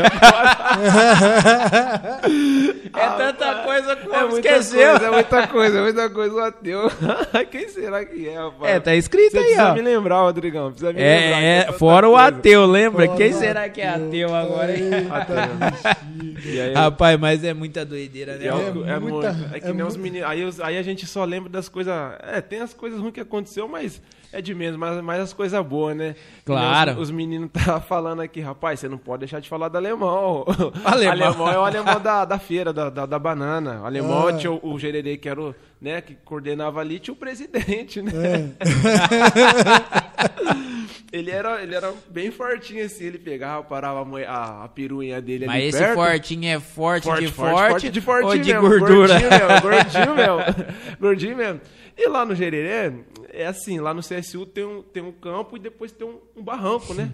É tanta coisa que o É esqueceu. coisa, é muita coisa, é muita coisa, o ateu. Quem será que é, rapaz? É, tá escrito Você aí, precisa ó. me lembrar, Rodrigão, precisa me lembrar. que É, é, fora o ateu, lembra? Fora Quem será que é ateu agora? hein? E aí, Rapaz, mas é muita doideira, né? é, É é muita- muito- é que é nem os meninos. Aí, aí a gente só lembra das coisas. É, tem as coisas ruins que aconteceu, mas é de menos, mas, mas as coisas boas, né? Claro. Os, os meninos tá falando aqui, rapaz, você não pode deixar de falar do alemão. Alemão. é o alemão da, da feira, da, da, da banana. O alemão Ah. tinha o, o gererê que era o, né, que coordenava ali, tinha o presidente, né? ele, era, ele era bem fortinho assim, ele pegava, parava a, a, a piruinha dele Mas ali esse perto. fortinho é forte, Forte, de forte, forte, forte de fortinho ou de mesmo, gordura? Gordinho mesmo, gordinho mesmo. Gordinho mesmo. E lá no Gererê, é assim, lá no CSU tem um, tem um campo e depois tem um, um barranco, né?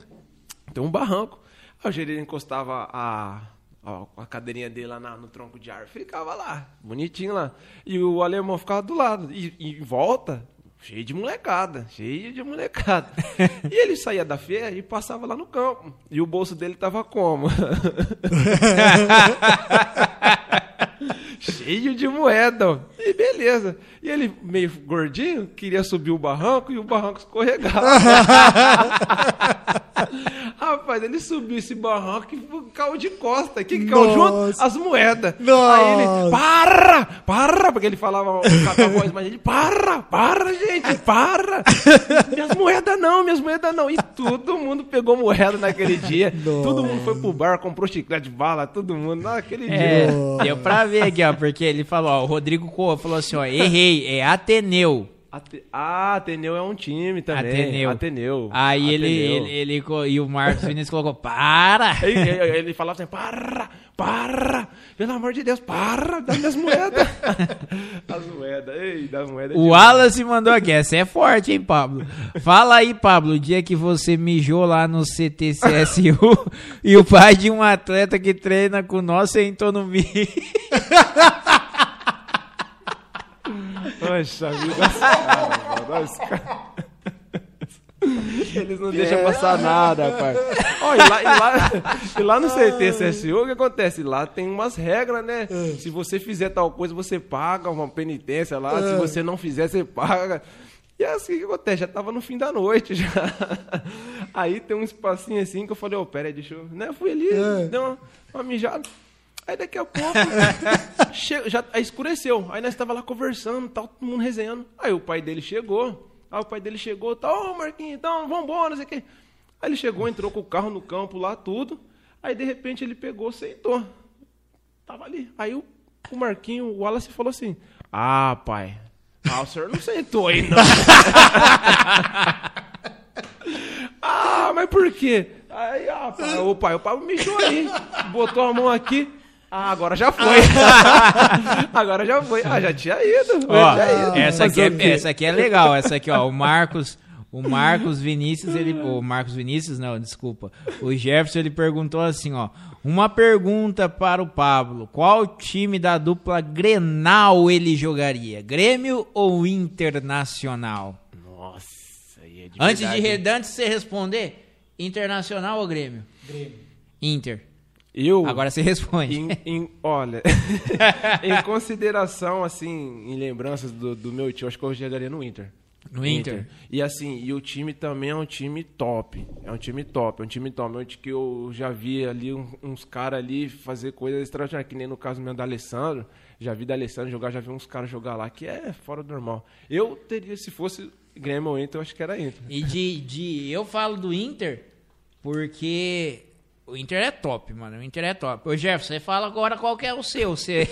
tem um barranco. Aí o gerente encostava a, a, a cadeirinha dele lá na- no tronco de árvore, ficava lá, bonitinho lá. E o alemão ficava do lado. E, e em volta, cheio de molecada, cheio de molecada. e ele saía da feira e passava lá no campo. E o bolso dele tava como? cheio de moeda. E beleza. E ele, meio gordinho, queria subir o barranco e o barranco escorregava. Rapaz, ele subiu esse barranco e caiu de costa. O que, que caiu junto? Nossa. As moedas. Nossa. Aí ele, para, para, porque ele falava com a voz, mas ele, para, para, gente, para. minhas moedas não, minhas moedas não. E todo mundo pegou moeda naquele dia. Todo mundo foi pro bar, comprou chiclete de bala, todo mundo, naquele É, dia. deu pra ver aqui, ó, porque ele falou, ó, o Rodrigo Co- falou assim, ó, errei, é Ateneu. Ate- Ah, Ateneu é um time também. Ateneu. Ateneu. Aí ele, Ateneu. ele, ele co- e o Marcos Vinícius colocou, para! Ele, ele falava assim, para, para, pelo amor de Deus, para, dá minhas moedas. As moedas, ei, das moedas. O Wallace mandou aqui, essa é forte, hein, Pablo? Fala aí, Pablo, o dia que você mijou lá no CTCSU e o pai de um atleta que treina com nós sentou no mi. Poxa vida, os caras, mano, os caras. Eles não deixam passar nada, rapaz. Ó, e, lá, e, lá, e lá no CTCSU, o que acontece? Lá tem umas regras, né? Se você fizer tal coisa, você paga uma penitência lá. Se você não fizer, você paga. E é assim que acontece, já tava no fim da noite já. Aí tem um espacinho assim que eu falei, ô, pera aí, deixa eu. Né? Fui ali, deu uma, uma mijada. Aí daqui a pouco, che- já aí escureceu. Aí nós tava lá conversando, tal, todo mundo resenhando. Aí o pai dele chegou. Aí o pai dele chegou, tal, ô Marquinhos, então, vambora, não sei o quê. Aí ele chegou, entrou com o carro no campo lá, tudo. Aí de repente ele pegou, sentou. Tava ali. Aí o, o Marquinho, o Wallace falou assim: Ah, pai, ah, o senhor não sentou aí, não. ah, mas por quê? Aí, ah, pai, o pai, o pai mijou aí, botou a mão aqui. Ah, agora já foi. agora já foi. Ah, já tinha ido. Ó, já tinha ido. essa, aqui é, essa aqui é legal, essa aqui, ó, o Marcos... O Marcos Vinícius, ele. O Marcos Vinícius, não, desculpa. O Jefferson, ele perguntou assim, ó. Uma pergunta para o Pablo: Qual time da dupla Grenal ele jogaria? Grêmio ou Internacional? Nossa, aí é de Antes de, verdade. re- antes de você responder, Internacional ou Grêmio? Grêmio. Inter. Eu, Agora você responde. em, em- olha, em consideração, assim, em lembranças do, do meu time, acho que eu jogaria no Inter. No Inter. E assim, e o time também é um time top. É um time top, é um time top. Time que eu já vi ali um- uns caras ali fazer coisas extraordinárias, que nem no caso mesmo da Alessandro. Já vi da Alessandro jogar, já vi uns caras jogar lá, que é fora do normal. Eu teria, se fosse Grêmio ou Inter, eu acho que era Inter. E de, de. Eu falo do Inter porque o Inter é top, mano. O Inter é top. Ô, Jeff, você fala agora qual que é o seu. Você,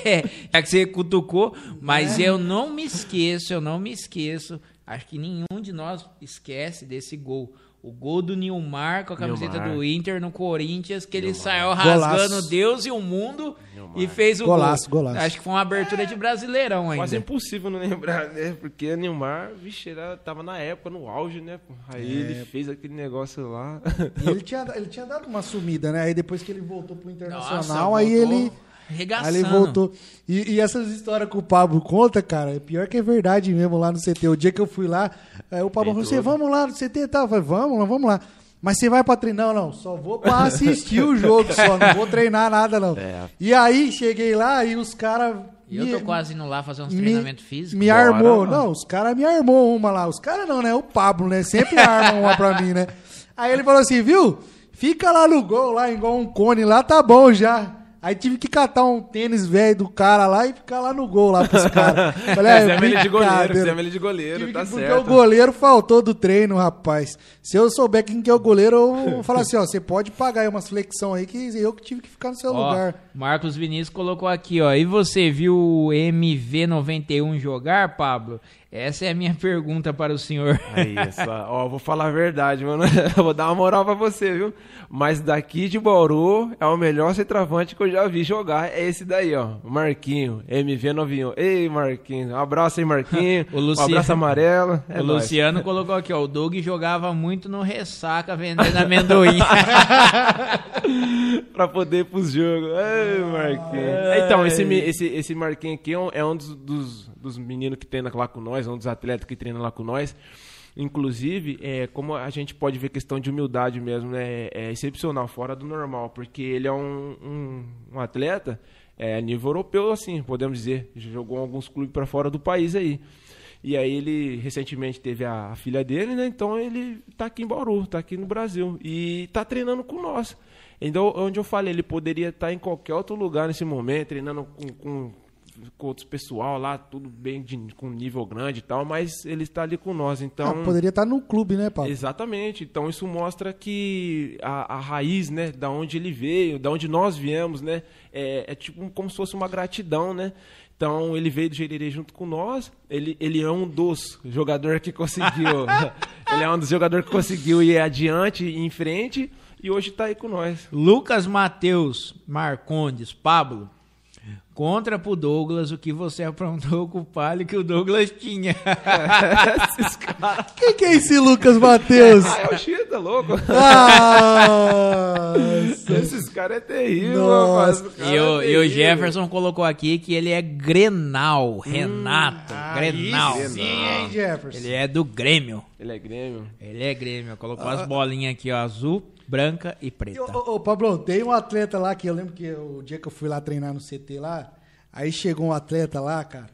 já que você cutucou, mas eu não me esqueço, eu não me esqueço. Acho que nenhum de nós esquece desse gol. O gol do Nilmar com a camiseta Nilmar. do Inter no Corinthians, que ele saiu Golaço. rasgando Deus e o mundo e fez o Golaço, gol. golaço. Acho que foi uma abertura de Brasileirão ainda. Quase impossível não lembrar, né? Porque o Neymar, vixe, era, tava na época, no auge, né? Aí ele fez aquele negócio lá. E ele tinha, ele tinha dado uma sumida, né? Aí depois que ele voltou pro Internacional, Nossa, aí voltou ele. Regaçando. Aí ele voltou. E, e essas histórias que o Pablo conta, cara, é pior que é verdade mesmo lá no CT. O dia que eu fui lá, aí o Pablo falou assim: vamos lá no CT e tal. Eu falei, vamos lá, vamos lá. Mas você vai pra treinar? Não, não, só vou pra assistir o jogo, só não vou treinar nada, não. É. E aí cheguei lá e os caras. E eu tô quase indo lá fazer uns me, treinamentos físicos. me Bora, armou. Não, os caras me armou uma lá. Os caras não, né? O Pablo, né? Sempre arma uma pra mim, né? Aí ele falou assim, viu? Fica lá no gol, lá igual um cone lá, tá bom já. Aí tive que catar um tênis velho do cara lá e ficar lá no gol lá pros caras. Falei, é, Fizemos ele de goleiro, fizemos ele de goleiro, Tive tá que- porque certo. o goleiro faltou do treino, rapaz. Se eu souber quem que é o goleiro, eu vou falar assim, ó, você pode pagar aí umas flexão aí que eu que tive que ficar no seu Ó, lugar. Marcos Vinícius colocou aqui, ó. E você viu o MV91 jogar, Pablo? Essa é a minha pergunta para o senhor. Aí, só, ó, vou falar a verdade, mano. vou dar uma moral pra você, viu? Mas daqui de Bauru é o melhor centroavante que eu já vi jogar. É esse daí, ó. Marquinho, MV91. Ei, Marquinho. Um abraço aí, Marquinho. O Luciano- Um abraço amarelo. É o nóis. Luciano colocou aqui, ó. O Doug jogava muito no ressaca vendendo amendoim. pra poder ir pros jogos. Ei, Marquinhos. Então, esse, esse, esse Marquinhos aqui é um, é um dos, dos, dos meninos que treina lá com nós, um dos atletas que treina lá com nós. Inclusive, é, como a gente pode ver questão de humildade mesmo, né? É excepcional, fora do normal, porque ele é um, um, um atleta é, nível europeu, assim, podemos dizer. Jogou alguns clubes para fora do país aí. E aí ele recentemente teve a, a filha dele, né? Então ele tá aqui em Bauru, tá aqui no Brasil e tá treinando com nós. Então, onde eu falei, ele poderia estar em qualquer outro lugar nesse momento, treinando com, com, com outros pessoal lá, tudo bem de, com nível grande e tal, mas ele está ali com nós. Então, Ah, poderia estar no clube, né, Paulo? Exatamente. Então isso mostra que a, a raiz, né, da onde ele veio, da onde nós viemos, né, é, é tipo como se fosse uma gratidão, né? Então ele veio do Gererê junto com nós. Ele, ele é um dos jogadores que conseguiu. ele é um dos jogadores que conseguiu ir adiante, ir em frente e hoje está aí com nós. Lucas Matheus Marcondes, Pablo. Contra pro Douglas o que você aprontou com o palio que o Douglas tinha. Esses caras. Quem que é esse Lucas Matheus? Ah, é o Chita, louco. Nossa. Esses caras é terrível, Nossa. rapaz. Cara E o, é e o. Jefferson colocou aqui que ele é Grenal, Renato, Grenal. Aí sim, hein, Jefferson? Ele é do Grêmio. Ele é Grêmio. Ele é Grêmio. Colocou as bolinhas aqui, ó, azul, branca e preta. Ô, ô, Pablo, tem um atleta lá que eu lembro que o dia que eu fui lá treinar no CT lá, aí chegou um atleta lá, cara,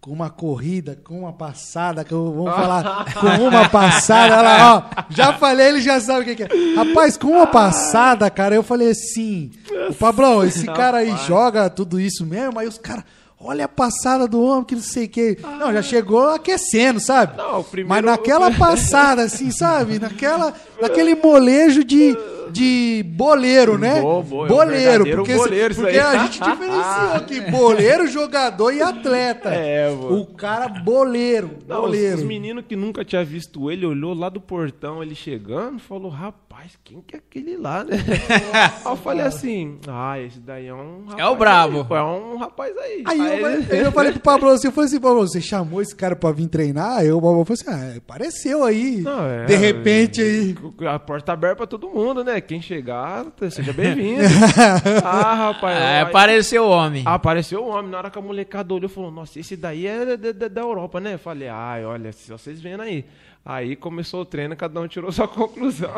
com uma corrida, com uma passada, que eu vamos falar, com uma passada, olha lá, ó, já falei, ele já sabe o que, que é. Rapaz, com uma passada, cara, eu falei assim, o Pablão, esse cara aí joga tudo isso mesmo, aí os caras. Olha a passada do homem, que não sei o que. Não, já chegou aquecendo, sabe? Não, o primeiro- Mas naquela passada, assim, sabe? Naquela, naquele molejo de, de boleiro, né? Bo- bo- é um boleiro. verdadeiro Porque, boleiro isso porque a gente diferenciou aqui boleiro, jogador e atleta. É, mano. O cara boleiro, Não, boleiro. os meninos que nunca tinha visto ele, olhou lá do portão, ele chegando, falou, rapaz, quem que é aquele lá, né? aí eu falei assim, ah, esse daí é um rapaz É o brabo. aí, é um rapaz aí. Aí eu, Aí falei, ele- aí eu falei pro Pablo assim, eu falei assim, Pablo, você chamou esse cara pra vir treinar? Aí o Pablo falou assim, ah, apareceu aí, Não, é, de repente aí. A porta aberta pra todo mundo, né? Quem chegar, seja bem-vindo. ah, rapaz. É, aí- apareceu o homem. Apareceu o homem, na hora que a molecada olhou, falou, nossa, esse daí é da, da- da Europa, né? Eu falei, ai, olha, se vocês vendo aí. Aí começou o treino, cada um tirou sua conclusão.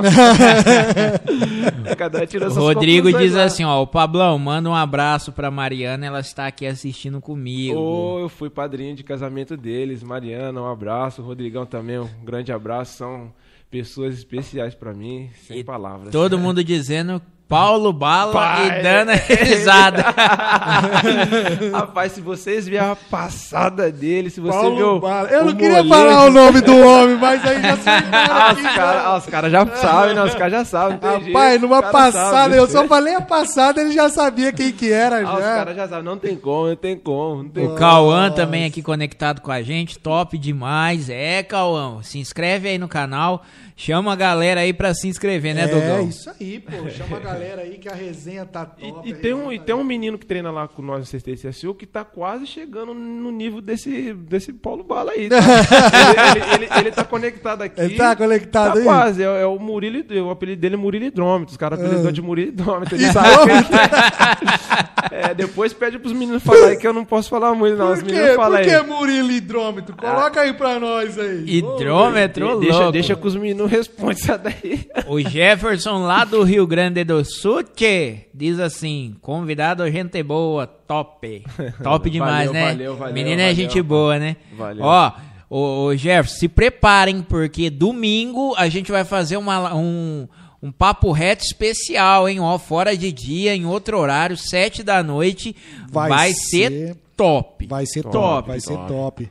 cada um tirou O suas Rodrigo diz lá. assim, ó, o Pablão, manda um abraço pra Mariana, ela está aqui assistindo comigo. Ô, eu fui padrinho de casamento deles. Mariana, um abraço. Rodrigão também, um grande abraço. São pessoas especiais pra mim, sem E palavras. Todo mundo dizendo Paulo Bala Pai. e dando risada. Rapaz, se vocês verem a passada dele, se você Paulo viu. o- Bala. Eu não queria molejo- falar o nome do homem, mas aí já aqui. os caras os cara já sabem, né? Os caras já sabem. Rapaz, jeito, numa os passada, sabem. eu só falei a passada, ele já sabia quem que era Ah, os já. caras já sabem, não tem como, não tem como, não tem O. Cauã também aqui conectado com a gente, top demais. É, Cauã, se inscreve aí no canal, chama a galera aí pra se inscrever, né, é, Dogão? isso aí, pô. Chama a galera aí que a resenha tá top. E, e aí, tem um, né, e tem um menino que treina lá com nós no CTCSU que tá quase chegando no nível desse, desse Paulo Bala aí. tá? ele, ele, ele, ele tá conectado aqui. Ele tá conectado tá aí? quase. É, é o Murilo, o apelido dele é Murilo Hidrômetro. Os caras apelidou de Murilo Hidrômetro. Ele sabe que- É, depois pede pros meninos falar aí que eu não posso falar muito, não. Os Por meninos quê? falam Por aí. que Murilo Hidrômetro? Coloca aí pra nós aí. Hidrômetro De- deixa, deixa que os meninos respondem isso daí. O Jefferson lá do Rio Grande do Tchê, diz assim: convidado gente boa, top. Top demais, Valeu, né? valeu, valeu, Menina é gente boa, né? Valeu. Ó, ô, ô, Jefferson, se preparem, porque domingo a gente vai fazer uma, um, um papo reto especial, hein? Ó, fora de dia, em outro horário, sete da noite. Vai, Vai ser, ser- top. Vai ser top, Top, vai ser top. top.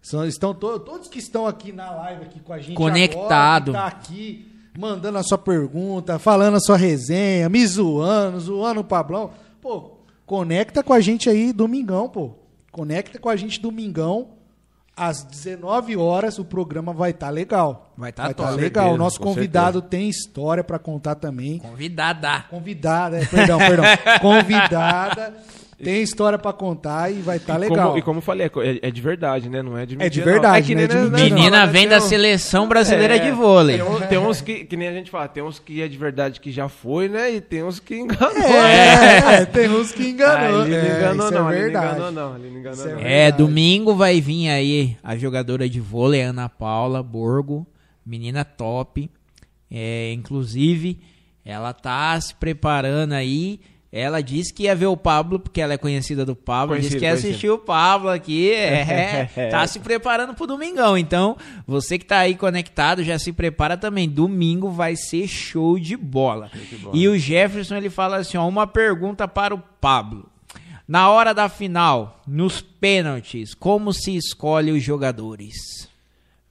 São, estão to- todos que estão aqui na live aqui com a gente Conectado. agora, que tá aqui mandando a sua pergunta, falando a sua resenha, me zoando, zoando o Pablão. Pô, conecta com a gente aí domingão, pô. Conecta com a gente domingão às 19 horas o programa vai estar legal. Vai tá vai top. legal. certeza, o nosso convidado tem história pra contar também. Convidada. Convidada, é, perdão, perdão. Convidada tem história pra contar e vai estar E legal. Como, e como eu falei, é é, é de verdade, né? Não é de É de mentira, não. verdade, que não é de nós- nós mentira. Menina né? vem da seleção brasileira É, de vôlei. Tem, um- tem uns que, que nem a gente fala, tem uns que é de verdade que já foi, né? E tem uns que enganou. É, é, tem uns que enganou. Ele não É, enganou, não. é ele não enganou, não. Ele não enganou, é não. É, domingo vai vir aí a jogadora de vôlei, Ana Paula Borgo, menina top. É, inclusive, ela tá se preparando aí. Ela disse que ia ver o Pablo, porque ela é conhecida do Pablo. disse Conhecido, que ia assistir o Pablo aqui. É, tá se preparando pro domingão. Então, você que tá aí conectado, já se prepara também. Domingo vai ser show de bola. E o Jefferson, ele fala assim, ó, uma pergunta para o Pablo. Na hora da final, nos pênaltis, como se escolhe os jogadores?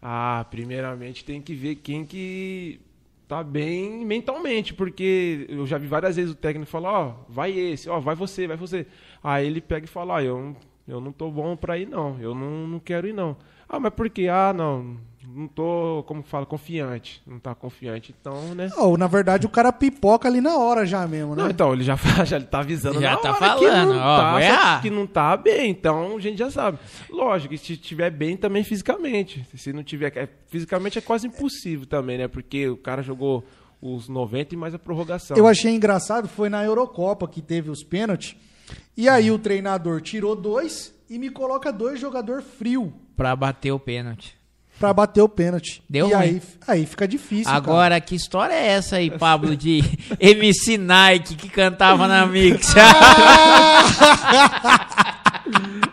Ah, primeiramente tem que ver quem que tá bem mentalmente, porque eu já vi várias vezes o técnico falar, ó, vai esse, ó, vai você, vai você. Aí ele pega e fala, ó, eu, não- eu não tô bom pra ir não, eu não, não quero ir não. Ah, mas por quê? Ah, não, não tô, como que fala, confiante. Não tá confiante, então, né? Ou, na verdade, o cara pipoca ali na hora já mesmo, né? Não, então, ele já, fala- já tá avisando Já na tá hora falando, que não ó, tá, só que não tá bem, então a gente já sabe. Lógico, se tiver bem também fisicamente. Se não tiver, é, fisicamente é quase impossível também, né? Porque o cara jogou os 90 e mais a prorrogação. Eu achei engraçado, foi na Eurocopa que teve os pênaltis. E aí o treinador tirou dois e me coloca dois jogador frio Pra bater o pênalti. Pra bater o pênalti. Deu e ruim. aí, aí fica difícil, Agora, que história é essa aí, Pablo, de MC Nike que cantava na Mix?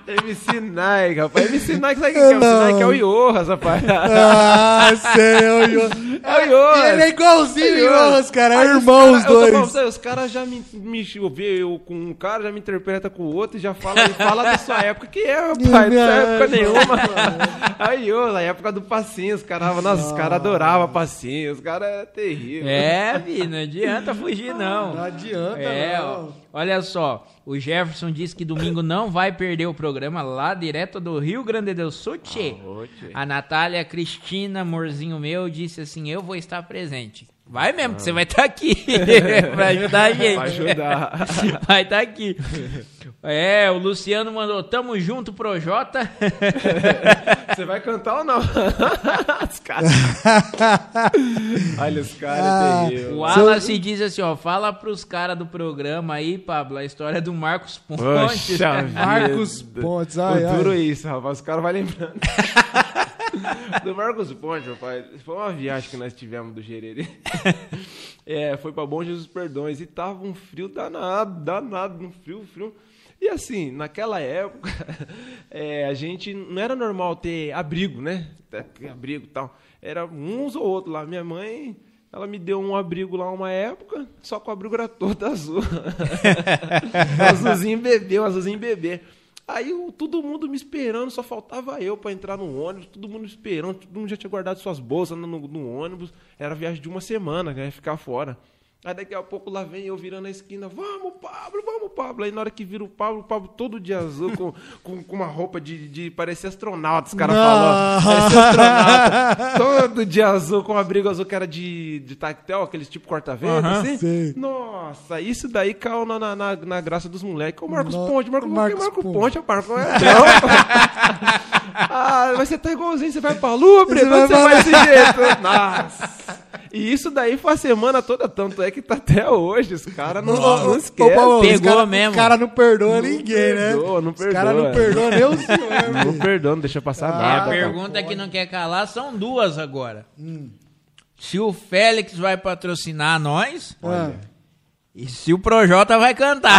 MC Nike, rapaz. MC Nike, sabe quem que é? O MC. Nike é o Iohas, rapaz. Ah, sei, o Jonas. É o Jonas. Ele é igualzinho o Jonas, cara. É Aí os irmão cara- os eu tô falando pra dois. você, os caras já me, me vê eu com um cara, já me interpreta com o outro e já fala, fala da sua época, que é, rapaz, não é época nenhuma. Aí, ô, na época do passinho, os caras, nossa, os caras adoravam passinho, os caras é terrível. É, filho, não adianta fugir, não. Não adianta, É, ó, não. Olha só, o Jefferson disse que domingo não vai perder o programa lá direto do Rio Grande do Sul. tchê. Tchê. A Natália Cristina, amorzinho meu, disse assim: Eu vou estar presente. Vai mesmo, que você vai estar aqui pra ajudar a gente. Pra ajudar. Vai estar aqui. É, o Luciano mandou: Tamo junto, Projota. Você vai cantar ou não? os caras. Olha, os caras Ah, é terrível. O Wallace diz assim: Ó, fala pros caras do programa aí, Pablo, a história do Marcos Pontes. Poxa Marcos. Pontes, ai, O duro ai. é isso, rapaz. Os caras vão lembrando. Do Marcos Pontes, rapaz. Foi uma viagem que nós tivemos do Gererê. É, foi pra Bom Jesus Perdões. E tava um frio danado, danado, um frio, frio. E assim, naquela época, é, a gente não era normal ter abrigo, né? Ter Abrigo e tal. Era uns ou outros lá. Minha mãe, ela me deu um abrigo lá uma época, só que o abrigo era todo azul. azulzinho bebê, um azulzinho bebê. Aí todo mundo me esperando, só faltava eu pra entrar no ônibus, todo mundo me esperando, todo mundo já tinha guardado suas bolsas no, no ônibus. Era viagem de uma semana, né? Ia ficar fora. Aí daqui a pouco lá vem eu virando a esquina, vamos, Pablo, vamos, Pablo. Aí na hora que vira o Pablo, o Pablo todo de azul, com, com, com uma roupa de, de parecer astronauta, os caras falaram. Parecia astronauta. todo de azul, com um abrigo azul que era de, de tactel, aqueles tipo corta-vento, Aham, assim. sei. Nossa, isso daí caiu na, na, na, na graça dos moleques. O Marcos No- Ponte, Marcos, Marcos Marcos, Marcos Ponte. Ponte, rapaz. Não é, ah, mas você tá igualzinho, você vai pra lua, Preto, vai você vai desse jeito? Nossa. E isso daí foi a semana toda, tanto é que tá até hoje. Os caras não, não Ô, esquecem. Paulo, os Pegou cara- mesmo. Os caras não perdoam Não ninguém, perdoa, né? não Os caras não perdoa. perdoam nem o senhor, Não perdoa, não deixa passar E a nada. pergunta que não quer calar são duas agora. Hum. Se o Félix vai patrocinar nós Ah, e se o Projota vai cantar.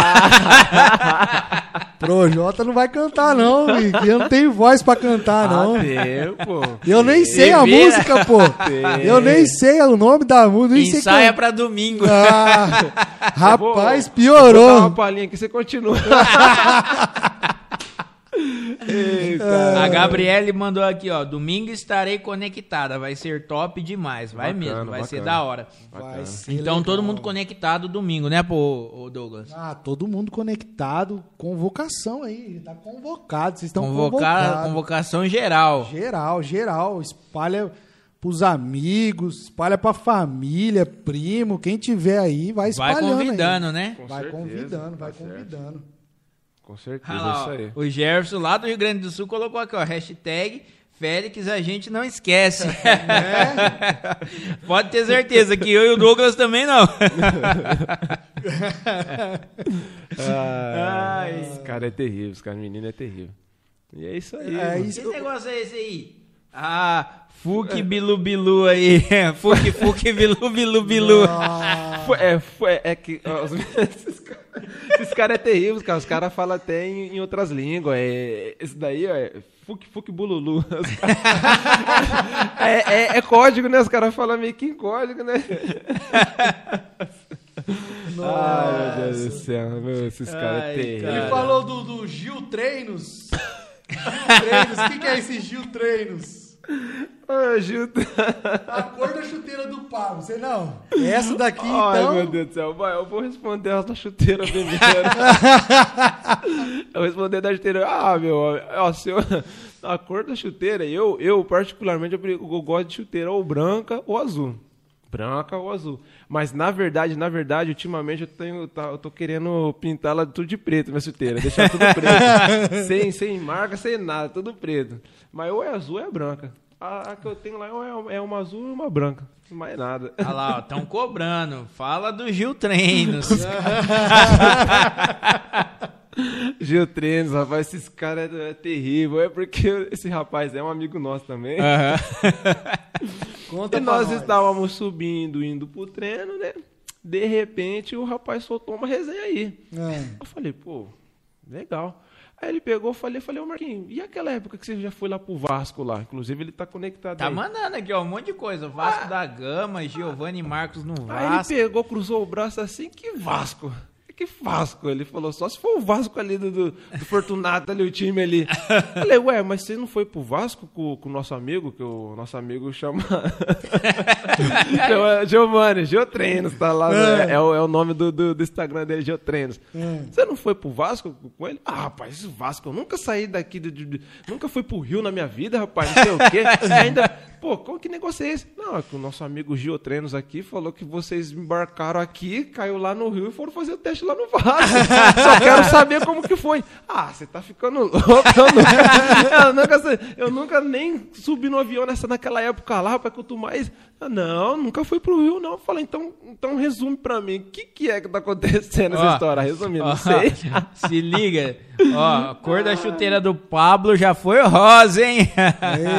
Projota não vai cantar, não, Vic. Eu não tenho voz pra cantar, não. Ah, tempo. Eu nem sei a vira. música, pô. Eu nem sei o nome da música. Nem sei Ensaia pra domingo. Ah, rapaz, Vou- Vou dar piorou. uma palhinha aqui, você continua. A Gabriele mandou aqui, ó. Domingo estarei conectada. Vai ser top demais. Vai Bacana, mesmo, vai ser bacana. da hora. Vai ser Então legal. todo mundo conectado domingo, né, pô, Douglas? Ah, todo mundo conectado. Convocação aí. Tá convocado. Vocês estão convocados. convocação geral. Geral, geral. Espalha pros amigos, espalha pra família, primo. Quem tiver aí, vai Vai espalhando. aí. convidando, né? Com Vai certeza, convidando, vai tá certo. convidando. Com certeza, é lá, isso aí. o Jefferson lá do Rio Grande do Sul colocou aqui, ó, hashtag Félix a gente não esquece. Pode ter certeza que eu e o Douglas também não. Ah, Ai. Esse cara é terrível, esse cara menino é terrível. E é isso aí. É isso. Que negócio é esse aí? Ah, Fuque Bilu Bilu aí. Fuque Fuque Bilu Bilu Bilu. Ah, é, foi- é que ó, os- esses caras cara é terrível, cara. Os caras falam até em, em outras línguas. É, esse daí ó, é fuque fuque bululu. Cara- é, é- é código, né? Os caras falam meio que em código, né? Ai, meu Deus do céu. Meu, esses caras é cara. Ele falou do, do Gil Treinos. Gil Treinos. O que, que é esse Gil Treinos? Ah, Gil. A cor da chuteira do Pablo. Você não? Essa daqui, Ai, então. meu Deus do céu. Vai, eu vou responder essa chuteira primeiro. eu vou responder da chuteira. Ah, meu, ó, seu, a cor da chuteira, eu, eu particularmente, eu gosto de chuteira ou branca ou azul. Branca ou azul. Mas na verdade, na verdade, ultimamente eu tenho, tá, eu tô querendo pintá-la tudo de preto, minha chuteira. Deixar tudo preto. sem, sem marca, sem nada, tudo preto. Mas ou é azul ou é branca. A, a que eu tenho lá é, é uma azul e uma branca. Mais nada. Olha lá, ó, estão cobrando. Fala do Gil Treinos. Gil Treinos, rapaz, esses caras é, é terrível. É porque esse rapaz é um amigo nosso também. Aham. Conta e pra nós estávamos subindo, indo pro treino, né? De repente o rapaz soltou uma resenha aí. É. Eu falei, pô, legal. Aí ele pegou, falei, falei, ô Marquinhos, e aquela época que você já foi lá pro Vasco lá? Inclusive ele tá conectado Tá aí. mandando aqui, ó, um monte de coisa. Vasco da Gama, Giovanni Marcos no Aí ele Vasco. pegou, cruzou o braço assim, que Vasco? Que Vasco? Ele falou, só se for o Vasco ali do, do, do Fortunato, ali, o time ali. Falei, ué, mas você não foi pro Vasco com, com o nosso amigo, que o nosso amigo chama... chama Giovanni, Geotreinos, tá lá, né? é, o, é o nome do, do, do Instagram dele, Geotreinos. Você não foi pro Vasco com ele? Ah, rapaz, Vasco, eu nunca saí daqui, de- de- nunca fui pro Rio na minha vida, rapaz, não sei o quê. Ainda, pô, qual que negócio é esse? Não, é que o nosso amigo Geotreinos aqui falou que vocês embarcaram aqui, caiu lá no Rio e foram fazer o teste lá no Vasco. Só quero saber como que foi. Ah, você tá ficando louco. Eu nunca, eu nunca, eu nunca nem subi no avião nessa, naquela época lá, rapaz, quanto mais... Ah, Não, nunca fui pro Rio, não. Eu falei, então, então resume pra mim, o que, que é que tá acontecendo nessa história? Resumindo, ó, não sei. Se liga. Ó, a cor da chuteira do Pablo já foi rosa, hein?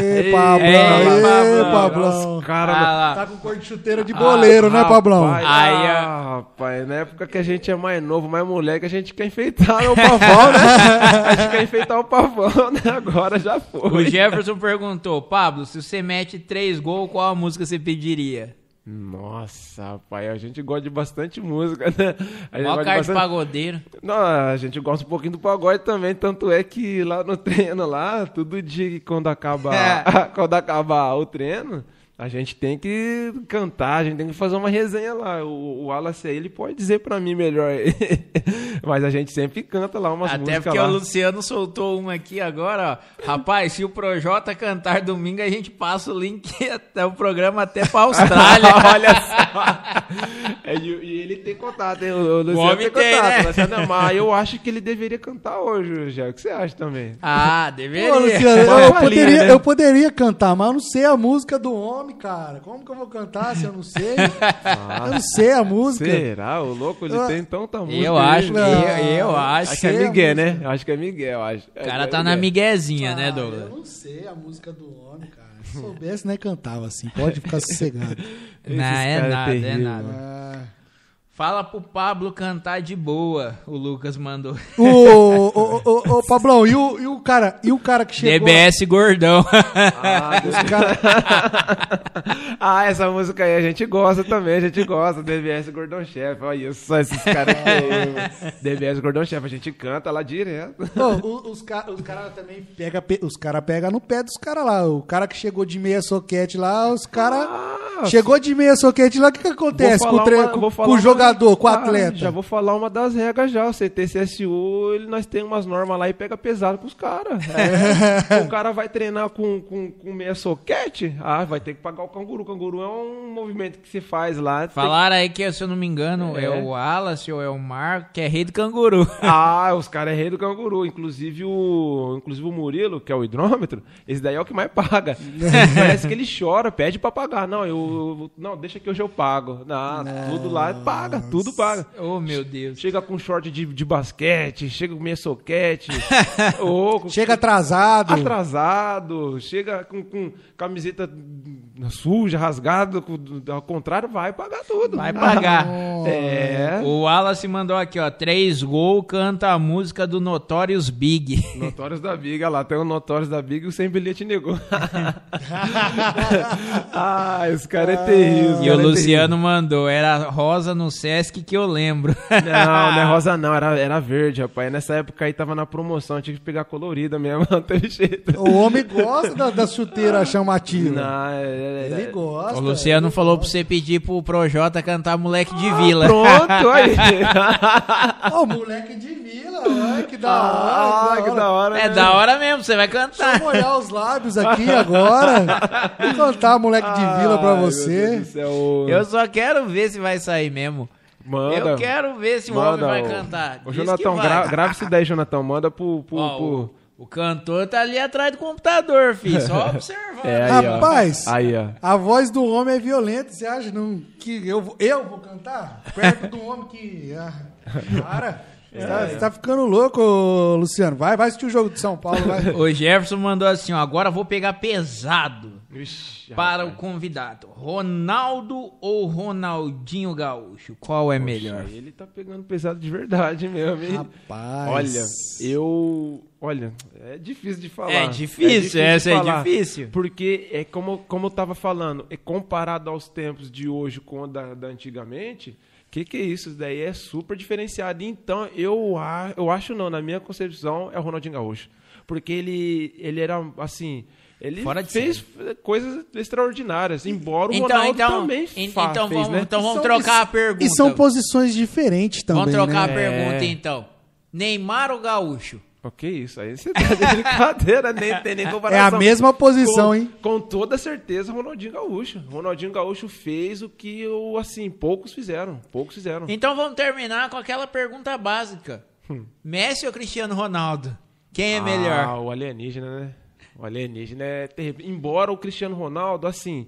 Ei, Pablão, Ei, ei, Pablão. Pablão. Os caras... Ah. Tá com cor de chuteira de boleiro, né, Pablão? Rapaz, Aí, ah, rapaz, na época que a gente é mais novo, mais moleque, a gente quer enfeitar o pavão, né? A gente quer enfeitar o pavão, né? Agora já O foi. Jefferson perguntou, Pablo, se você mete três gols, qual a música você pediria? Nossa, rapaz, a gente gosta de bastante música, né? A gente Mó gosta cara de bastante- pagodeiro. Não, a gente gosta um pouquinho do pagode também, tanto é que lá no treino, lá, todo dia que quando acaba, quando acaba o treino, a gente tem que cantar, a gente tem que fazer uma resenha lá. O, o Wallace aí, ele pode dizer pra mim melhor. Mas a gente sempre canta lá umas Até músicas porque lá. o Luciano soltou uma aqui agora, ó. Rapaz, se o Projota cantar domingo, a gente passa o link até o programa até pra Austrália. Olha só. É, e, e ele tem contato, hein? O, o Luciano homem tem tem, contato. né? O Luciano é má. eu acho que ele deveria cantar hoje, já. O que você acha também? Ah, Pô, deveria. Luciano, Uma eu, palhinha, poderia, eu poderia cantar, mas eu não sei a música do homem, cara. Como que eu vou cantar se eu não sei? eu não sei a música. Será? O louco, ele Eu- tem tanta música. Eu acho que eu, eu acho. Acho que é Miguel, né? Eu acho que é Miguel, eu acho. O cara tá na miguezinha, né, Ah, Douglas? Eu não sei a música do homem, cara. Se soubesse, né, cantava assim. Pode ficar sossegado. Não, é cara é nada, é terrível, nada. Fala pro Pablo cantar de boa, o Lucas mandou. Ô, ô, ô, Pablão, e o, e o cara, e o cara que chegou... DBS gordão. Ah, cara- ah, essa música aí a gente gosta também, a gente gosta. DBS Gordão Chefe, olha só esses caras. DBS Gordão Chefe, a gente canta lá direto. Ô, o- os caras cara também pega, pe- os cara pega no pé dos caras lá. O cara que chegou de meia soquete lá, os caras Ah, chegou de meia soquete lá, o que, que acontece com o, tre- uma- com- o uma- jogador, com o Ah, atleta? Já vou falar uma das regras já. O CTCSU, ele, nós temos umas normas lá e pega pesado com os caras. É. o cara vai treinar com, com, com meia soquete, ah, vai ter que pagar o canguru. O canguru é um movimento que se faz lá. Tem- Falaram aí que, se eu não me engano, é, É. o Wallace ou é o Marco, que é rei do canguru. Ah, os caras é rei do canguru. Inclusive o, inclusive o Murilo, que é o hidrômetro, esse daí é o que mais paga. Parece que ele chora, pede pra pagar. Não, eu. Não, deixa que hoje eu pago. Não, tudo lá paga, tudo paga. oh, meu Deus. Chega com short de, de basquete, chega com meia soquete, ou com- Chega atrasado. atrasado, chega com, com camiseta suja, rasgada, com- ao contrário, vai pagar tudo. Vai pagar. É. O Wallace mandou aqui, ó, três gol, canta a música do Notorious Big. Notórios da Big, olha lá, tem o Notórios da Big e o Sem Bilhete negou. ah, esse cara é terrível. E o Luciano mandou, era rosa no Sesc que eu lembro. Não, não é rosa não, era, era verde, rapaz. Nessa época aí tava na promoção, tinha que pegar colorida mesmo, não teve jeito. O homem gosta da, da chuteira chamativa. Não, é, é- Ele gosta. o Luciano ele falou gosta. pra você pedir pro Projota cantar Moleque de Vila. Pronto, aí. Ô, moleque de vila, olha que da ah, hora. que da hora. É né? da hora mesmo, você vai cantar. Vou molhar os lábios aqui agora. Vou cantar moleque de vila pra Ai, meu você. Deus do céu. Eu só quero ver se vai sair mesmo. Manda. Eu quero ver se o homem vai cantar. O Diz Jonathan, que vai. gra grava isso daí, Jonathan. Manda pro. pro, Ó, pro- o, o cantor tá ali atrás do computador, filho. Só observando. É, aí, ó. Rapaz, Aí, ó. a voz do homem é violenta. Você acha não, que eu, vou- eu vou cantar? Perto do homem que. Ah, cara, você tá, você tá ficando louco, ô, Luciano. Vai, vai assistir o jogo de São Paulo. Vai. O Jefferson mandou assim, ó. Agora vou pegar pesado Ixi, para o convidado. Ronaldo ou Ronaldinho Gaúcho? Qual é melhor? Aí Ele tá pegando pesado de verdade mesmo, hein? Rapaz. Olha, eu. Olha, é difícil de falar. É difícil, essa é difícil. Porque é como, como eu tava falando, é comparado aos tempos de hoje com o da, da antigamente. Que que é isso? Isso daí é super diferenciado. Então, eu, a- eu acho não, na minha concepção, é o Ronaldinho Gaúcho. Porque ele, ele era, assim... Ele Fora de fez coisas extraordinárias, embora o Então, Ronaldo então, também en- fa- então fez, vamos, né? então vamos São- trocar a e- pergunta. E são posições diferentes também. Vamos trocar né? a pergunta então. Neymar ou Gaúcho? Ok, isso aí você tá de brincadeira, nem tem nem É comparação. a mesma posição, com, hein? Com toda certeza, Ronaldinho Gaúcho. Ronaldinho Gaúcho fez o que, eu, assim, poucos fizeram. Poucos fizeram. Então vamos terminar com aquela pergunta básica. Messi ou Cristiano Ronaldo? Quem é Hum. Ah, melhor? o alienígena, né? O alienígena é terrível. Embora o Cristiano Ronaldo, assim,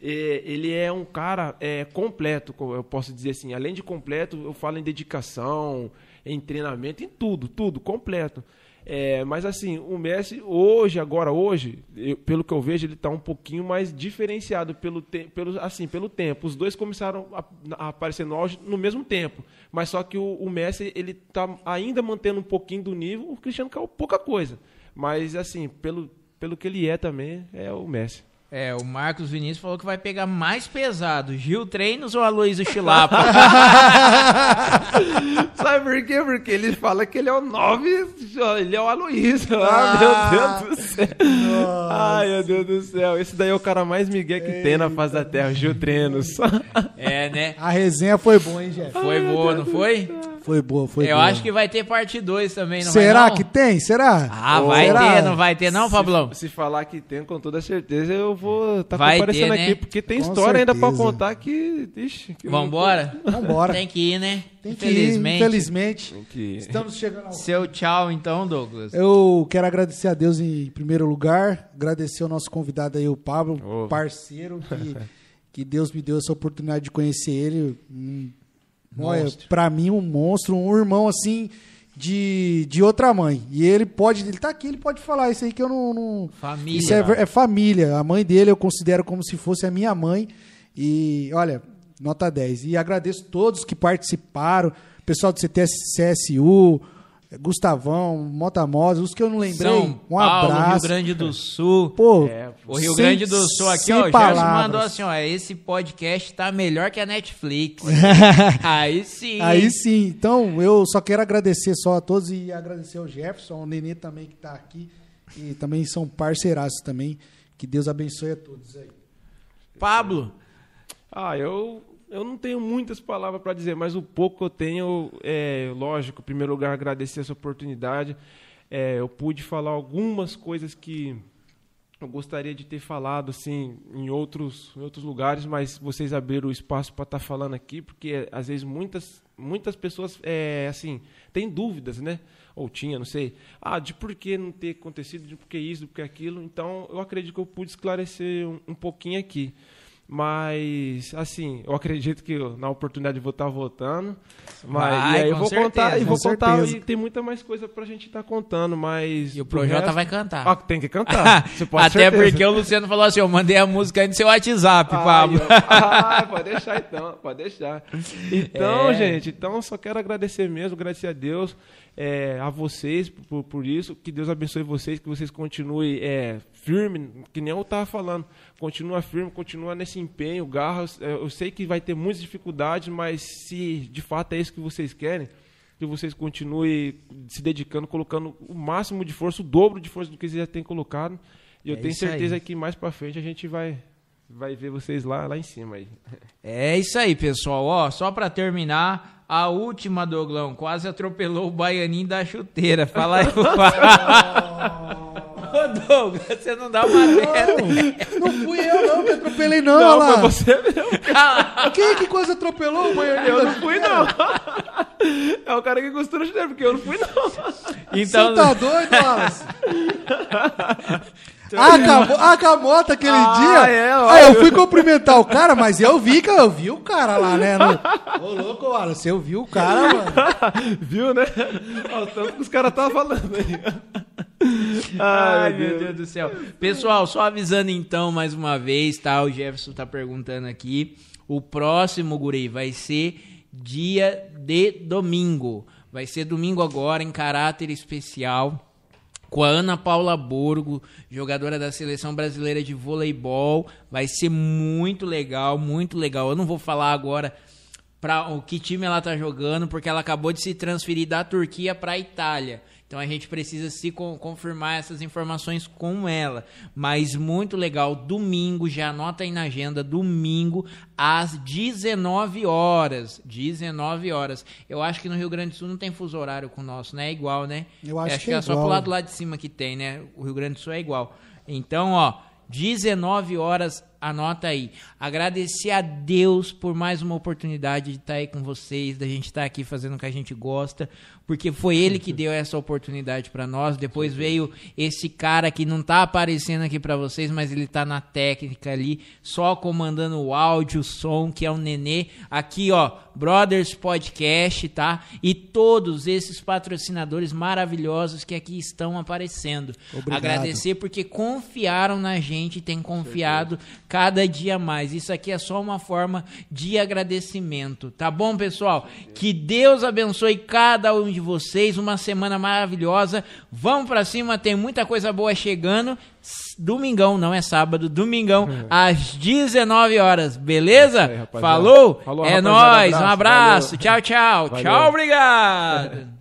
é, ele é um cara é, completo, co- eu posso dizer assim. Além de completo, eu falo em dedicação, em treinamento, em tudo, tudo, completo. É, mas assim, o Messi, hoje, agora, hoje, eu- pelo que eu vejo, ele está um pouquinho mais diferenciado pelo, te- pelo, assim, pelo tempo. Os dois começaram a, a aparecer no no mesmo tempo. Mas só que o, o Messi, ele tá ainda mantendo um pouquinho do nível, o Cristiano caiu pouca coisa. Mas assim, pelo, pelo que ele é também, é o Messi. É, o Marcos Vinícius falou que vai pegar mais pesado. Gil Treinos ou Aloysio Chilapa? Sabe por quê? Porque ele fala que ele é o 9, ele é o Aloysio. Ah, meu Deus do céu. Ai, meu Deus do céu. Esse daí é o cara mais migué que tem na face da terra, o Gil Trenos. é, né? A resenha foi boa, hein, Jeff? Foi boa, não foi? Foi boa, foi Eu boa. acho que vai ter parte 2 também, não Será vai não? que tem? Será? Ah, vai Será? ter, não vai ter não, Pablão? Se falar que tem, com toda certeza, eu vou estar Vai comparecendo ter, né? aqui, porque tem Com história ainda pra certeza. contar que. Ixi, que Vambora? Vambora. Tem que ir, né? Tem que ir, Infelizmente. infelizmente. Tem que- Estamos chegando ao Seu tchau então, Douglas. Eu quero agradecer a Deus em primeiro lugar, agradecer ao nosso convidado aí, o Pablo, Ô. parceiro, que, que Deus me deu essa oportunidade de conhecer ele. Um, olha, pra mim, um monstro, um irmão assim de, de outra mãe. E ele pode, ele tá aqui, ele pode falar isso aí que eu não. não- Família. Isso é, é família. A mãe dele eu considero como se fosse a minha mãe. E olha, Nota 10. E agradeço todos que participaram, pessoal do CTCSU, Gustavão, Motamosa, os que eu não lembrei. São um Paulo, abraço. Rio Grande do Sul. Pô, É, O Rio sem- Grande do Sul aqui, ó, o Gerson mandou assim, ó, esse podcast tá melhor que a Netflix. Aí sim. Aí sim, então eu só quero agradecer só a todos e agradecer ao Jefferson, ao Nenê também que tá aqui e também são parceiraços também. Que Deus abençoe a todos aí. Pablo, Ah, eu, eu não tenho muitas palavras para dizer, mas o pouco que eu tenho, é lógico, em primeiro lugar, agradecer essa oportunidade. É, eu pude falar algumas coisas que eu gostaria de ter falado assim em outros, em outros lugares, mas vocês abriram o espaço para estar falando aqui, porque às vezes muitas, muitas pessoas é, assim têm dúvidas, né? Ou tinha, não sei, ah, de por que não ter acontecido, de por que isso, de por que aquilo. Então, eu acredito que eu pude esclarecer um, um pouquinho aqui. Mas, assim, eu acredito que eu, na oportunidade eu vou estar voltando. Mas, e aí eu vou contar, certeza, e vou com contar, certeza. e tem muita mais coisa pra gente estar contando, mas. e o pro Projota resto- vai cantar. Ah, tem que cantar. Você pode Até certeza. porque o Luciano falou assim, eu mandei a música aí no seu WhatsApp, Ai, Pablo. eu- Ah, pode deixar então, pode deixar. Então, É. gente, então só quero agradecer mesmo, agradecer a Deus, é, a vocês por, por isso, que Deus abençoe vocês, que vocês continuem é, firme, que nem eu estava falando, continua firme, continua nesse empenho, garras. É, eu sei que vai ter muitas dificuldades, mas se de fato é isso que vocês querem, que vocês continuem se dedicando, colocando o máximo de força, o dobro de força do que vocês já têm colocado. E eu É tenho isso aí. certeza que mais pra frente a gente vai, vai ver vocês lá, lá em cima aí. É isso aí, pessoal. Ó, só pra terminar, a última, Doglão, quase atropelou o baianinho da chuteira. Fala aí. Ô, Douglas, você não dá uma dessa. Não fui eu não que atropelei não, Não, olha lá. foi você mesmo. Quem que quase atropelou o banheiro? Eu não fui, não. É o cara que costura chuteiro, porque eu não fui, não. Então, Você tá doido, Wallace? Ah, com a- ah, com a moto aquele Ah, dia. é. Aí eu fui cumprimentar o cara, mas eu vi que eu vi o cara lá, né? No... Ô, louco, Wallace, eu vi o cara, mano. Viu, né? Olha o tanto que os caras estavam falando aí. Ai, meu Deus do céu. Pessoal, só avisando então mais uma vez, tá? O Jefferson tá perguntando aqui. O próximo, Guri, vai ser dia de domingo. Vai ser domingo agora, em caráter especial. Com a Ana Paula Borgo, jogadora da seleção brasileira de voleibol. Vai ser muito legal, muito legal. Eu não vou falar agora para o que time ela tá jogando, porque ela acabou de se transferir da Turquia para a Itália. Então a gente precisa se con- confirmar essas informações com ela. Mas muito legal, domingo, já anota aí na agenda, domingo às 19 horas. 19 horas. Eu acho que no Rio Grande do Sul não tem fuso horário com o nosso, né? É igual, né? Eu acho acho que que é é só pro lado lá de cima que tem, né? O Rio Grande do Sul é igual. Então, ó, 19 horas, anota aí. Agradecer a Deus por mais uma oportunidade de estar aí com vocês, da gente estar aqui fazendo o que a gente gosta, porque foi ele que deu essa oportunidade pra nós. Depois veio esse cara que não tá aparecendo aqui pra vocês, mas ele tá na técnica ali, só comandando o áudio, o som, que é o Nenê. Aqui, ó, Brothers Podcast, tá? E todos esses patrocinadores maravilhosos que aqui estão aparecendo. Obrigado. Agradecer porque confiaram na gente, tem confiado cada dia mais. Isso aqui é só uma forma de agradecimento, tá bom, pessoal? Que Deus abençoe cada um de vocês, uma semana maravilhosa. Vamos pra cima, tem muita coisa boa chegando. Domingão, não é sábado, domingão, às 19 horas, beleza? aí. Falou? Falou, é nóis, um abraço, abraço. valeu. Tchau, tchau. Valeu. Tchau, obrigado.